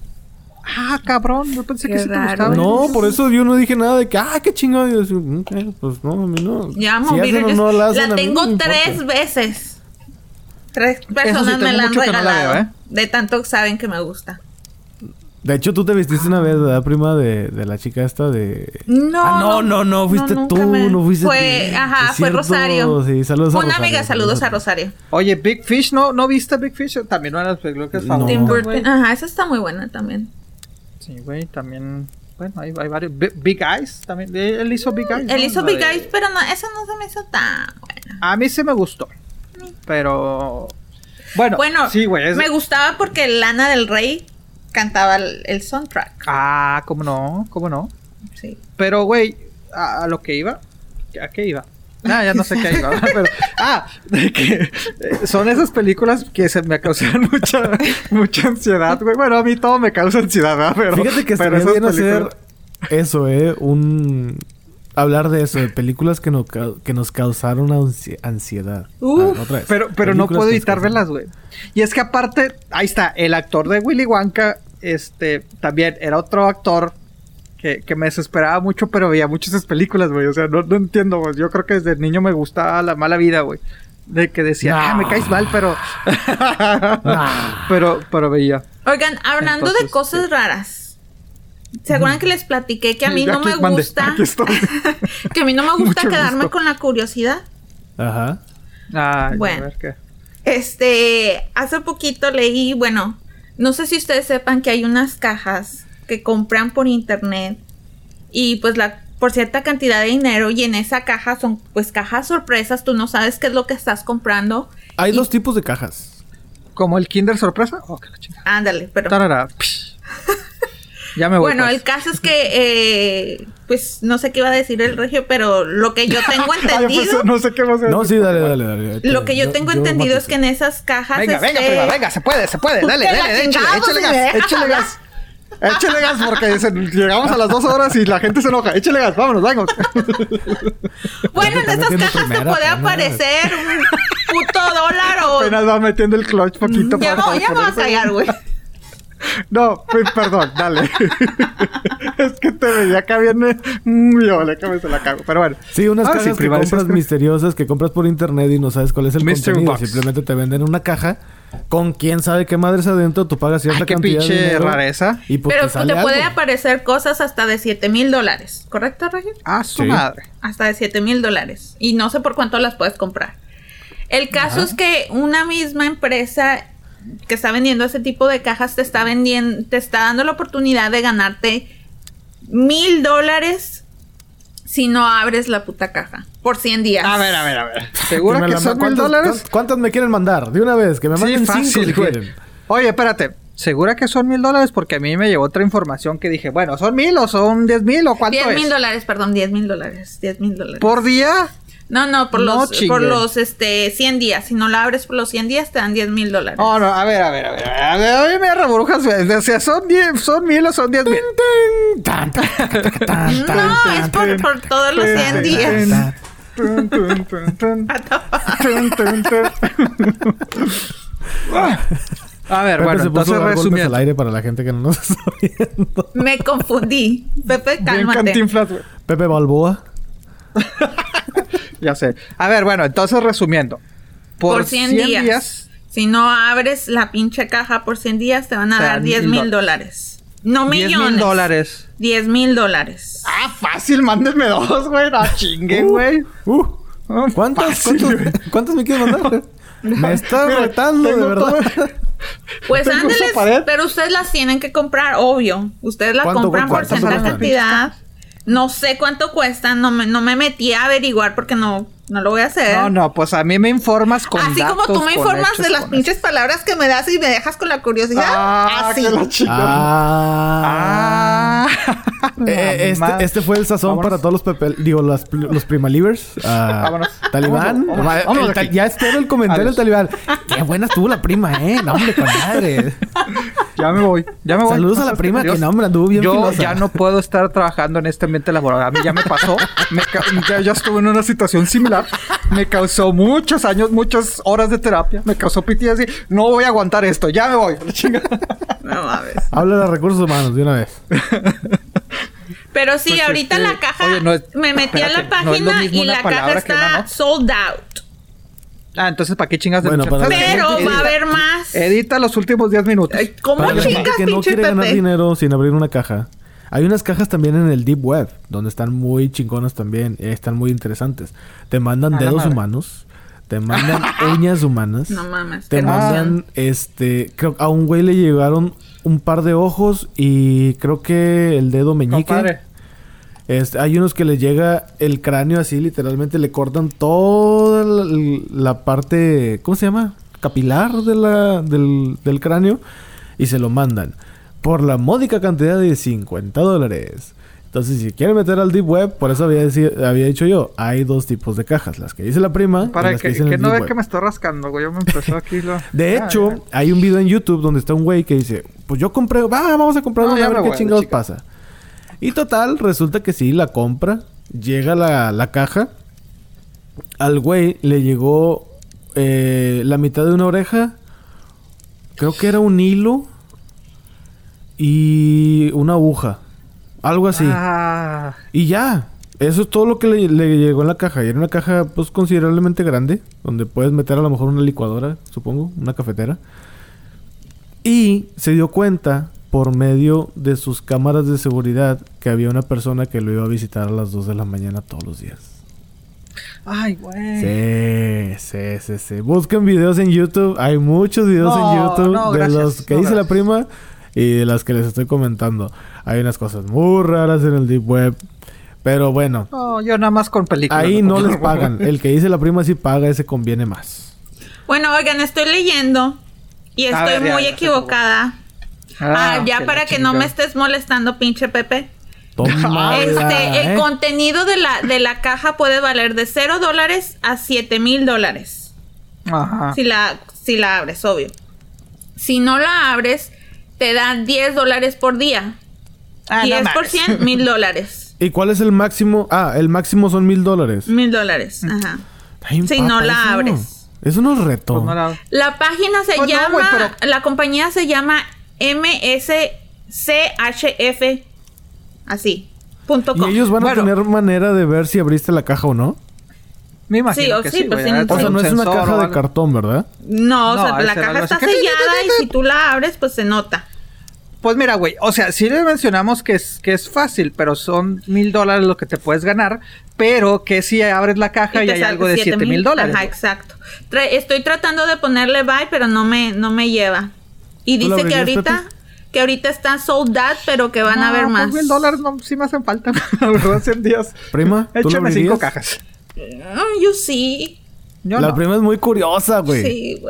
Ah, cabrón. Yo pensé Qué que sí te gustaba. No, por eso yo no dije nada de que, ah, qué yo "Ok, pues no, a mí no. Ya amo Si Beetlejuice. no la tengo no tres importa. veces. Tres personas me la han no la regalado. veo, ¿eh? De tanto saben que me gusta. De hecho, tú te vestiste una vez, ¿verdad, prima? De, de la chica esta de... No. Ah, no, no, no, fuiste nunca tú, me- no fuiste Fue, tú. ajá, fue cierto, Rosario. Sí, saludos a Una Rosario. amiga, saludos a Rosario. Oye, Big Fish, ¿no, ¿no viste Big Fish? También una de las películas No. Tim. Burton. Ajá, esa está muy buena también. Sí, güey, también. Bueno, hay, hay varios. Bi- Big Eyes también. Él hizo Big Eyes. Él ¿no? hizo Big de- Eyes, pero no, esa no se me hizo tan buena. A mí sí me gustó. Pero. Bueno, Bueno, sí, güey. es- me gustaba porque Lana del Rey cantaba el, el soundtrack. Ah, ¿cómo no? ¿Cómo no? Sí. Pero, güey, a, a lo que iba. ¿A qué iba? Ah, ya no sé qué ¿verdad? [laughs] Pero, ah, de que eh, son esas películas que se me causan [laughs] mucha, mucha ansiedad, güey. Bueno, a mí todo me causa ansiedad, ¿verdad? Pero, Fíjate que pero esas bien hacer películas- eso, ¿eh? Un... Hablar de eso, de películas que, no que nos causaron ansi- ansiedad. Uf. Ah, otra vez. Pero, pero no puedo evitar verlas, güey. Y es que aparte, ahí está, el actor de Willy Wonka, este, también era otro actor que, que me desesperaba mucho, pero veía muchas esas películas, güey. O sea, no, no entiendo, güey. Yo creo que desde niño me gustaba la mala vida, güey. De que decía, Nah. ah, me caes mal, pero. [laughs] pero, pero veía. Oigan, hablando de cosas sí. raras. ¿Se acuerdan que les platiqué que a mí no aquí- me mande, gusta? aquí estoy. [laughs] que a mí no me gusta Mucho quedarme gusto. con la curiosidad. Ajá. Ay, Bueno. a ver qué. Este, hace poquito leí, bueno, no sé si ustedes sepan que hay unas cajas que compran por internet y pues la por cierta cantidad de dinero y en esa caja son pues cajas sorpresas, tú no sabes qué es lo que estás comprando. Hay Y- dos tipos de cajas. ¿Como el Kinder sorpresa? Oh, qué. Ándale, pero. Ya me voy. bueno, pues. el caso es que eh, pues no sé qué iba a decir el regio, pero lo que yo tengo [laughs] Ay, yo entendido, no sé qué vas a No, decir. sí, dale, dale, dale. lo que yo tengo entendido es que en esas cajas Venga, venga, este, prima, venga, se puede, se puede. Dale, dale, échale, échale pues, gas, échale gas. [laughs] Échale gas porque se- llegamos a las dos horas y la gente se enoja. Échale gas, vámonos, vamos. [laughs] Bueno, en metiendo cajas te puede aparecer un puto dólar o Apenas va metiendo el clutch poquito ya para no, ya me vas a callar, güey. No, pues, perdón, dale. [laughs] es que te veía acá viene. Mm, yo, le se la cago. Pero bueno. Sí, unas Ah, cajas que compras que- misteriosas que compras por internet y no sabes cuál es el Mystery contenido. box. Simplemente te venden una caja con quién sabe qué madres adentro. Tú pagas cierta Ay, qué cantidad de pinche dinero. rareza. Y pues Pero te sale te puede algo. aparecer cosas hasta de 7 mil dólares, ¿correcto, Regio? Ah, su Sí. madre. Hasta de 7 mil dólares. Y no sé por cuánto las puedes comprar. El caso es que una misma empresa que está vendiendo ese tipo de cajas te está vendiendo, te está dando la oportunidad de ganarte mil dólares si no abres la puta caja por 100 días. A ver, a ver, a ver. [laughs] ¿Segura me que son mil ¿cuántas- dólares? cuán- ¿Cuántas me quieren mandar? De una vez, que me Sí, manden cinco fácil, si güey. quieren. Oye, espérate. ¿Segura que son mil dólares? Porque a mí me llegó otra información que dije, bueno, ¿son mil o son diez mil o cuánto 10 mil es? dólares, perdón, 10 mil dólares. 10 mil dólares. ¿Por día? No, no, por No los, chingue. por los este, 100 días. Si no la abres por los 100 días, te dan 10 mil dólares. Oh, no, a ver, a ver, a ver. A ver, a ver, me reburujas. O sea, ¿son, diez, ¿son mil o son diez mil? No, es por, por todos los 100 días. A ver, Pepe bueno, se puso entonces golpes al resumiendo. aire para la gente que no nos está viendo. [laughs] Me confundí. Pepe, Bien cálmate. Pepe Balboa. [laughs] Ya sé. A ver, bueno, entonces resumiendo. Por, 100, días, Si no abres la pinche caja por 100 días, te van a dar dan 10 mil dólares. No 10 millones. mil dólares. 10 mil dólares. Ah, fácil, mándenme dos, güey. No [laughs] chinguen, Uh, güey. uh. ¿Cuántos, fácil, cuántos, güey. cuántos me quieres mandar? Me está Mira, retando, de verdad. todo- [laughs] Pues ándeles, pero ustedes las tienen que comprar, obvio. Ustedes la ¿Cuánto compran por cierta cantidad. No sé cuánto cuestan, no me, no me metí a averiguar porque no, no lo voy a hacer. No, no, pues a mí me informas con Así como tú me informas hechos, de las pinches palabras que me das y me dejas con la curiosidad. Ah, así. que la chingada. Ah. Ah. [laughs] Eh, este, este fue el sazón Vámonos. para todos los Pepe, digo, los, los Primalivers. Ah, Vámonos. Talibán. Vámonos, vámonos, El vámonos ta- de aquí. ya espero el comentario del. Talibán. Qué buena estuvo la prima, eh. No, hombre, con madre. Ya me voy, ya me voy. Saludos a la prima, que no, hombre, anduvo bien Yo filosa. ya no puedo estar trabajando en este ambiente laboral. A mí ya me pasó. Me ya, ya estuve en una situación similar. Me causó muchos años, muchas horas de terapia. Me causó PTSD. No voy a aguantar esto. Ya me voy. [laughs] La. No mames. Habla de recursos humanos de una vez. [laughs] Pero sí, Pues ahorita es que- la caja oye, no es- me metí a la no página y la caja está sold out. Ah, entonces, ¿para qué chingas de Bueno, para. Pero va a haber más. Edita los últimos 10 minutos. Ay, ¿Cómo Para la gente chingas, que no pinche quiere ganar dinero sin abrir una caja. Hay unas cajas también en el Deep Web, donde están muy chingonas también, eh, están muy interesantes. Te mandan dedos humanos, te mandan uñas humanas, No mames. te qué mandan, este, creo a un güey le llegaron un par de ojos y creo que el dedo meñique. Compadre. Este, hay unos que les llega el cráneo así, literalmente le cortan toda la, la parte, ¿cómo se llama? Capilar de la, del, del cráneo y se lo mandan por la módica cantidad de 50 dólares. Entonces, si quieren meter al Deep Web, por eso había, dicho yo, hay dos tipos de cajas. Las que dice la prima y Para las que, que, dicen que el no ve que me estoy rascando, güey. Yo me empezó aquí lo... [laughs] De hecho, hay un video en YouTube donde está un güey que dice, pues yo compré, va, vamos a comprar No, una a ver qué chingados chica. pasa. Y total, resulta que sí, la compra, llega la, la caja, al güey le llegó eh, la mitad de una oreja, creo que era un hilo y una aguja, algo así. Ah, Y ya. Eso es todo lo que le, le llegó en la caja. Y era una caja, pues, considerablemente grande. Donde puedes meter a lo mejor una licuadora, supongo. Una cafetera. Y se dio cuenta, por medio de sus cámaras de seguridad, que había una persona que lo iba a visitar a las 2 de la mañana todos los días. ay, güey. Sí, sí, sí, sí. Busquen videos en YouTube. Hay muchos videos No, en YouTube no, de gracias, los que no, dice la prima y de las que les estoy comentando. Hay unas cosas muy raras en el Deep Web. Pero bueno, No, yo nada más con películas. ahí no les [laughs] pagan. El que dice la prima sí paga, ese conviene más. Bueno, oigan, estoy leyendo y estoy ver, ya, muy ya equivocada. Ah, ya que para que no me estés molestando, pinche Pepe. Toma. Este, el ¿eh? contenido de la, de la caja puede valer de 0 dólares a 7 mil dólares. Ajá. Si la, si la abres, obvio. Si no la abres, te dan 10 dólares por día. Ah, no 10 por mames. 100, mil [laughs] dólares. ¿Y cuál es el máximo? Ah, el máximo son mil dólares. Mil dólares. Ajá. Ay, Si papa, no la eso abres. Eso no es reto. Pues no la- La página se Pues no, llama, pero- la compañía se llama MSCHF, así, punto Y com. ellos van a tener manera de ver si abriste la caja o no. Me imagino Sí, o que sí, sí, pues O sea, no es una caja de cartón, ¿verdad? No, o No, sea, la caja está sellada y si tú la abres, pues se nota. Pues mira, güey, o sea, sí le mencionamos que es, que es fácil, pero son mil dólares lo que te puedes ganar, pero que si abres la caja y, hay algo de siete mil dólares. Ajá, güey. exacto. Tra- estoy tratando de ponerle buy, pero no me, no me lleva. Y ¿Tú la dice que ahorita, que ahorita está sold out, pero que van a haber pues más. mil dólares no, sí me hacen falta, [laughs] la verdad, 100 días. Prima, ¿tú Échame cinco abrirías? cajas. Mm, yo sí. Yo la no. prima es muy curiosa, güey. Sí.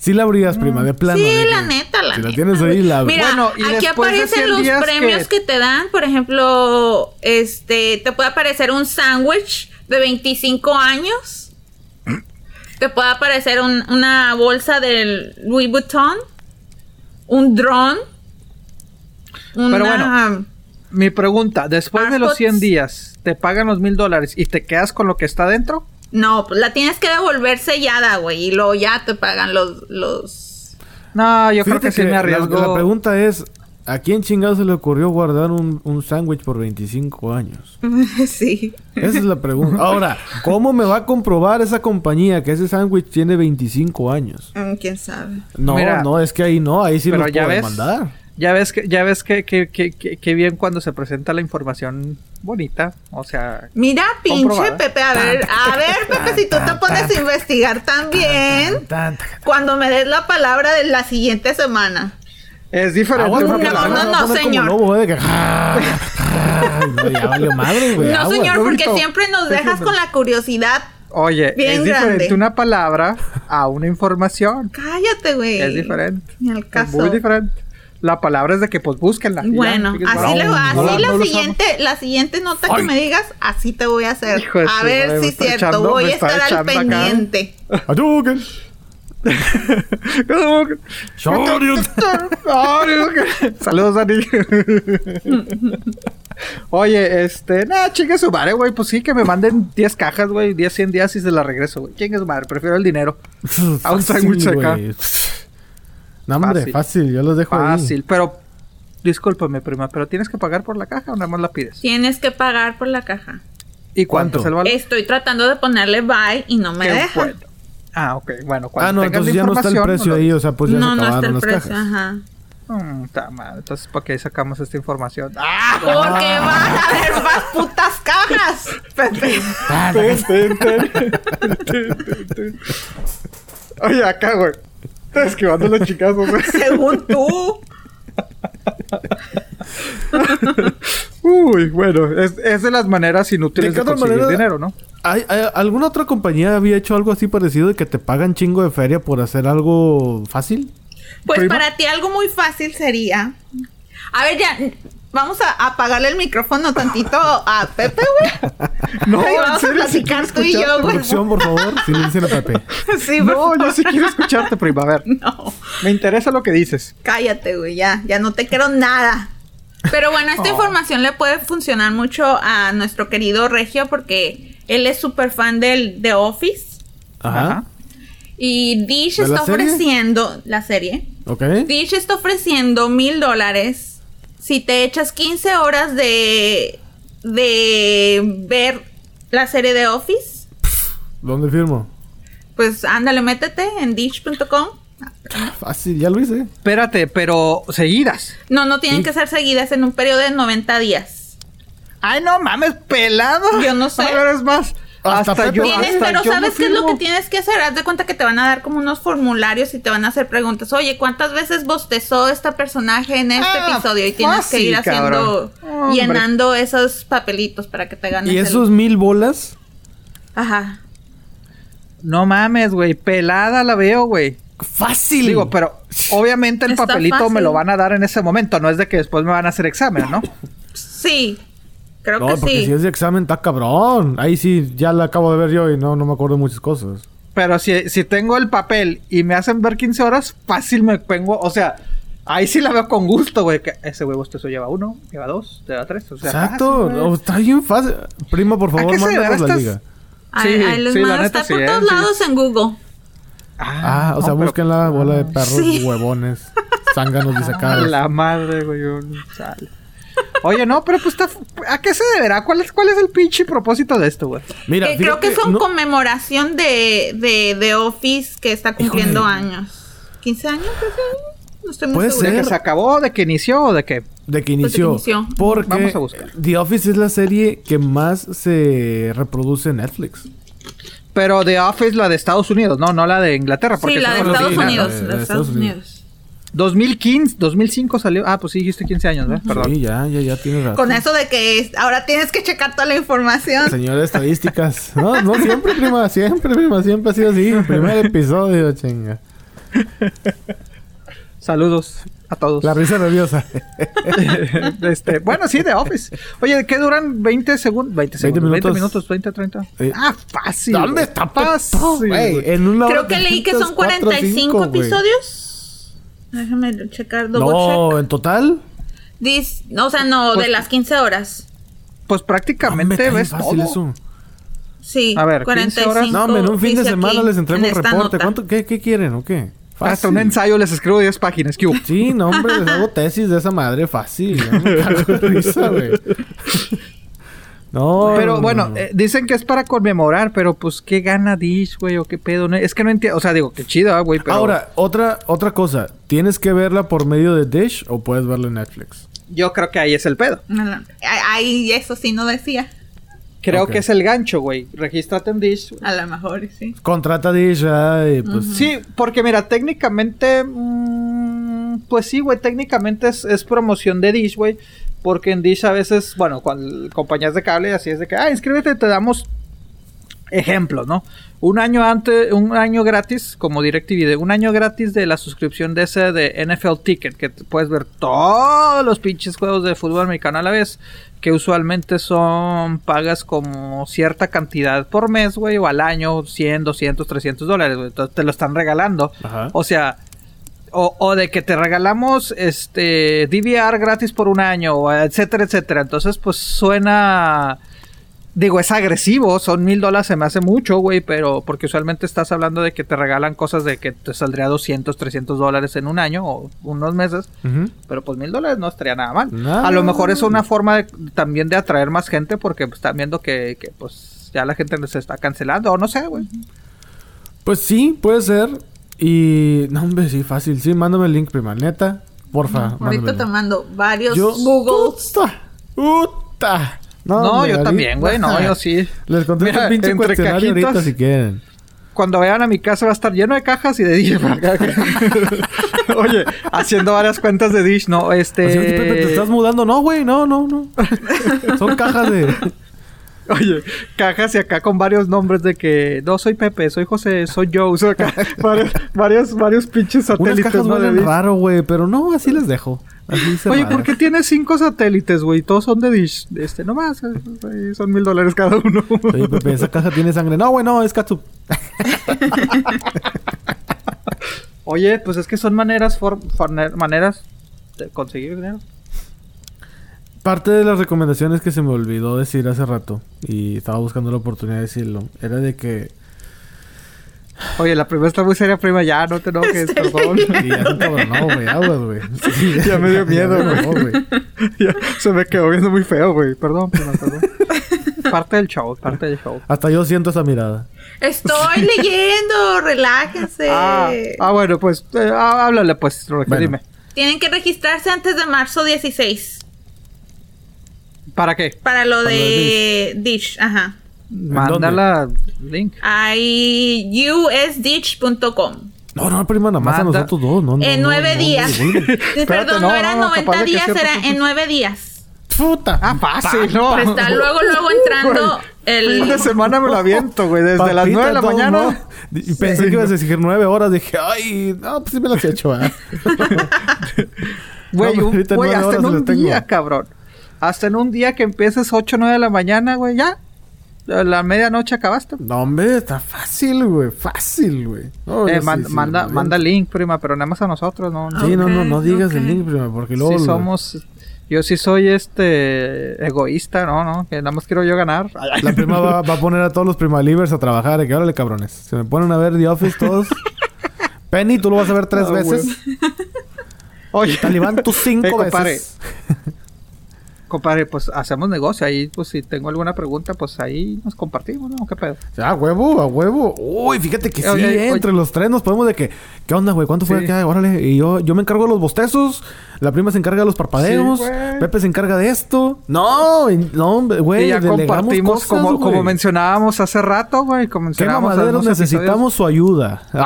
Sí, la abrías, prima, de plano. Sí, de la que neta, la Si neta. la tienes ahí, la. Mira, Bueno, y aquí aparecen 100 los premios que- que... te dan. Por ejemplo, este, te puede aparecer un sándwich de 25 años. Te puede aparecer un- una bolsa del Louis Vuitton. Un dron. Una, Pero bueno, Mi pregunta, después de los AirPods. 100 días, ¿te pagan los mil dólares y te quedas con lo que está dentro? No, pues la tienes que devolver sellada, güey. Y luego ya te pagan los... los... No, yo creo que sí me la- arriesgo. La, pregunta es: ¿a quién chingado se le ocurrió guardar un, un sándwich por 25 años? [laughs] sí. Esa es la pregunta. Ahora, ¿cómo me va a comprobar esa compañía que ese sándwich tiene 25 años? Mm, ¿Quién sabe? No, Mira, no, es que ahí no, ahí sí ya puedo ves, mandar. Ya ves que, ya ves que, que, que, que- que bien cuando se presenta la información bonita. O sea, Mira, pinche. Pepe, a ver, a ver, Pepe, si tú te pones a investigar también, cuando me des la palabra de la siguiente semana. es diferente. Porque no, no, no, señor. lobo, ¿eh? De que- [laughs] Ay, no, señor, porque Lobito, siempre nos dejas con la curiosidad. Oye, Bien es diferente grande. una palabra a una información. Cállate, güey. Es diferente. Ni al Es caso. muy diferente. La palabra es de que pues búsquenla. ya, Bueno, así, no, así no, la no lo siguiente, la siguiente nota que me digas, así te voy a hacer. Hijo a ver madre, si es cierto, echando- voy a estar al pendiente. Hadouken. [laughs] Saludos, Dani. Oye, este, nah, chingue su madre, güey. Pues sí, que me manden 10 cajas, güey. 10, 100 días y se las regreso, güey. Chingue su madre, prefiero el dinero. A un sándwich acá. No, hombre, Fácil. fácil. Yo los dejo ahí. Fácil, pero. Discúlpame, prima, pero ¿tienes que pagar por la caja o nada más la pides? Tienes que pagar por la caja. ¿Y cuánto, ¿Cuánto? es el valor? Estoy tratando de ponerle buy y no me deja. bueno. Ah, ok, bueno. Cuando Ah, no, tengas entonces la ya no está el precio ahí. O sea, pues ya no, se no está acabaron el las precio, cajas. ajá. Mm, está mal. Entonces, ¿para qué sacamos esta información? [laughs] ¡Ah! Porque van a haber más putas cajas. [laughs] Pepe. Oye, acá, güey. Esquivando los chicazos. [laughs] Según tú. Uy, bueno, es, es de las maneras inútiles ¿De de, conseguir manera? dinero, ¿no? ¿Hay, hay- alguna otra compañía había hecho algo así parecido de que te pagan chingo de feria por hacer algo fácil? Pues Prima. para ti algo muy fácil sería. A ver, ya. Vamos a apagarle el micrófono tantito a Pepe, güey. No, Y vamos a serio, platicar tú y yo, güey. Producción, por favor, silencien a Pepe. [laughs] Sí, No, favor. yo sí quiero escucharte, prima. A ver, [laughs] No. me interesa lo que dices. Cállate, güey, ya, ya no te quiero nada. Pero bueno, [laughs] Oh. esta información le puede funcionar mucho a nuestro querido Regio porque él es súper fan del The Office. Ajá. Y Dish ¿De la está ofreciendo la serie. Ok. Dish está ofreciendo mil dólares si te echas 15 horas de, de ver la serie de Office. ¿Dónde firmo? Pues ándale, métete en dish.com. Fácil, ya lo hice. Espérate, pero seguidas. No, no tienen Sí. que ser seguidas en un periodo de 90 días. Ay, no mames, pelado. Yo no [laughs] sé. A ver, es más. Hasta Hasta, yo. va. Tienes- hasta pero yo ¿sabes qué es lo que tienes que hacer? Haz de cuenta que te van a dar como unos formularios y te van a hacer preguntas. Oye, ¿cuántas veces bostezó este personaje en este Ah, episodio? Y tienes que ir haciendo, cabrón. Hombre. llenando esos papelitos para que te ganes ¿Y el- esos mil bolas? Ajá. No mames, güey. Pelada la veo, güey. Fácil. Digo, pero obviamente el Está papelito fácil. me lo van a dar en ese momento. No es de que después me van a hacer examen, ¿no? Sí. Creo No, que porque sí. si es de examen, está cabrón. Ahí sí, ya la acabo de ver yo y no, no me acuerdo de muchas cosas. Pero si, si tengo el papel y me hacen ver 15 horas, fácil me pongo. O sea, ahí sí la veo con gusto, güey. que Ese huevo esto lleva uno, lleva dos, lleva tres. O sea, Exacto. fácil, está bien fácil. Prima, por favor, mándanos la liga. Sí, ahí les sí, la neta Está sí, por eh, todos sí. lados en Google. Ah, o sea, no, pero- busquen la bola de perros Sí. huevones, zánganos [laughs] A disecados. la madre, güey. sale. Oye, no, pero pues está. ¿A qué se deberá? ¿Cuál es, cuál es el pinche propósito de esto, güey? Mira, Que creo que son no- conmemoración de, de, de Office que está cumpliendo Híjole. años. ¿15 años? creo que? No estoy muy Puede segura. ¿De ser. que se acabó? ¿De que inició o de qué? de que Pues de que inició. Porque Vamos a buscar. The Office es la serie que más se reproduce en Netflix. Pero The Office, la de Estados Unidos, no, no la de Inglaterra. Porque Sí, la de Estados Unidos. la de- La de de Estados Estados Unidos. 2015, 2005 salió. Ah, pues sí, dijiste 15 años, ¿verdad? Perdón. Sí, ya, ya, ya tiene razón. Con eso de que es- ahora tienes que checar toda la información. Señor de estadísticas. No, no siempre, prima. Siempre, prima. Siempre ha sido así. Primer episodio, chinga. Saludos a todos. La risa nerviosa. [laughs] este, bueno, sí, The Office. Oye, ¿qué duran 20 segundos? 20 segundos, 20 minutos. minutos, 20, 30. Sí. Ah, fácil. ¿Dónde está fácil? Güey. en una Creo hora que leí que son 304, 45 cinco, güey. episodios. Déjame checar, double No, check. en total. Dis- o sea, no, Pues- de las 15 horas. Pues prácticamente bien ves fácil todo. eso. Sí, A ver, 15 45. horas. No, en un fin de semana aquí, les entrego en un esta reporte. ¿Cuánto, qué, ¿Qué quieren o qué? Hasta un Fácil. ensayo les escribo 10 páginas. ¿Qué? Sí, no, hombre, les hago tesis de esa madre fácil. Ya me cago de risa, güey. [laughs] No. Pero no, bueno, no. eh, dicen que es para conmemorar, pero pues qué gana Dish, güey, o qué pedo. No, es que no entiendo, o sea, digo, qué chido, ah, güey, pero Ahora, otra, otra cosa. ¿Tienes que verla por medio de Dish o puedes verla en Netflix? yo creo que ahí es el pedo. No, no, Ahí eso sí no decía. Creo que es el gancho, güey. Regístrate en Dish. A lo mejor sí. Contrata Dish, ah, y pues. Sí, porque mira, técnicamente, mm, pues sí, güey, técnicamente es, es promoción de Dish, güey. Porque en Dish a veces, bueno, con compañías de cable, así es de que, ah, inscríbete, te damos ejemplos, ¿no? Un año antes, un año gratis, como DirecTV, de un año gratis de la suscripción de ese de NFL Ticket, que puedes ver todos los pinches juegos de fútbol americano a la vez, que usualmente son pagas como cierta cantidad por mes, güey, o al año, 100, 200, 300 dólares, güey. Entonces te lo están regalando. Ajá. O sea, o, o de que te regalamos este DVR gratis por un año, etcétera, etcétera. Entonces, pues suena. Digo, es agresivo, son mil dólares, se me hace mucho, güey, pero porque usualmente estás hablando de que te regalan cosas de que te saldría 200, 300 dólares en un año o unos meses, pero pues mil dólares no estaría nada mal. A lo mejor es una forma de- también de atraer más gente porque pues, están viendo que, que, pues ya la gente se está cancelando o no sé, güey. Pues sí, puede ser. Y. No, hombre, sí, fácil. Sí, mándame el link, prima. Neta. Porfa. Ahorita te mando varios Yo. Googles. Puta. Puta. No, hombre, yo ahorita- también, güey, no, yo sí. Les Mira, un pinche entre cuestionario ahorita cajitas- si quieren. Cuando vayan a mi casa va a estar lleno de cajas y de Dish. [laughs] Oye, haciendo varias cuentas de Dish, no, este... ¿te estás mudando? No, güey, no, no, no. Son cajas de. Oye, cajas y acá con varios nombres de que... No, soy Pepe, soy José, soy Joe. Soy acá, [laughs] varios, varios, varios pinches Unas satélites. cajas ¿no? raro, güey, pero no, así les dejo. Así se Oye. ¿por qué tienes cinco satélites, güey? Todos son de Dish. Este, nomás, eh, son mil dólares cada uno. Oye, Pepe, esa caja tiene sangre. No, güey, no, es catsup. [laughs] Oye, pues es que son maneras, for- maneras de conseguir dinero. Parte de las recomendaciones que se me olvidó decir hace rato y estaba buscando la oportunidad de decirlo era de que Oye, la prima está muy seria, prima. Ya, no te enojes, perdón. y ya se encabronó, güey, aguas, güey. Sí, [laughs] Ya me dio [laughs] miedo, ya güey. [laughs] Ya, se me quedó viendo muy feo, güey. Perdón, prima, perdón. parte del show, parte del show. Hasta yo siento esa mirada. Estoy leyendo, relájense. Ah, ah, bueno, pues, eh, háblale, pues, Roque, Bueno. dime. Tienen que registrarse antes de marzo 16 ¿Para qué? para lo Para lo de Dish, ajá. Mándala link. Hay usditch.com. No, no, prima, nada más a nosotros dos, no, no. En no, nueve no, días. no, no, no. [laughs] Perdón, no, no, eran no, capaz 90 de que días, cierto era en 9 días. Puta. Ah, fácil, ¿no? Está luego, luego [laughs] entrando Fin de el... semana me lo aviento, güey. Desde las 9 de la mañana. ¿no? Y pensé que ibas a exigir nueve horas. Dije, ay, no, pues sí me las he hecho, ¿eh? [laughs] Güey, un- güey, nueve hasta en horas un día, cabrón. Hasta en un día que empieces 8 o 9 de la mañana, güey, ya. A la medianoche acabaste. No, hombre, está fácil, güey. Fácil, güey. No, Eh, sí, man- sí, manda, manda link, prima, pero nada más a nosotros, ¿no? no. Sí, no, no, no digas el link, prima, porque luego... Sí somos... Yo sí soy este egoísta, ¿no? ¿no? Que nada más quiero yo ganar. [laughs] La prima va, va a poner a todos los primalivers a trabajar. De que órale, cabrones. Se me ponen a ver The Office todos. [laughs] Penny, tú lo vas a ver tres veces. [laughs] Oye, Talibán, tú cinco Eh, veces. Compadre, pues hacemos negocio. Ahí, pues si tengo alguna pregunta, pues ahí nos compartimos, ¿no? ¿Qué pedo? A huevo, a huevo. Uy, fíjate que sí, Oye, oye. entre los tres nos podemos de que... ¿Qué onda, güey? ¿Cuánto fue Sí. acá? Órale. Y yo, yo me encargo de los bostezos. La prima se encarga de los parpadeos. Sí. Pepe se encarga de esto. No, no, güey. y ya compartimos, cosas, como, como mencionábamos hace rato, güey. Como ¿Qué mencionábamos unos necesitamos su ayuda? [laughs]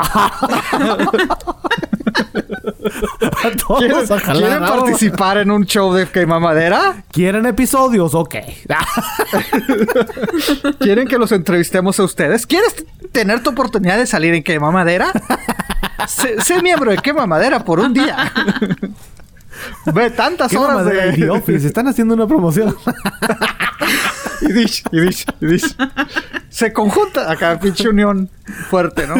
[laughs] a todos ¿Quieren, a jalar, quieren vamos. participar en un show de quema madera? ¿Quieren episodios? Ok. [laughs] ¿Quieren que los entrevistemos a ustedes? ¿Quieres tener tu oportunidad de salir en quema madera? [laughs] sé, sé miembro de quema madera por un día. Ve tantas ¿Qué horas mamadera de The Office? Están haciendo una promoción. y dish, y dish, y dish. Se conjunta acá, pinche unión fuerte, ¿no?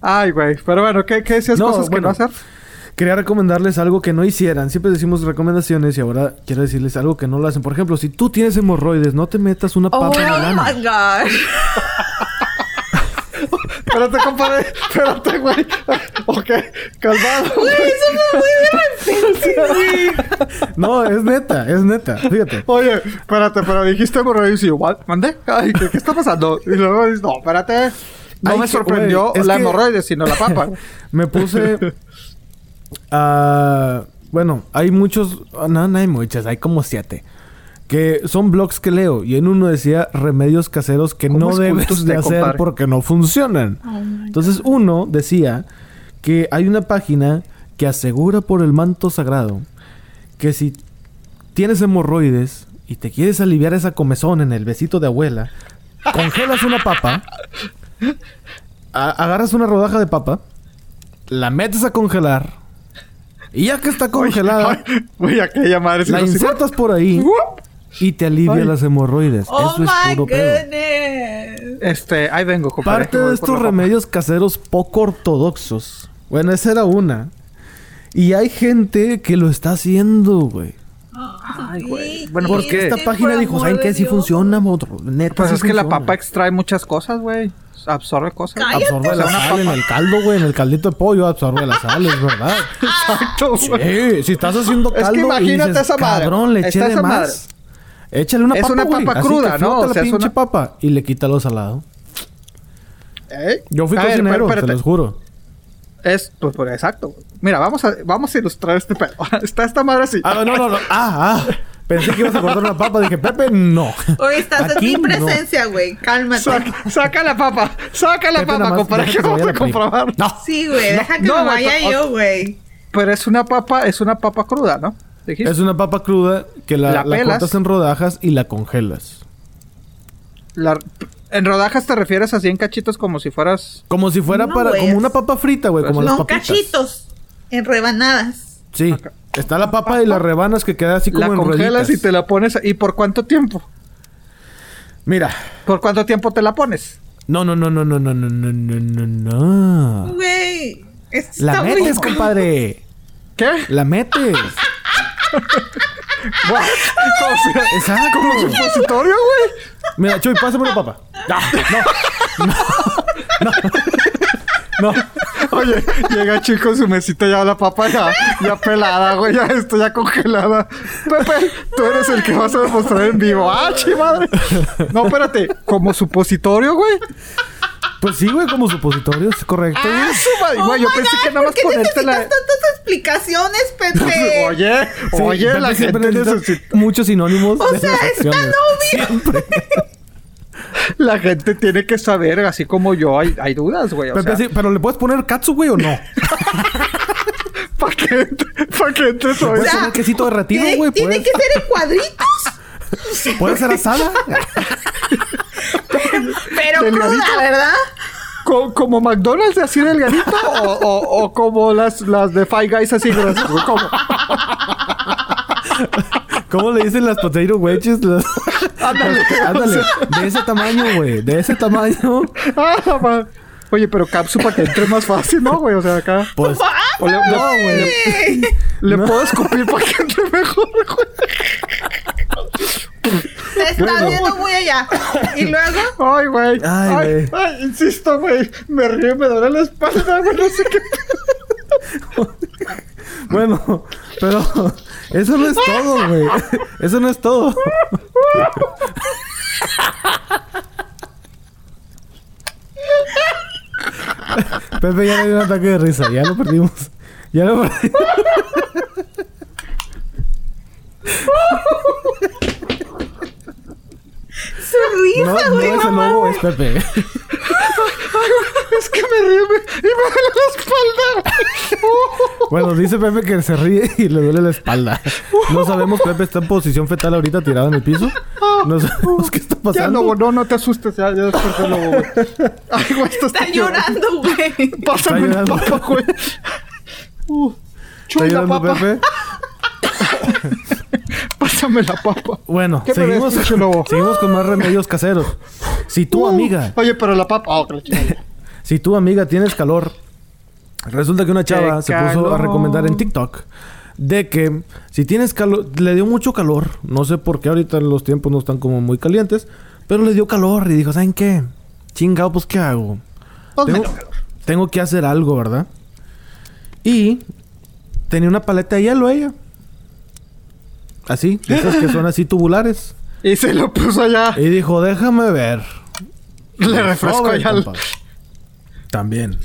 Ay, güey. Pero bueno, ¿qué, qué decías No, cosas que bueno. no hacer? Quería recomendarles algo que no hicieran. Siempre decimos recomendaciones y ahora quiero decirles algo que no lo hacen. Por ejemplo, si tú tienes hemorroides, no te metas una Oh papa en el ano. my gosh. Espérate, compadre. Espérate, güey. Ok, calmado. [laughs] No, es neta, es neta. Fíjate. Oye, espérate, pero dijiste hemorroides y ¿what? ¿Mandé? Ay, ¿qué, qué está pasando? Y luego dices, no, espérate. No Ay, me sorprendió güey, la que- hemorroides, sino la papa. [laughs] Me puse. ah, bueno, hay muchos. No, no hay muchas, hay como siete. Que son blogs que leo. Y en uno decía remedios caseros que ¿Cómo no es debes de hacer porque no funcionan. Entonces, uno decía que hay una página que asegura por el manto sagrado que si tienes hemorroides y te quieres aliviar esa comezón en el besito de abuela, congelas una papa, agarras una rodaja de papa, la metes a congelar y ya que está congelada, [laughs] Güey, aquella madre. la insertas por ahí [laughs] y te alivia Ay. las hemorroides. Oh Eso es my puro pedo. Este, ahí vengo, compadre. Parte voy de estos papa. remedios caseros poco ortodoxos. Bueno, esa era una. Y hay gente que lo está haciendo, güey. Ay, güey. Bueno, sí, ¿por Porque qué? esta página por dijo, ¿saben qué? Sí funciona, otro. Neta, Pues sí es que la papa extrae muchas cosas, güey. Absorbe cosas. Cállate, Absorbe la una sal en el caldo, güey. En el caldito de pollo absorbe la sal, es verdad. [laughs] Exacto, güey. Sí, si estás haciendo Es que caldo y imagínate dices, esa madre. cabrón, le eché Está de esa madre. más. Échale una Es papa, una güey. papa Así cruda, que ¿no? O la sea, es pinche una- papa y le quita lo salado. ¿Eh? Yo fui A ver, cocinero, pero te los juro. Es, pues, pues, exacto. Mira, vamos a, vamos a ilustrar este pedo. [laughs] Está esta madre así. Ah, no, no, no. Ah, ah. [laughs] Pensé que ibas a cortar una papa. Dije, Pepe, no. Hoy estás Aquí en mi no. presencia, güey. Cálmate. Saca, saca la papa. Saca la Pepe, papa, compadre. Que [laughs] vamos a comprobar. No. Sí, güey. Deja que no, me vaya yo, güey. Pero es una papa, es una papa cruda, ¿no? Dijiste. Es una papa cruda que la, La cortas en rodajas y la congelas. La- en rodajas te refieres así en cachitos como si fueras. Como si fuera No, para... Como una papa frita, güey. Como las No, papitas. cachitos. En rebanadas. Sí. Está la papa y las rebanas que queda así como La en congelas y te la pones. ¿Y por cuánto tiempo? Mira. ¿Por cuánto tiempo te la pones? No, no, no, no, no, no, no, no, no, no, no. Güey. La metes, compadre. ¿Qué? La metes. [laughs] What? O sea, Exacto. como supositorio, güey. Mira, Chuy, pásame una papa. No, no, no, no. Oye, llega chico con su mesita ya la papa ya, ya pelada, güey. Ya esto ya congelada. Pepe, tú eres el que vas a demostrar en vivo. ¡Ah, chi madre! No, espérate. Como supositorio, güey. Pues sí, güey, como supositorio, es correcto. ¡Ah, güey. su madre! Oh Güey, yo my pensé God, que nada más ¿por qué ponerte la... necesitas tantas explicaciones, Pepe? [laughs] Oye, Sí, oye, Pepe la gente necesita necesita... muchos sinónimos. O de sea, acciones. obvio. Siempre. [laughs] La gente tiene que saber, así como yo, hay, hay dudas, güey. O Pepe, sea, pero le puedes poner katsu, güey, o no. [laughs] ¿para qué, pa' qué entres hoy? Puedes poner quesito derretido, ¿Tiene, güey. tiene Puedes, que ser en cuadritos. [laughs] puede ser asada. Pero Delgadito. cruda, ¿verdad? Co- ¿Como McDonald's así delgadito? o, o, o como las, las de Five Guys así? ¿Cómo? [laughs] ¿Cómo le dicen las potato wedges? Las- Ándale. [laughs] Ándale. De ese tamaño, güey. De ese tamaño. [laughs] Ah. Oye, pero cápsula para que entre más fácil, ¿no, güey? O sea, acá... Pues. O le, No, güey. Ey, le puedo escupir para que entre mejor, güey. Se está Bueno. viendo muy allá. Y luego, Ay, güey. Ay, Ay, ay, insisto, güey. Me río y me duele la espalda, güey. No sé qué... [laughs] Bueno, pero eso no es todo, güey. Eso no es todo. Pepe ya le dio un ataque de risa, ya lo perdimos. Ya lo perdimos. Su risa, No, no güey. es el lobo, es Pepe. [laughs] Es que me río y me, y me duele la espalda. [laughs] Bueno, dice Pepe que se ríe y le duele la espalda. No sabemos, Pepe está en posición fetal ahorita tirado en el piso. No sabemos qué está Ya, pasando. lobo, no, no te asustes. Ya, ya desperté el lobo, güey. Ay, güey, esto está, Está llorando, güey. Pásame Está la llorando. papa, güey. [laughs] Uh, ¿Está chuy, la llorando papa. Pepe? Pásame la papa. Bueno, ¿Qué me ves, seguimos, con más remedios caseros. Si tu Uh, amiga, Oye, pero la papa. Oh, [laughs] si tu amiga tienes calor, resulta que una chava ¡Qué se puso a recomendar en TikTok de que si tienes calor, le dio mucho calor, no sé por qué ahorita los tiempos no están como muy calientes, pero le dio calor y dijo, ¿saben qué? Chingado, pues ¿qué hago? Ponme Tengo, tengo que hacer algo, ¿verdad? Y tenía una paleta de hielo ella. Así, esas que son así tubulares. Y se lo puso allá. Y dijo, déjame ver. Le refresco allá. al-. También.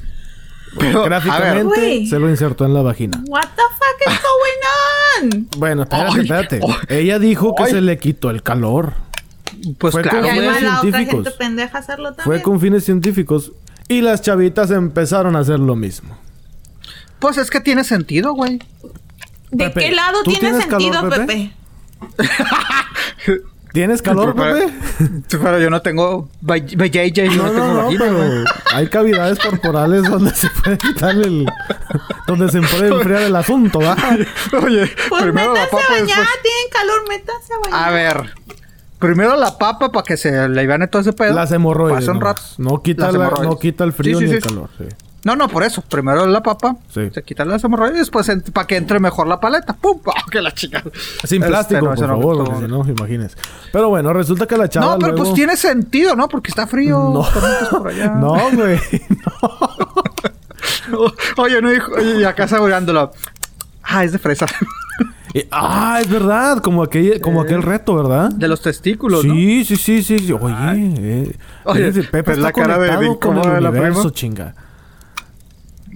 Pero, ver. Gráficamente Güey. se lo insertó en la vagina. What the fuck is going on? Bueno, espérate, Ay, espérate. ay. Ella dijo que Ay. se le quitó el calor. Pues Fue claro, ahí fines científicos. gente pendeja a hacerlo también. Fue con fines científicos. Y las chavitas empezaron a hacer lo mismo. Pues es que tiene sentido, güey. ¿De Pepe, qué lado ¿tú tiene tienes calor, sentido, Pepe? Pepe? [laughs] ¿Tienes calor, Pero- Pepe? Pero yo no tengo. JJ, No, no, no, pero hay cavidades corporales donde se puede quitar el... donde se puede enfriar el asunto, ¿va? [laughs] Oye, Pues primero la métanse papa bañar, después- tienen calor, métanse a bañar. A ver. Primero la papa para que se le gane todo ese pedo. Las hemorroides. Pasa un rato. No quita, Las la- hemorroides. no quita el frío Sí, sí, ni el sí. calor. No, no, por eso. Primero la papa. Sí. Se quitan las hemorroides. Después para que entre mejor la paleta. ¡Pum! [laughs] ¡Oh, que la chica! Sin Este, plástico, no, por no, favor, no. porque si no, imagínese. Pero bueno, resulta que la chava No, pero luego- pues tiene sentido, ¿no? Porque está frío. No. por allá. [laughs] No, güey. [laughs] Oye, no dijo. Oye, y acá saboreándolo. Ah, es de fresa. Ah, es verdad. Como aquel, como aquel reto, ¿verdad? de los testículos, ¿no? Sí, sí, sí, sí, sí. Oye, eh, Oye, Pepe está la cara de- de con incómoda de el la universo, prima. chinga.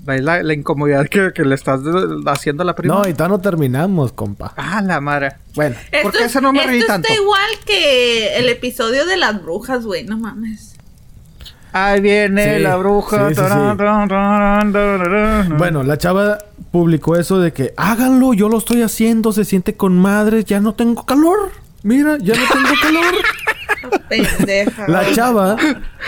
¿Ves la, la incomodidad que, que le estás haciendo a la prima? No, y todavía no terminamos, compa. Ah, la madre. Bueno, Esto, ¿Por qué ese no me esto reí está tanto? igual que el episodio de las brujas, güey. No mames. Ahí viene Sí, la bruja. sí, sí, bueno, la chava publicó eso de que háganlo, yo lo estoy haciendo, se siente con madre, ya no tengo calor. Mira, ya no tengo [laughs] calor. Pendeja. La chava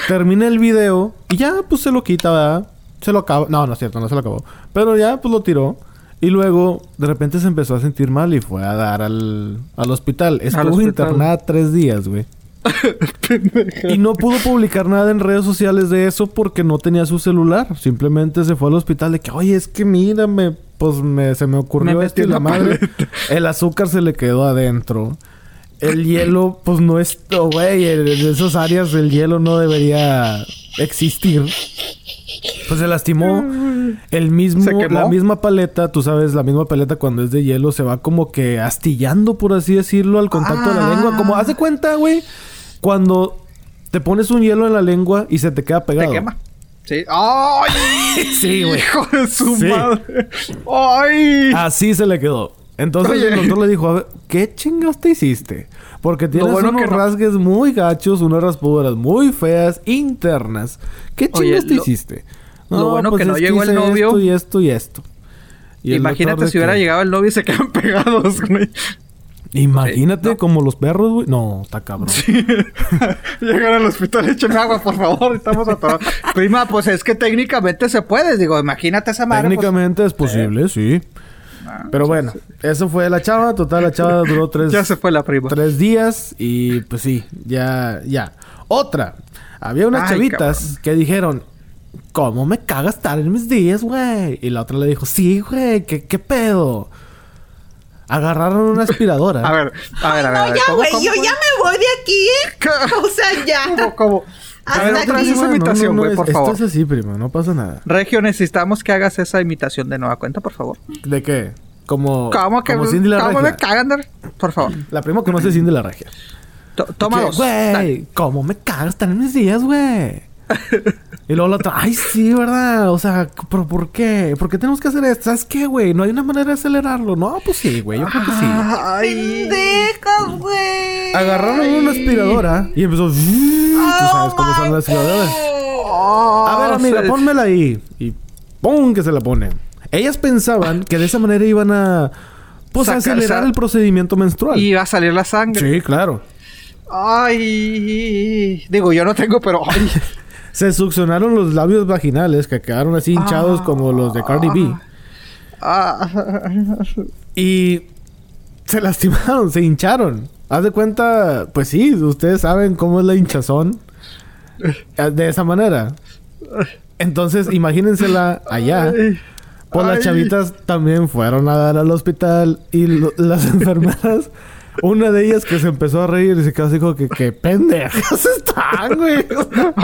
termina el video y ya, pues se lo quita, ¿verdad? Se lo acaba. No, no es cierto, no se lo acabó. Pero ya, pues lo tiró. Y luego, de repente se empezó a sentir mal y fue a dar al, al hospital. Estuvo hospital. internada tres días, güey. [laughs] y no pudo publicar nada en redes sociales de eso porque no tenía su celular. Simplemente se fue al hospital de que, oye, es que mírame, pues me, se me ocurrió Me esto y la madre. El azúcar se le quedó adentro. El [laughs] hielo, pues no es, oh, güey, en en esas áreas el hielo no debería existir. Pues se lastimó [laughs] el mismo, la misma paleta, tú sabes, la misma paleta cuando es de hielo se va como que astillando, por así decirlo, al contacto de la Ah. lengua. Como, haz de cuenta, güey, cuando te pones un hielo en la lengua y se te queda Te pegado. quema. Sí. ¡Ay! [laughs] Sí, güey. Hijo de su Sí. madre. ¡Ay! Así se le quedó. Entonces Oye. el doctor le dijo, a ver, ¿qué chingados te hiciste? Porque tienes bueno unos no- rasgues muy gachos, unas raspaduras muy feas, internas. ¿Qué chingados te lo- hiciste? lo bueno que no llegó el novio. Esto y esto y esto. Y Imagínate si hubiera que- llegado el novio y se quedan [laughs] pegados, güey. Imagínate no. como los perros, güey. No, está cabrón. [laughs] Llegar al hospital, échame agua, por favor. Estamos atorados. Prima, pues es que técnicamente se puede. Digo, imagínate esa madre. pues, Técnicamente es posible, sí. Pero bueno, eso fue la chava. Total, la chava duró [laughs] tres, ya se fue la prima. tres días y pues sí, ya, ya. Otra. Había unas Ay, chavitas cabrón. que dijeron, ¿cómo me cagas estar en mis días, güey? Y la otra le dijo, sí, güey, ¿qué, qué pedo? Agarraron una aspiradora. A ver, a ver, a ver. a [laughs] No, ver, ya, ¿cómo, güey, yo ya me voy de aquí, ¿eh? ¿Qué? [laughs] O sea, ya. ¿Cómo, cómo? A ver, otra vez esa No, no, imitación, no, güey, es- por esto favor. es así, primo, no pasa nada. Regio, necesitamos que hagas esa imitación de nueva cuenta, por favor. ¿De qué? Como, ¿Cómo que como Cindy la ¿Cómo me regia. cagan? de- Por favor. La prima conoce Cindy la regia. To- toma dos. Güey, ¿cómo me cagas estar en mis días, güey? Y luego la otra, ay, sí, ¿verdad? O sea, ¿pero por qué? ¿Por qué tenemos que hacer esto? ¿Sabes qué, güey? No hay una manera de acelerarlo. No, pues sí, güey, yo creo que sí. Ay. Pendejas, güey. Agarraron una aspiradora y empezó. Tú sabes cómo son las aspiradoras. A ver, amiga, se- pónmela ahí. Y ¡pum! que se la ponen. Ellas pensaban que de esa manera iban a. Pues acelerar el procedimiento menstrual. Y va a salir la sangre. Sí, claro. Ay. Digo, yo no tengo, pero. Ay. Se succionaron los labios vaginales que quedaron así hinchados como los de Cardi B. Ah. Y se [laughs] lastimaron, se hincharon. Haz de cuenta, pues sí, ustedes saben cómo es la hinchazón. Eh, De esa manera. Entonces, imagínensela allá. Pues las chavitas también fueron a dar al hospital y lo- las [laughs] enfermeras, una de ellas que se empezó a reír y se quedó así como que, qué pendejas están, güey. [laughs]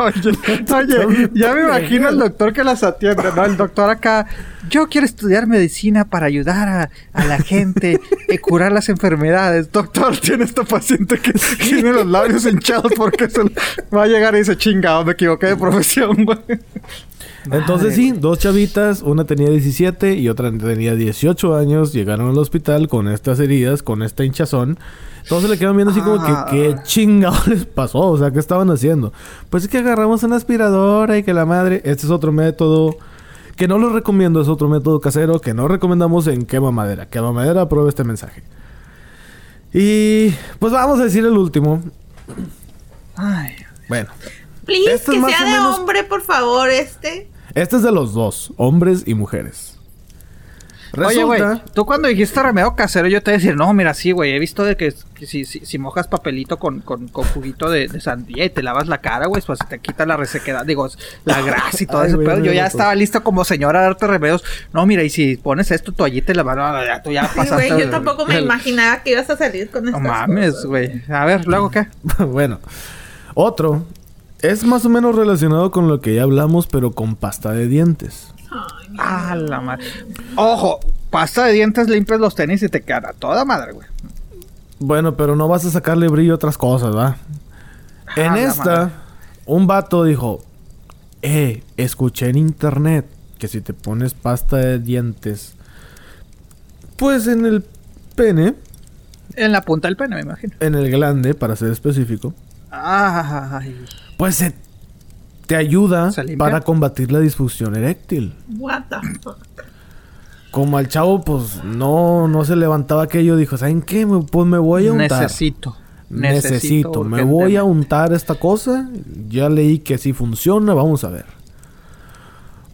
Oye, [laughs] oye, ya me imagino al doctor que las atiende, ¿no? El doctor acá, yo quiero estudiar medicina para ayudar a, a la gente [laughs] a curar las enfermedades. Doctor, tiene esta paciente que tiene los labios hinchados porque se va a llegar y dice, chingado, me equivoqué de profesión, güey. Entonces sí, dos chavitas, una tenía 17 y otra tenía 18 años, llegaron al hospital con estas heridas, con esta hinchazón. Se le quedan viendo así como que Ah. qué chingado [laughs] les pasó, o sea, ¿qué estaban haciendo? Pues es que agarramos una aspiradora y que la madre, este es otro método que no lo recomiendo, es otro método casero que no recomendamos en Quema Madera. Quema Madera, prueba este mensaje. Y pues vamos a decir el último. Ay, Bueno, Please, Esto es que sea de menos- hombre, por favor, este. este es de los dos, hombres y mujeres. Oye, güey, Resulta tú cuando dijiste remedio casero, yo te iba a decir, no, mira, sí, güey, he visto de que, que si, si, si mojas papelito con, con, con juguito de, de sandía y te lavas la cara, güey, pues te quita la resequedad, digo, la grasa y todo [laughs] Ay, ese pedo. no, Yo ya no, estaba listo como señora a darte remedios. No, mira, y si pones esto, toallita y la mano, ya, tú ya pasaste. güey, yo tampoco me el- imaginaba que ibas a salir con No estas mames, güey. A ver, ¿luego qué? [laughs] bueno, otro es más o menos relacionado con lo que ya hablamos, pero con pasta de dientes. Ah, la madre. Ojo, pasta de dientes, limpias los tenis y te quedan a toda madre, güey. Bueno, pero no vas a sacarle brillo a otras cosas, ¿va? En Ah, esta, madre. un vato dijo, eh, escuché en internet que si te pones pasta de dientes, pues en el pene, En la punta del pene, me imagino. en el glande, para ser específico, Ay. pues se te ayuda para combatir la disfunción eréctil. What the fuck. Como al chavo, pues no, no se levantaba aquello, dijo, ¿saben qué? Me- Pues me voy a untar. Necesito. Necesito, me voy a untar esta cosa. Ya leí que sí funciona, vamos a ver.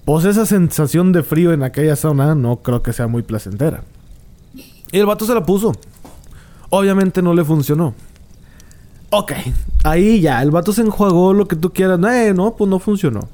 Pues esa sensación de frío en aquella zona no creo que sea muy placentera. Y el vato se la puso. Obviamente no le funcionó. Ok, ahí ya, el vato se enjuagó lo que tú quieras. Eh, no, pues no funcionó.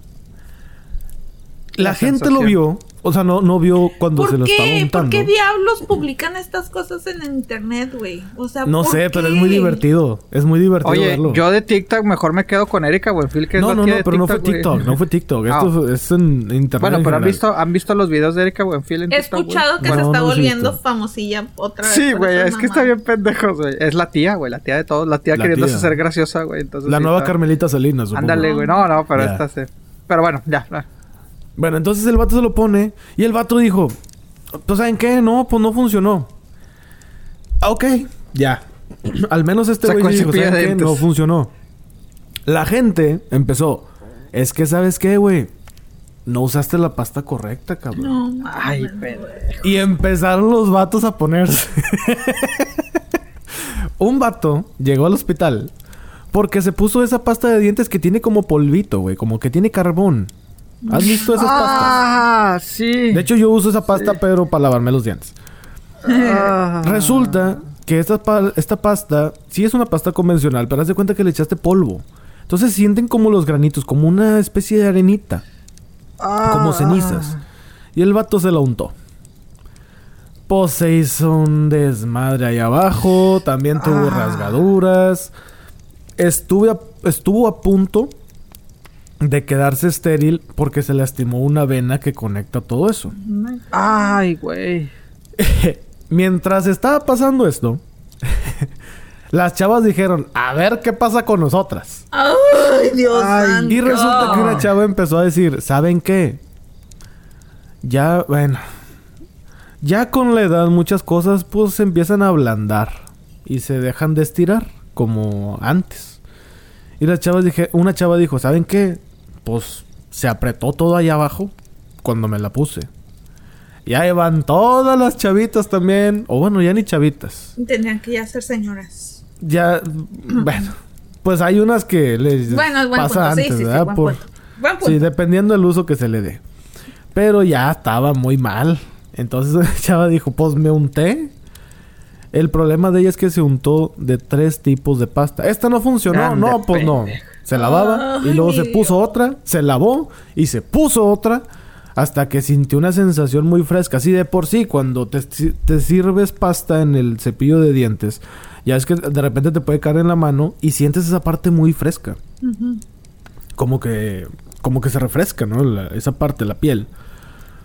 La, La gente lo vio. O sea, no, no vio cuando se ¿Por lo estaba qué? ¿Por untando. qué diablos publican estas cosas en internet, güey? O sea, No ¿por sé, pero es qué? muy divertido. Es muy divertido Oye, verlo. yo de TikTok mejor me quedo con Erika Buenfil, que es no, la no, tía no, de pero no fue güey. TikTok, no fue TikTok. [laughs] Ah. Esto es en internet. Bueno, en pero ¿han visto, ¿han visto los videos de Erika Buenfil en He TikTok? güey? escuchado que Bueno, se está no he volviendo visto. famosilla otra vez. Sí, güey, es que está bien pendejos, güey. Es la tía, güey, la tía de todos. La tía La queriéndose tía. ser graciosa, güey. Entonces, La sí nueva está- Carmelita Salinas, supongo. Ándale, güey. No, no, pero esta sí. Pero bueno, ya. Bueno, entonces el vato se lo pone y el vato dijo, pues ¿saben qué? No, pues no funcionó. Ah, Ok, ya. [clears throat] Al menos este güey. No funcionó. La gente empezó, es que ¿sabes qué, güey? No usaste la pasta correcta, cabrón. No, Ay, pendejo. Y empezaron los vatos a ponerse. [laughs] Un vato llegó al hospital porque se puso esa pasta de dientes que tiene como polvito, güey, como que tiene carbón. ¿Has visto esas pastas? Ah, sí. De hecho, yo uso esa pasta, pero para lavarme los dientes. Ah. Resulta que esta, pa- esta pasta, sí es una pasta convencional, pero haz de cuenta que le echaste polvo. Entonces sienten como los granitos, como una especie de arenita, como Ah. cenizas. Y el vato se la untó. Pues se hizo un desmadre ahí abajo, también tuvo Ah. rasgaduras. Estuve a- estuvo a punto de quedarse estéril porque se lastimó una vena que conecta todo eso. Ay, güey. [laughs] Mientras estaba pasando esto, [laughs] las chavas dijeron, a ver qué pasa con nosotras. Ay, Dios Ay, santo. Y resulta que una chava empezó a decir, ¿saben qué? Ya, bueno, ya con la edad muchas cosas pues se empiezan a ablandar y se dejan de estirar como antes. Y las chavas dije, una chava dijo, ¿saben qué? Pues se apretó todo allá abajo cuando me la puse. Y ahí van todas las chavitas también, o bueno, ya ni chavitas. Tendrían que ya ser señoras. Ya, [clears throat] bueno, pues hay unas que les Bueno, buen pasa punto. Sí, antes, sí, sí, ¿verdad? buen Por- punto. Buen punto. Sí, dependiendo del uso que se le dé. Pero ya estaba muy mal. Entonces [laughs] la chava dijo, pues me unté. El problema de ella es que se untó de tres tipos de pasta. Esta no funcionó. Grande no, pues no. Se lavaba y luego se puso otra, se lavó y se puso otra. Hasta que sintió una sensación muy fresca. Así de por sí, cuando te, te sirves pasta en el cepillo de dientes, ya es que de repente te puede caer en la mano y sientes esa parte muy fresca como que como que se refresca, ¿no? La- esa parte, la piel.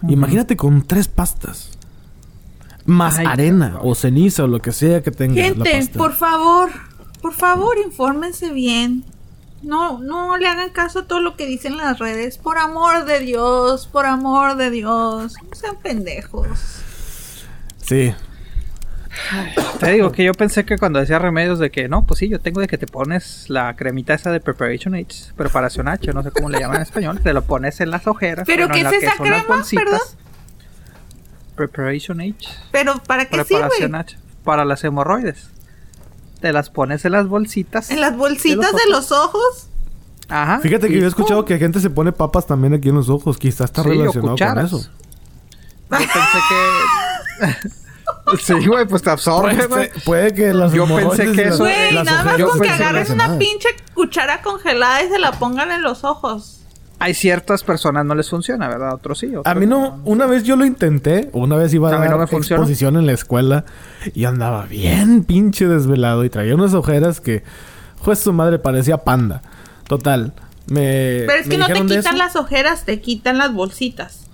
Imagínate con tres pastas. Más Ay, arena o ceniza o lo que sea que tenga la Gente, pasta. por favor, por favor, infórmense bien. No, no le hagan caso a todo lo que dicen las redes. Por amor de Dios, por amor de Dios. No sean pendejos. Sí. Te digo que yo pensé que cuando decía remedios de que no, pues sí, yo tengo de que te pones la cremita esa de Preparation H, preparación H, no sé cómo le llaman en español, te lo pones en las ojeras. ¿Pero bueno, qué en es la que esa son las crema, bolsitas. perdón? Preparation H, Pero ¿para qué preparación sirve? H, para las hemorroides. Te las pones en las bolsitas. En las bolsitas de de los ojos. Ajá. Fíjate que yo he escuchado que gente se pone papas también aquí en los ojos. Quizás está Sí, relacionado con eso. Yo pensé que. [laughs] sí, güey, pues te absorbe, Puede, güey. puede que las Yo pensé hemorroides que eso- Güey, nada más con que agarres una pinche cuchara congelada y se la pongan en los ojos. Hay ciertas personas no les funciona, ¿verdad? Otros sí. A mí no, una vez yo lo intenté, una vez iba a, A dar no me en la escuela y andaba bien pinche desvelado y traía unas ojeras que, juez su madre, parecía panda. Total, me Pero es me que no te quitan eso. las ojeras, te quitan las bolsitas.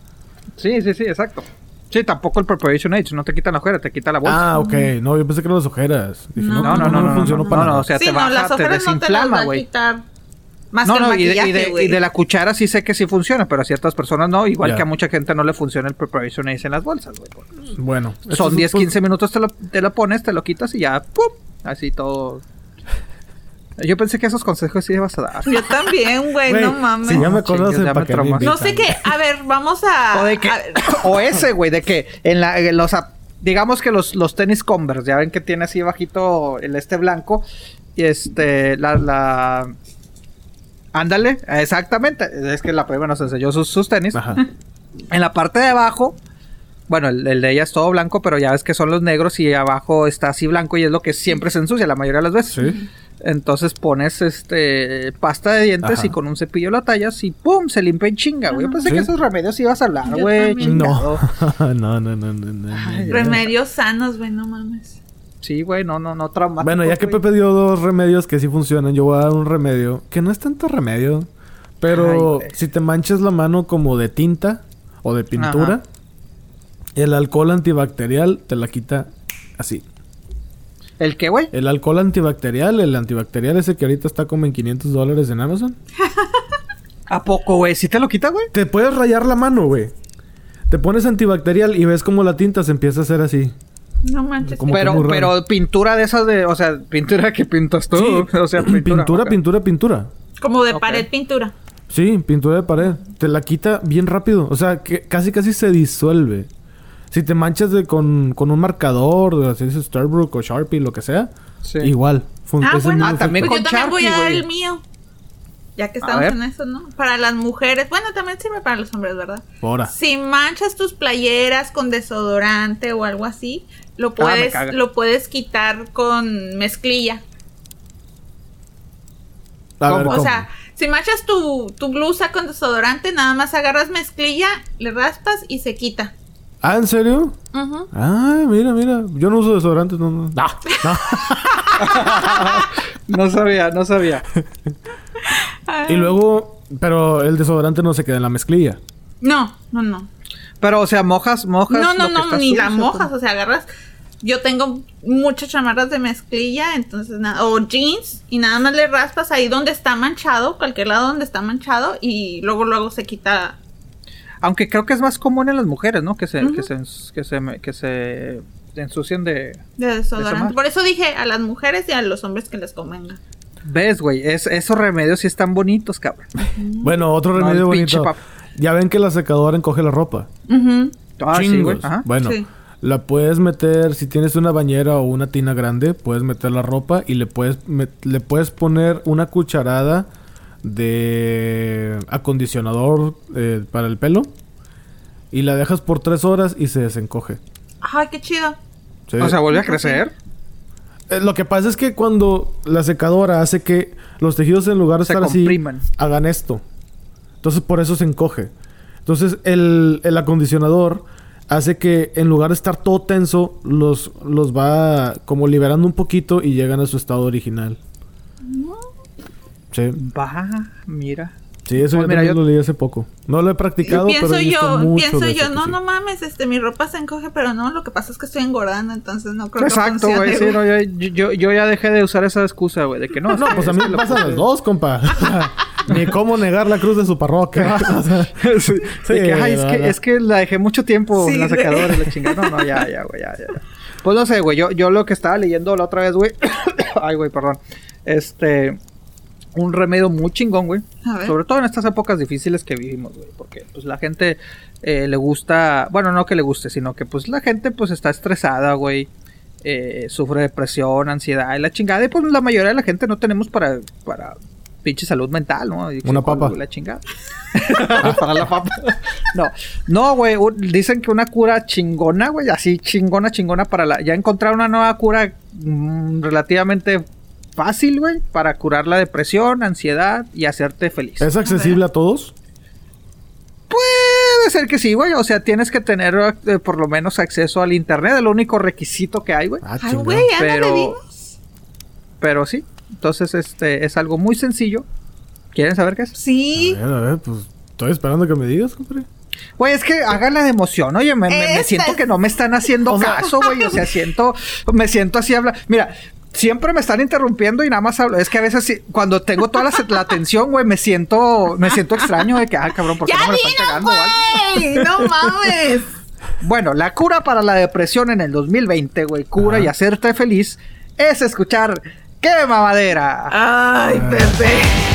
Sí, sí, sí, exacto. Sí, tampoco el Preparation Age, no te quita la ojera, te quita la bolsa. Ah, ok. No, yo pensé que eran las ojeras. Dije, No, no, no, no, no, no, funcionó no, para no, nada. o sea, sí, te no, baja, las te ojeras no te las desinflama, va a güey. Más no, que el no, y de, maquillaje, y, de, güey. y de la cuchara sí sé que sí funciona, pero a ciertas personas no. Igual que a mucha gente no le funciona el Preparation Age en las bolsas, güey. Bueno. Son es- 10, pues, 15 minutos, te lo, te lo pones, te lo quitas y ya, ¡pum! Así todo. Yo pensé que esos consejos sí ibas a dar. Yo también, güey, no mames. Si ya me conocen, ya ¿para me traumaste. No sé qué. A ver, vamos a. O de que, a ver. [coughs] o ese, güey, de que en la, en los, digamos que los, los tenis Converse, ya ven que tiene así bajito el este blanco, y este, la, la, ándale, exactamente, es que la prueba nos enseñó sus, sus tenis, Ajá. En la parte de abajo, bueno, el, el de ella es todo blanco, pero ya ves que son los negros y abajo está así blanco y es lo que siempre se ensucia la mayoría de las veces. Sí. Entonces pones este pasta de dientes Ajá. y con un cepillo la tallas y ¡pum! se limpia en chinga, güey. Yo pensé Sí. que esos remedios ibas a hablar, güey. [laughs] No. no, no, no, no, no, Ay, no. Remedios sanos, güey, no mames. Sí, güey, no, no, no traumáticos, Bueno, ya que güey. Pepe dio dos remedios que sí funcionan, yo voy a dar un remedio que no es tanto remedio, pero Ay, si te manchas la mano como de tinta o de pintura, Ajá. el alcohol antibacterial te la quita así. ¿El qué, güey? El alcohol antibacterial, el antibacterial ese que ahorita está como en 500 dólares en Amazon, [laughs] ¿A poco, güey? ¿Sí te lo quita, güey? te puedes rayar la mano, güey. Te pones antibacterial y ves como la tinta se empieza a hacer así. No manches. Como Pero, pero pintura de esas de, o sea, pintura que pintas tú. Sí. [laughs] O sea, pintura. Pintura, ok. pintura, pintura. Como de Ok. pared pintura. Sí, pintura de pared. Te la quita bien rápido. O sea, que casi casi se disuelve. Si te manchas de, con, con un marcador, de así dice Starbrook o Sharpie, lo que sea, Sí. igual. Fun- Ah, bueno, Ah, también. Pues yo con también voy a Sharpie, dar el mío. Ya que estamos en eso, ¿no? Para las mujeres. Bueno, también sirve para los hombres, ¿verdad? Ahora. Si manchas tus playeras con desodorante o algo así, lo Ah, puedes, lo puedes quitar con mezclilla. A ver, o ¿cómo? sea, si manchas tu, tu blusa con desodorante, nada más agarras mezclilla, le raspas y se quita. Ah, ¿en serio? Ujú. Ah, mira, mira. Yo no uso desodorante, no, no. No, no. [laughs] No sabía, no sabía. Y luego, pero el desodorante no se queda en la mezclilla. No, no, no. Pero, o sea, mojas, mojas. No, no, lo que no, está ni la sucio, mojas, pues. o sea, agarras. Yo tengo muchas chamarras de mezclilla, entonces nada, o jeans, y nada más le raspas ahí donde está manchado, cualquier lado donde está manchado, y luego luego se quita. Aunque creo que es más común en las mujeres, ¿no? Que se, que se, que se, que se ensucien de... De desodorante. Por eso dije a las mujeres y a los hombres que les convenga. ¿Ves, güey? Es, esos remedios sí están bonitos, cabrón. Bueno, otro remedio bonito. Ya ven que la secadora encoge la ropa. Ah, sí, Chingos. güey. Ajá. Bueno, Sí. La puedes meter, si tienes una bañera o una tina grande, puedes meter la ropa y le puedes, le puedes poner una cucharada de acondicionador eh, para el pelo y la dejas por tres horas y se desencoge. Ay, qué chido. Sí. O sea, vuelve a crecer. Eh, lo que pasa es que cuando la secadora hace que los tejidos en lugar de Se estar así hagan esto. Entonces por eso se encoge. Entonces el, el acondicionador hace que en lugar de estar todo tenso, los, los va como liberando un poquito y llegan a su estado original. Sí, Va, mira. sí, eso Pues yo mira, también yo- lo leí hace poco. No lo he practicado, pienso pero he visto yo, mucho pienso de yo, no, sí. no mames, este, mi ropa se encoge, pero no, lo que pasa es que estoy engordando, entonces no creo Exacto, que güey. funcione. Sí, no, yo, yo, yo ya dejé de usar esa excusa, güey. De que no. No, pues a mí me lo pasan las dos, compa. [laughs] Ni cómo negar la cruz de su parroquia. [laughs] O sea, sí. Sí, De que, ay, es, que, es que la dejé mucho tiempo Sí, en la de- secadora y la chingada. No, no, ya, ya, güey, ya, ya. Pues no sé, güey. Yo, yo lo que estaba leyendo la otra vez, güey. [coughs] ay, güey, perdón. Este. Un remedio muy chingón, güey. Sobre todo en estas épocas difíciles que vivimos, güey. Porque pues la gente eh, le gusta. Bueno, no que le guste, sino que pues la gente pues está estresada, güey. eh, sufre depresión, ansiedad y la chingada. Y pues la mayoría de la gente no tenemos para, para pinche salud mental, ¿no? Y Una papa. La chingada. [laughs] para la papa. No, no, güey. Dicen que una cura chingona, güey. Así chingona, chingona para la. Ya encontrar una nueva cura mm, relativamente fácil, güey. Para curar la depresión, ansiedad y hacerte feliz. ¿Es accesible a todos? Puede ser que sí, güey. O sea, tienes que tener eh, por lo menos acceso al internet. Es el único requisito que hay, güey. Ah, güey, Pero-. Pero sí. Entonces, este es algo muy sencillo. ¿Quieren saber qué es? Sí. A ver, a ver, pues estoy esperando que me digas, compadre. Güey, es que háganla de emoción, oye, me, me- siento que no me están haciendo [laughs] O caso, güey, o sea, siento, me siento así habla, mira, siempre me están interrumpiendo y nada más hablo, es que a veces cuando tengo toda la, la atención, güey, me siento, me siento extraño de que, ah, cabrón, ¿por qué ¡Ya no me lo están vino, cagando o algo? güey! ¡No mames! [laughs] Bueno, la cura para la depresión en el 2020, güey, cura Ajá. y hacerte feliz, es escuchar Quema Madera. ¡Ay, Pepe!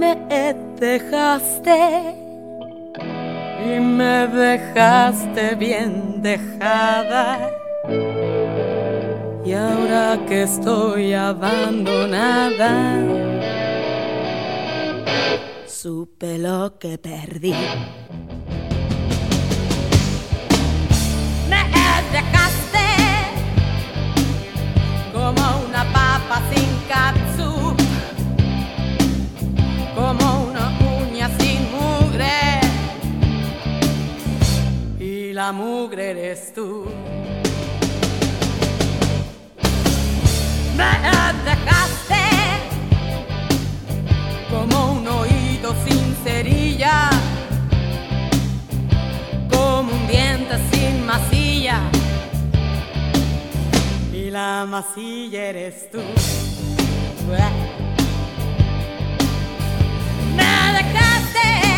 me dejaste y me dejaste bien dejada. Y ahora que estoy abandonada, supe lo que perdí. Me dejaste como una papa sin katsu, como una uña sin mugre, y la mugre eres tú. Me dejaste como como un diente sin masilla, y la masilla eres tú. Me dejaste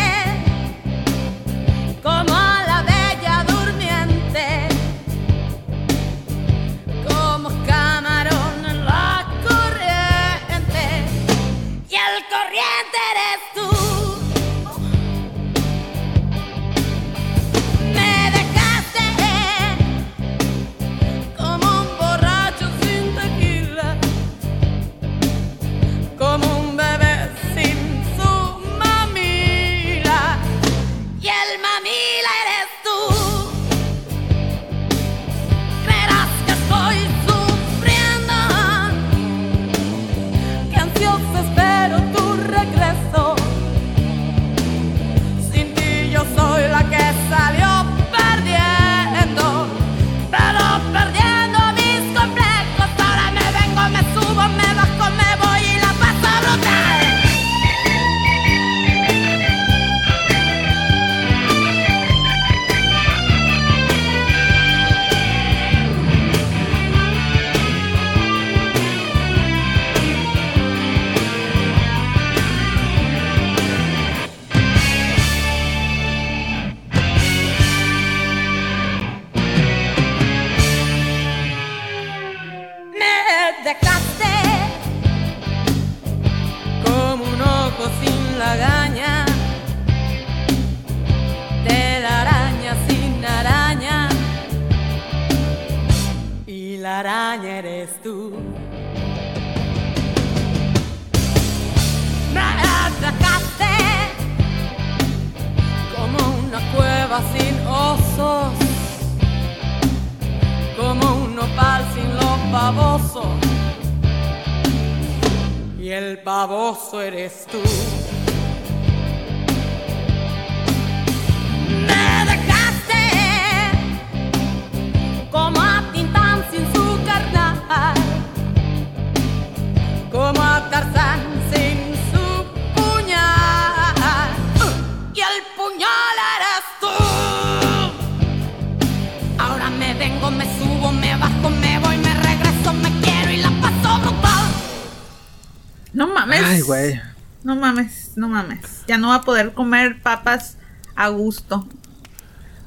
va a poder comer papas a gusto.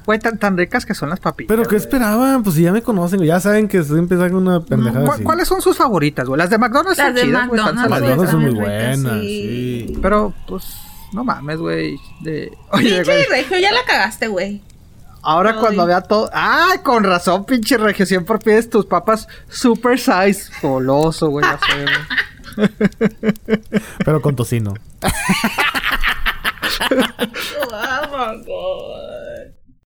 Güey, tan, tan ricas que son las papitas. Pero ¿qué güey. esperaban? Pues si ya me conocen, ya saben que estoy empezando una pendejada ¿Cu- así. ¿Cuáles son sus favoritas, güey? Las de McDonald's Las son de chidas, güey. McDonald's, Las saladonas. donas son muy buenas, sí. sí. Pero, pues, no mames, güey. De... [laughs] Oye, Pinche regio, ya la cagaste, güey. Ahora Ay. cuando vea todo. ¡Ay, con razón, pinche regio! Siempre pides tus papas super size. Goloso, güey. Ya sé, güey. [laughs] Pero con tocino. [laughs] [laughs] Oh my God.